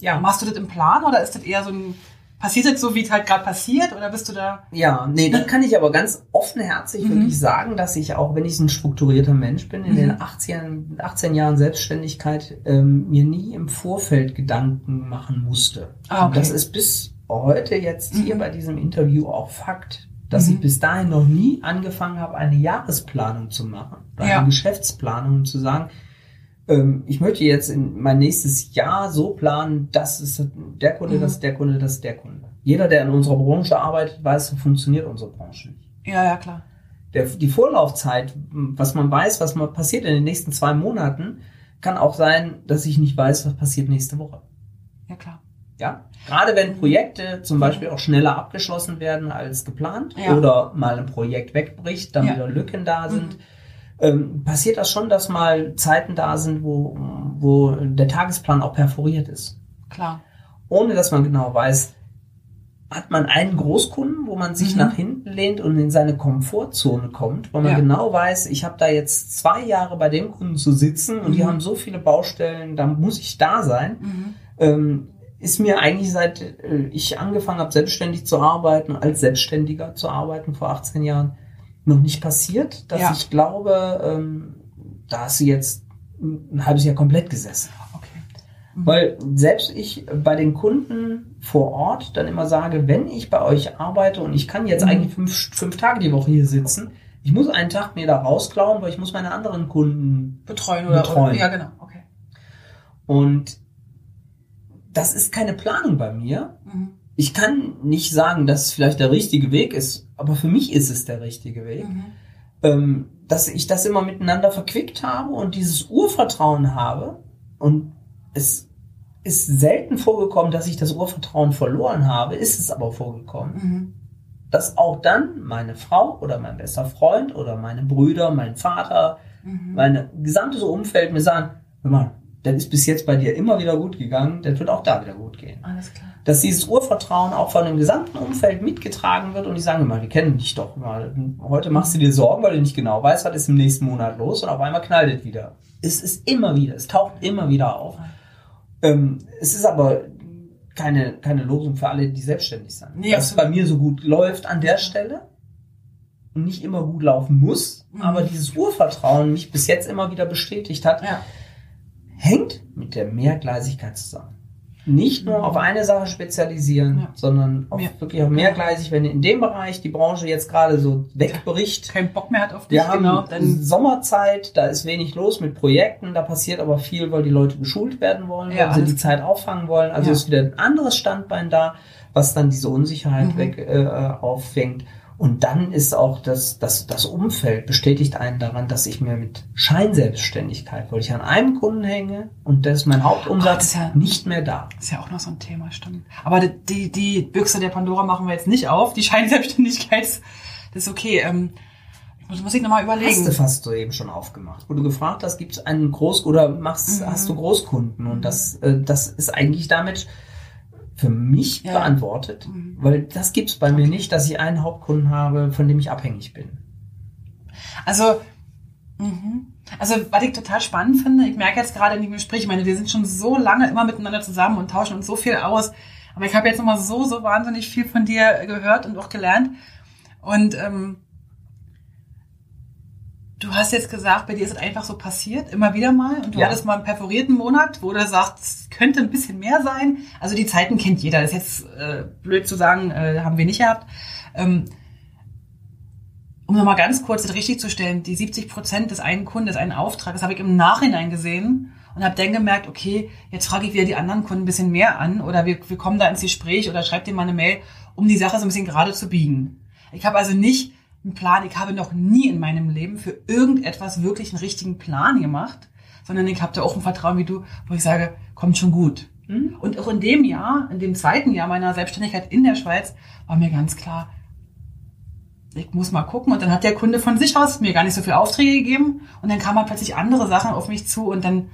Speaker 2: Ja.
Speaker 1: Machst du das im Plan oder ist das eher so ein, passiert das so, wie es halt gerade passiert oder bist du da?
Speaker 2: Ja, nee, dann kann ich aber ganz offenherzig
Speaker 1: Mhm.
Speaker 2: wirklich sagen, dass ich auch, wenn ich ein strukturierter Mensch bin, in
Speaker 1: Mhm.
Speaker 2: den 18, 18 Jahren Selbstständigkeit ähm, mir nie im Vorfeld Gedanken machen musste.
Speaker 1: Ah, okay.
Speaker 2: Und das ist bis heute jetzt hier
Speaker 1: Mhm.
Speaker 2: bei diesem Interview auch Fakt, dass
Speaker 1: Mhm.
Speaker 2: ich bis dahin noch nie angefangen habe, eine Jahresplanung zu machen, oder
Speaker 1: Ja.
Speaker 2: eine Geschäftsplanung und zu sagen, ähm, ich möchte jetzt in mein nächstes Jahr so planen, das ist der Kunde,
Speaker 1: Mhm.
Speaker 2: das ist der Kunde, das ist der Kunde. Jeder, der in unserer Branche arbeitet, weiß, so funktioniert unsere Branche nicht.
Speaker 1: Ja, ja, klar.
Speaker 2: Der, die Vorlaufzeit, was man weiß, was mal passiert in den nächsten zwei Monaten, kann auch sein, dass ich nicht weiß, was passiert nächste Woche.
Speaker 1: Ja, klar.
Speaker 2: Ja, gerade wenn Projekte zum Beispiel auch schneller abgeschlossen werden als geplant
Speaker 1: Ja.
Speaker 2: oder mal ein Projekt wegbricht, dann
Speaker 1: Ja.
Speaker 2: wieder Lücken da sind,
Speaker 1: Mhm.
Speaker 2: ähm, passiert das schon, dass mal Zeiten da sind, wo, wo der Tagesplan auch perforiert ist.
Speaker 1: Klar.
Speaker 2: Ohne dass man genau weiß, hat man einen Großkunden, wo man sich
Speaker 1: Mhm.
Speaker 2: nach hinten lehnt und in seine Komfortzone kommt, wo man
Speaker 1: Ja.
Speaker 2: genau weiß, ich habe da jetzt zwei Jahre bei dem Kunden zu sitzen und die
Speaker 1: Mhm.
Speaker 2: haben so viele Baustellen, da muss ich da sein
Speaker 1: Mhm.
Speaker 2: ähm, ist mir eigentlich seit äh, ich angefangen habe, selbstständig zu arbeiten, als Selbstständiger zu arbeiten vor 18 Jahren, noch nicht passiert, dass
Speaker 1: Ja.
Speaker 2: ich glaube, ähm, da hast du jetzt ein halbes Jahr komplett gesessen.
Speaker 1: Okay. Mhm.
Speaker 2: Weil selbst ich bei den Kunden vor Ort dann immer sage, wenn ich bei euch arbeite und ich kann jetzt
Speaker 1: Mhm.
Speaker 2: eigentlich fünf, fünf Tage die Woche hier sitzen, ich muss einen Tag mir da rausklauen, weil ich muss meine anderen Kunden
Speaker 1: Betreuen oder,
Speaker 2: Betreuen.
Speaker 1: oder? Ja, genau. Okay.
Speaker 2: Und das ist keine Planung bei mir.
Speaker 1: Mhm.
Speaker 2: Ich kann nicht sagen, dass es vielleicht der richtige Weg ist, aber für mich ist es der richtige Weg.
Speaker 1: Mhm.
Speaker 2: Ähm, dass ich das immer miteinander verquickt habe und dieses Urvertrauen habe. Und es ist selten vorgekommen, dass ich das Urvertrauen verloren habe, ist es aber vorgekommen,
Speaker 1: Mhm.
Speaker 2: dass auch dann meine Frau oder mein bester Freund oder meine Brüder, mein Vater,
Speaker 1: Mhm.
Speaker 2: mein gesamtes Umfeld mir sagen, hör mal, das ist bis jetzt bei dir immer wieder gut gegangen, das wird auch da wieder gut gehen.
Speaker 1: Alles klar.
Speaker 2: Dass dieses Urvertrauen auch von dem gesamten Umfeld mitgetragen wird und die sagen immer, wir kennen dich doch mal. Heute machst du dir Sorgen, weil du nicht genau weißt, was ist im nächsten Monat los und auf einmal knallt es wieder. Es ist immer wieder, es taucht immer wieder auf. Ähm, es ist aber keine, keine Losung für alle, die selbstständig sind.
Speaker 1: Nee,
Speaker 2: Dass es bei mir so gut läuft an der Stelle und nicht immer gut laufen muss,
Speaker 1: Mhm.
Speaker 2: aber dieses Urvertrauen mich bis jetzt immer wieder bestätigt hat,
Speaker 1: Ja.
Speaker 2: Hängt mit der Mehrgleisigkeit zusammen. Nicht nur auf eine Sache spezialisieren.
Speaker 1: Ja.
Speaker 2: sondern auf
Speaker 1: Ja.
Speaker 2: wirklich auf mehrgleisig, wenn in dem Bereich die Branche jetzt gerade so wegbricht.
Speaker 1: Kein Bock mehr hat auf dich,
Speaker 2: Wir haben
Speaker 1: genau. Dann,
Speaker 2: Sommerzeit, da ist wenig los mit Projekten, da passiert aber viel, weil die Leute geschult werden wollen,
Speaker 1: Ja,
Speaker 2: weil sie die Zeit auffangen wollen. Also ist wieder ein anderes Standbein da, was dann diese Unsicherheit
Speaker 1: Mhm.
Speaker 2: weg äh, auffängt. Und dann ist auch das, das, das Umfeld bestätigt einen daran, dass ich mir mit Scheinselbstständigkeit, weil ich an einem Kunden hänge und das ist mein Hauptumsatz
Speaker 1: das ist ja-
Speaker 2: nicht mehr da.
Speaker 1: ist ja auch noch so ein Thema, stimmt. Aber die- die, Büchse der Pandora machen wir jetzt nicht auf. Die Scheinselbstständigkeit, das ist okay. Ähm, ich muss, ich nochmal
Speaker 2: Hast
Speaker 1: überlegen.
Speaker 2: du fast soeben schon aufgemacht, wo du gefragt hast, gibt es einen Groß- oder machst,
Speaker 1: Mhm.
Speaker 2: hast du Großkunden? Und das, äh, das ist eigentlich damit für mich
Speaker 1: Ja.
Speaker 2: beantwortet,
Speaker 1: Mhm.
Speaker 2: weil das gibt es bei mir nicht, dass ich einen Hauptkunden habe, von dem ich abhängig bin.
Speaker 1: Also, mhm. also was ich total spannend finde, ich merke jetzt gerade in dem Gespräch, ich meine, wir sind schon so lange immer miteinander zusammen und tauschen uns so viel aus, aber ich habe jetzt nochmal so, so wahnsinnig viel von dir gehört und auch gelernt. Und ähm, du hast jetzt gesagt, bei dir ist es einfach so passiert, immer wieder mal. Und du
Speaker 2: Ja.
Speaker 1: hattest mal einen perforierten Monat, wo du sagst, es könnte ein bisschen mehr sein. Also die Zeiten kennt jeder. Das ist jetzt äh, blöd zu sagen, äh, haben wir nicht gehabt. Ähm, um nochmal ganz kurz das richtig zu stellen, die 70 Prozent des einen Kunden, des einen Auftrags, habe ich im Nachhinein gesehen und habe dann gemerkt, okay, jetzt frage ich wieder die anderen Kunden ein bisschen mehr an oder wir, wir kommen da ins Gespräch oder schreibt dir mal eine Mail, um die Sache so ein bisschen gerade zu biegen. Ich habe also nicht einen Plan, ich habe noch nie in meinem Leben für irgendetwas wirklich einen richtigen Plan gemacht, sondern ich habe da auch ein Vertrauen wie du, wo ich sage, kommt schon gut.
Speaker 2: Hm?
Speaker 1: Und auch in dem Jahr, in dem zweiten Jahr meiner Selbstständigkeit in der Schweiz, war mir ganz klar, ich muss mal gucken. Und dann hat der Kunde von sich aus mir gar nicht so viele Aufträge gegeben. Und dann kamen halt plötzlich andere Sachen auf mich zu und dann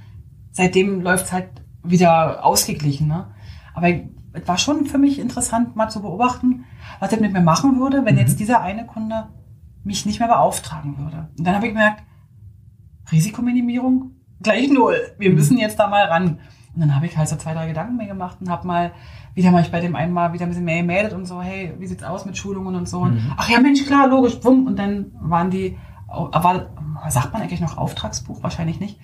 Speaker 1: seitdem läuft es halt wieder ausgeglichen. Ne? Aber es war schon für mich interessant, mal zu beobachten, was er mit mir machen würde, wenn
Speaker 2: Mhm.
Speaker 1: jetzt dieser eine Kunde mich nicht mehr beauftragen würde. Und dann habe ich gemerkt, Risikominimierung gleich null. Wir
Speaker 2: Mhm.
Speaker 1: müssen jetzt da mal ran. Und dann habe ich halt so zwei, drei Gedanken mehr gemacht und habe mal wieder mal ich bei dem einen mal wieder ein bisschen mehr gemeldet und so, hey, wie sieht's aus mit Schulungen und so. Und,
Speaker 2: Mhm.
Speaker 1: ach ja, Mensch, klar, logisch, bumm. Und dann waren die, aber sagt man eigentlich noch Auftragsbuch? Wahrscheinlich nicht.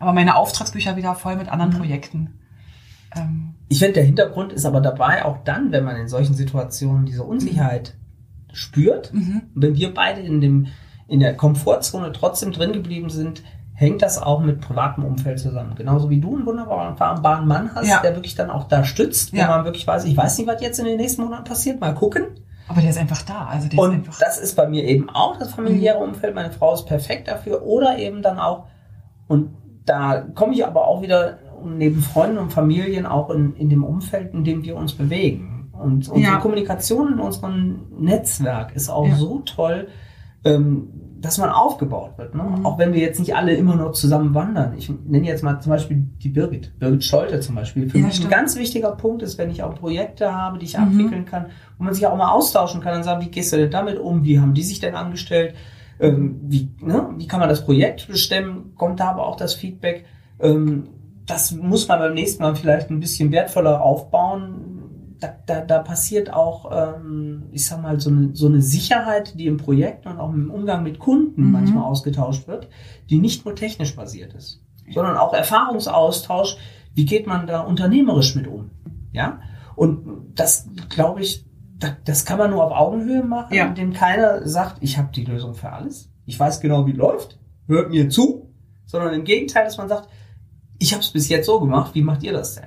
Speaker 1: Aber meine Auftragsbücher wieder voll mit anderen
Speaker 2: Mhm.
Speaker 1: Projekten. Ähm,
Speaker 2: Ich finde, der Hintergrund ist aber dabei auch dann, wenn man in solchen Situationen diese Unsicherheit spürt,
Speaker 1: mhm.
Speaker 2: wenn wir beide in dem in der Komfortzone trotzdem drin geblieben sind, hängt das auch mit privatem Umfeld zusammen. Genauso wie du einen wunderbaren Mann hast,
Speaker 1: Ja.
Speaker 2: der wirklich dann auch da stützt, wo
Speaker 1: Ja.
Speaker 2: man wirklich weiß, ich weiß nicht, was jetzt in den nächsten Monaten passiert, mal gucken.
Speaker 1: Aber der ist einfach da. Also der ist
Speaker 2: Und
Speaker 1: einfach.
Speaker 2: das ist bei mir eben auch das familiäre
Speaker 1: Mhm.
Speaker 2: Umfeld. Meine Frau ist perfekt dafür. Oder eben dann auch, und da komme ich aber auch wieder neben Freunden und Familien auch in, in dem Umfeld, in dem wir uns bewegen. Und unsere
Speaker 1: Ja.
Speaker 2: Kommunikation in unserem Netzwerk ist auch
Speaker 1: Ja.
Speaker 2: so toll, ähm, dass man aufgebaut wird. Ne?
Speaker 1: Mhm.
Speaker 2: Auch wenn wir jetzt nicht alle immer nur zusammen wandern. Ich nenne jetzt mal zum Beispiel die Birgit, Birgit Scholte zum Beispiel. Für
Speaker 1: Ja,
Speaker 2: mich ein
Speaker 1: stimmt.
Speaker 2: ganz wichtiger Punkt ist, wenn ich auch Projekte habe, die ich
Speaker 1: Mhm.
Speaker 2: abwickeln kann, wo man sich auch mal austauschen kann und sagen, wie gehst du denn damit um? Wie haben die sich denn angestellt? Ähm, wie, ne? wie kann man das Projekt bestimmen? Kommt da aber auch das Feedback? Ähm, das muss man beim nächsten Mal vielleicht ein bisschen wertvoller aufbauen. Da, da, da passiert auch, ähm, ich sag mal, so eine, so eine Sicherheit, die im Projekt und auch im Umgang mit Kunden
Speaker 1: Mhm.
Speaker 2: manchmal ausgetauscht wird, die nicht nur technisch basiert ist, sondern auch Erfahrungsaustausch. Wie geht man da unternehmerisch mit um? Ja? Und das, glaube ich, da- das kann man nur auf Augenhöhe machen,
Speaker 1: Ja.
Speaker 2: indem keiner sagt, ich habe die Lösung für alles. Ich weiß genau, wie es läuft. Hört mir zu. Sondern im Gegenteil, dass man sagt, ich habe es bis jetzt so gemacht, wie macht ihr das denn?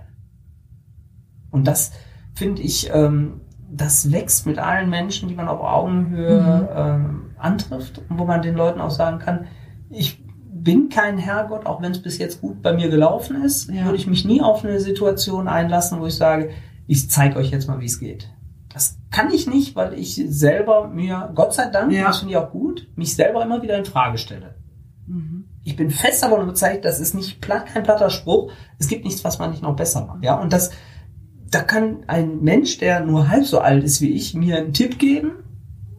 Speaker 2: Und das finde ich, ähm, das wächst mit allen Menschen, die man auf Augenhöhe mhm. ähm, antrifft und wo man den Leuten auch sagen kann, ich bin kein Herrgott, auch wenn es bis jetzt gut bei mir gelaufen ist, ja. würde ich mich nie auf eine Situation einlassen, wo ich sage, ich zeige euch jetzt mal, wie es geht. Das kann ich nicht, weil ich selber mir, Gott sei Dank, ja. das finde ich auch gut, mich selber immer wieder in Frage stelle. Mhm. Ich bin fest davon überzeugt, das ist nicht platt, kein platter Spruch. Es gibt nichts, was man nicht noch besser macht. Ja, und das, da kann ein Mensch, der nur halb so alt ist wie ich, mir einen Tipp geben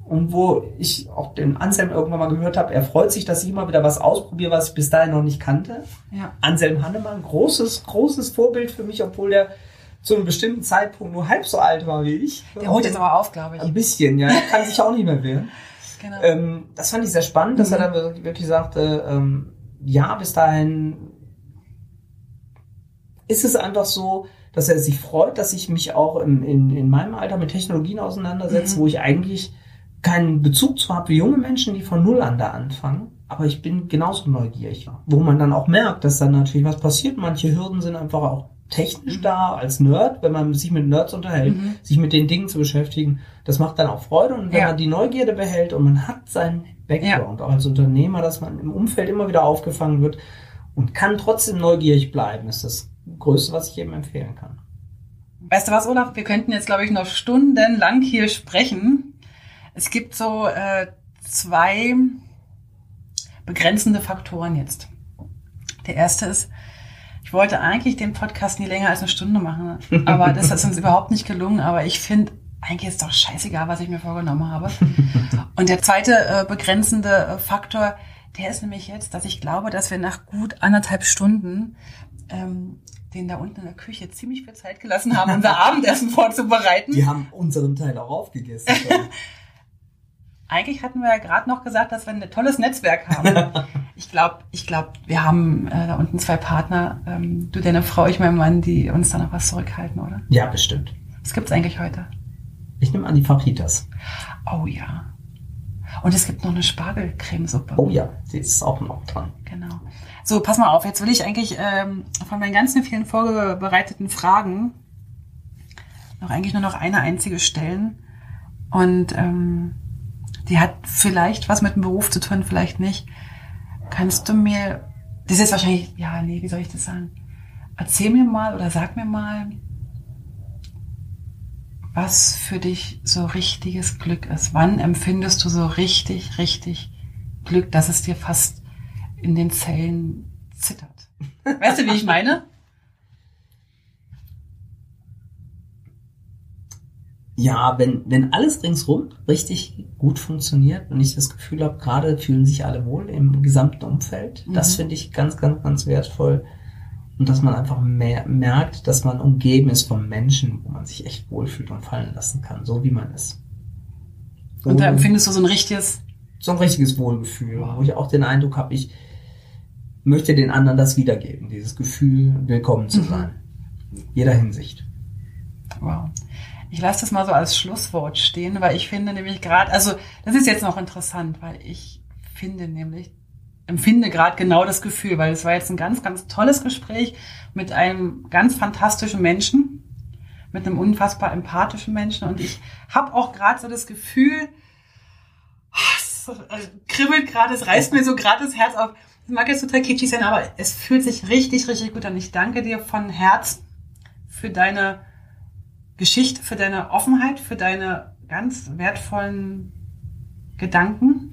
Speaker 2: und wo ich auch den Anselm irgendwann mal gehört habe, er freut sich, dass ich immer wieder was ausprobiere, was ich bis dahin noch nicht kannte. Ja. Anselm Hannemann, großes, großes Vorbild für mich, obwohl der zu einem bestimmten Zeitpunkt nur halb so alt war wie ich.
Speaker 1: Der holt jetzt aber auf, glaube ich.
Speaker 2: Ein bisschen, ja. kann sich auch nicht mehr wehren. Genau. Ähm, das fand ich sehr spannend, dass mhm. er dann wirklich sagte, ähm, ja, bis dahin ist es einfach so, dass er sich freut, dass ich mich auch in, in, in meinem Alter mit Technologien auseinandersetze, mhm. wo ich eigentlich keinen Bezug zu habe wie junge Menschen, die von Null an da anfangen. Aber ich bin genauso neugierig. Wo man dann auch merkt, dass dann natürlich was passiert. Manche Hürden sind einfach auch technisch da als Nerd, wenn man sich mit Nerds unterhält, mhm. sich mit den Dingen zu beschäftigen. Das macht dann auch Freude. Und wenn ja. man die Neugierde behält und man hat seinen Background, ja. auch als Unternehmer, dass man im Umfeld immer wieder aufgefangen wird und kann trotzdem neugierig bleiben, ist das Größte, was ich jedem empfehlen kann.
Speaker 1: Weißt du was, Olaf? Wir könnten jetzt, glaube ich, noch stundenlang hier sprechen. Es gibt so äh, zwei begrenzende Faktoren jetzt. Der erste ist, ich wollte eigentlich den Podcast nie länger als eine Stunde machen, aber das ist uns überhaupt nicht gelungen. Aber ich finde, eigentlich ist doch scheißegal, was ich mir vorgenommen habe. Und der zweite äh, begrenzende äh, Faktor, der ist nämlich jetzt, dass ich glaube, dass wir nach gut anderthalb Stunden ähm, den da unten in der Küche ziemlich viel Zeit gelassen haben, unser Abendessen vorzubereiten.
Speaker 2: Die haben unseren Teil auch aufgegessen.
Speaker 1: Eigentlich hatten wir ja gerade noch gesagt, dass wir ein tolles Netzwerk haben. ich glaube, ich glaube, wir haben äh, da unten zwei Partner, ähm, du, deine Frau, ich mein Mann, die uns da noch was zurückhalten, oder?
Speaker 2: Ja, bestimmt.
Speaker 1: Was gibt's eigentlich heute?
Speaker 2: Ich nehme an die Fajitas.
Speaker 1: Oh ja. Und es gibt noch eine Spargelcremesuppe.
Speaker 2: Oh ja, die ist auch noch dran.
Speaker 1: Genau. So, pass mal auf, jetzt will ich eigentlich ähm, von meinen ganzen vielen vorbereiteten Fragen noch eigentlich nur noch eine einzige stellen. Und ähm, die hat vielleicht was mit dem Beruf zu tun, vielleicht nicht. Kannst du mir, das ist wahrscheinlich, ja, nee, wie soll ich das sagen? Erzähl mir mal oder sag mir mal, was für dich so richtiges Glück ist. Wann empfindest du so richtig, richtig Glück, dass es dir fast in den Zellen zittert. Weißt du, wie ich meine?
Speaker 2: Ja, wenn, wenn alles ringsrum richtig gut funktioniert und ich das Gefühl habe, gerade fühlen sich alle wohl im gesamten Umfeld, mhm. das finde ich ganz, ganz, ganz wertvoll. Und dass man einfach mehr, merkt, dass man umgeben ist von Menschen, wo man sich echt wohlfühlt und fallen lassen kann, so wie man ist.
Speaker 1: So und da empfindest du so ein richtiges...
Speaker 2: So ein richtiges Wohlgefühl, wo ich auch den Eindruck habe, ich, möchte den anderen das wiedergeben, dieses Gefühl, willkommen zu mhm. sein. Mhm. Jeder Hinsicht.
Speaker 1: Wow. Ich lasse das mal so als Schlusswort stehen, weil ich finde nämlich gerade, also das ist jetzt noch interessant, weil ich finde nämlich, empfinde gerade genau das Gefühl, weil es war jetzt ein ganz, ganz tolles Gespräch mit einem ganz fantastischen Menschen, mit einem unfassbar empathischen Menschen und ich habe auch gerade so das Gefühl, oh, es also, kribbelt gerade, es reißt mir so gerade das Herz auf, das mag jetzt total kitschig sein, aber es fühlt sich richtig, richtig gut an. Ich danke dir von Herzen für deine Geschichte, für deine Offenheit, für deine ganz wertvollen Gedanken.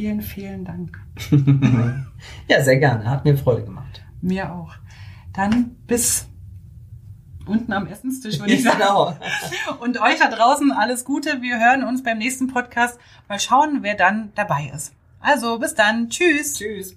Speaker 1: Vielen, vielen Dank.
Speaker 2: ja, sehr gerne. Hat mir Freude gemacht.
Speaker 1: Mir auch. Dann bis unten am Essenstisch, würde ich sagen. Genau. Und euch da draußen alles Gute. Wir hören uns beim nächsten Podcast. Mal schauen, wer dann dabei ist. Also bis dann. Tschüss.
Speaker 2: Tschüss.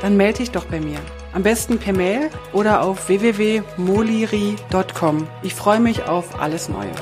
Speaker 1: Dann melde dich doch bei mir. Am besten per Mail oder auf www.moliri.com. Ich freue mich auf alles Neue.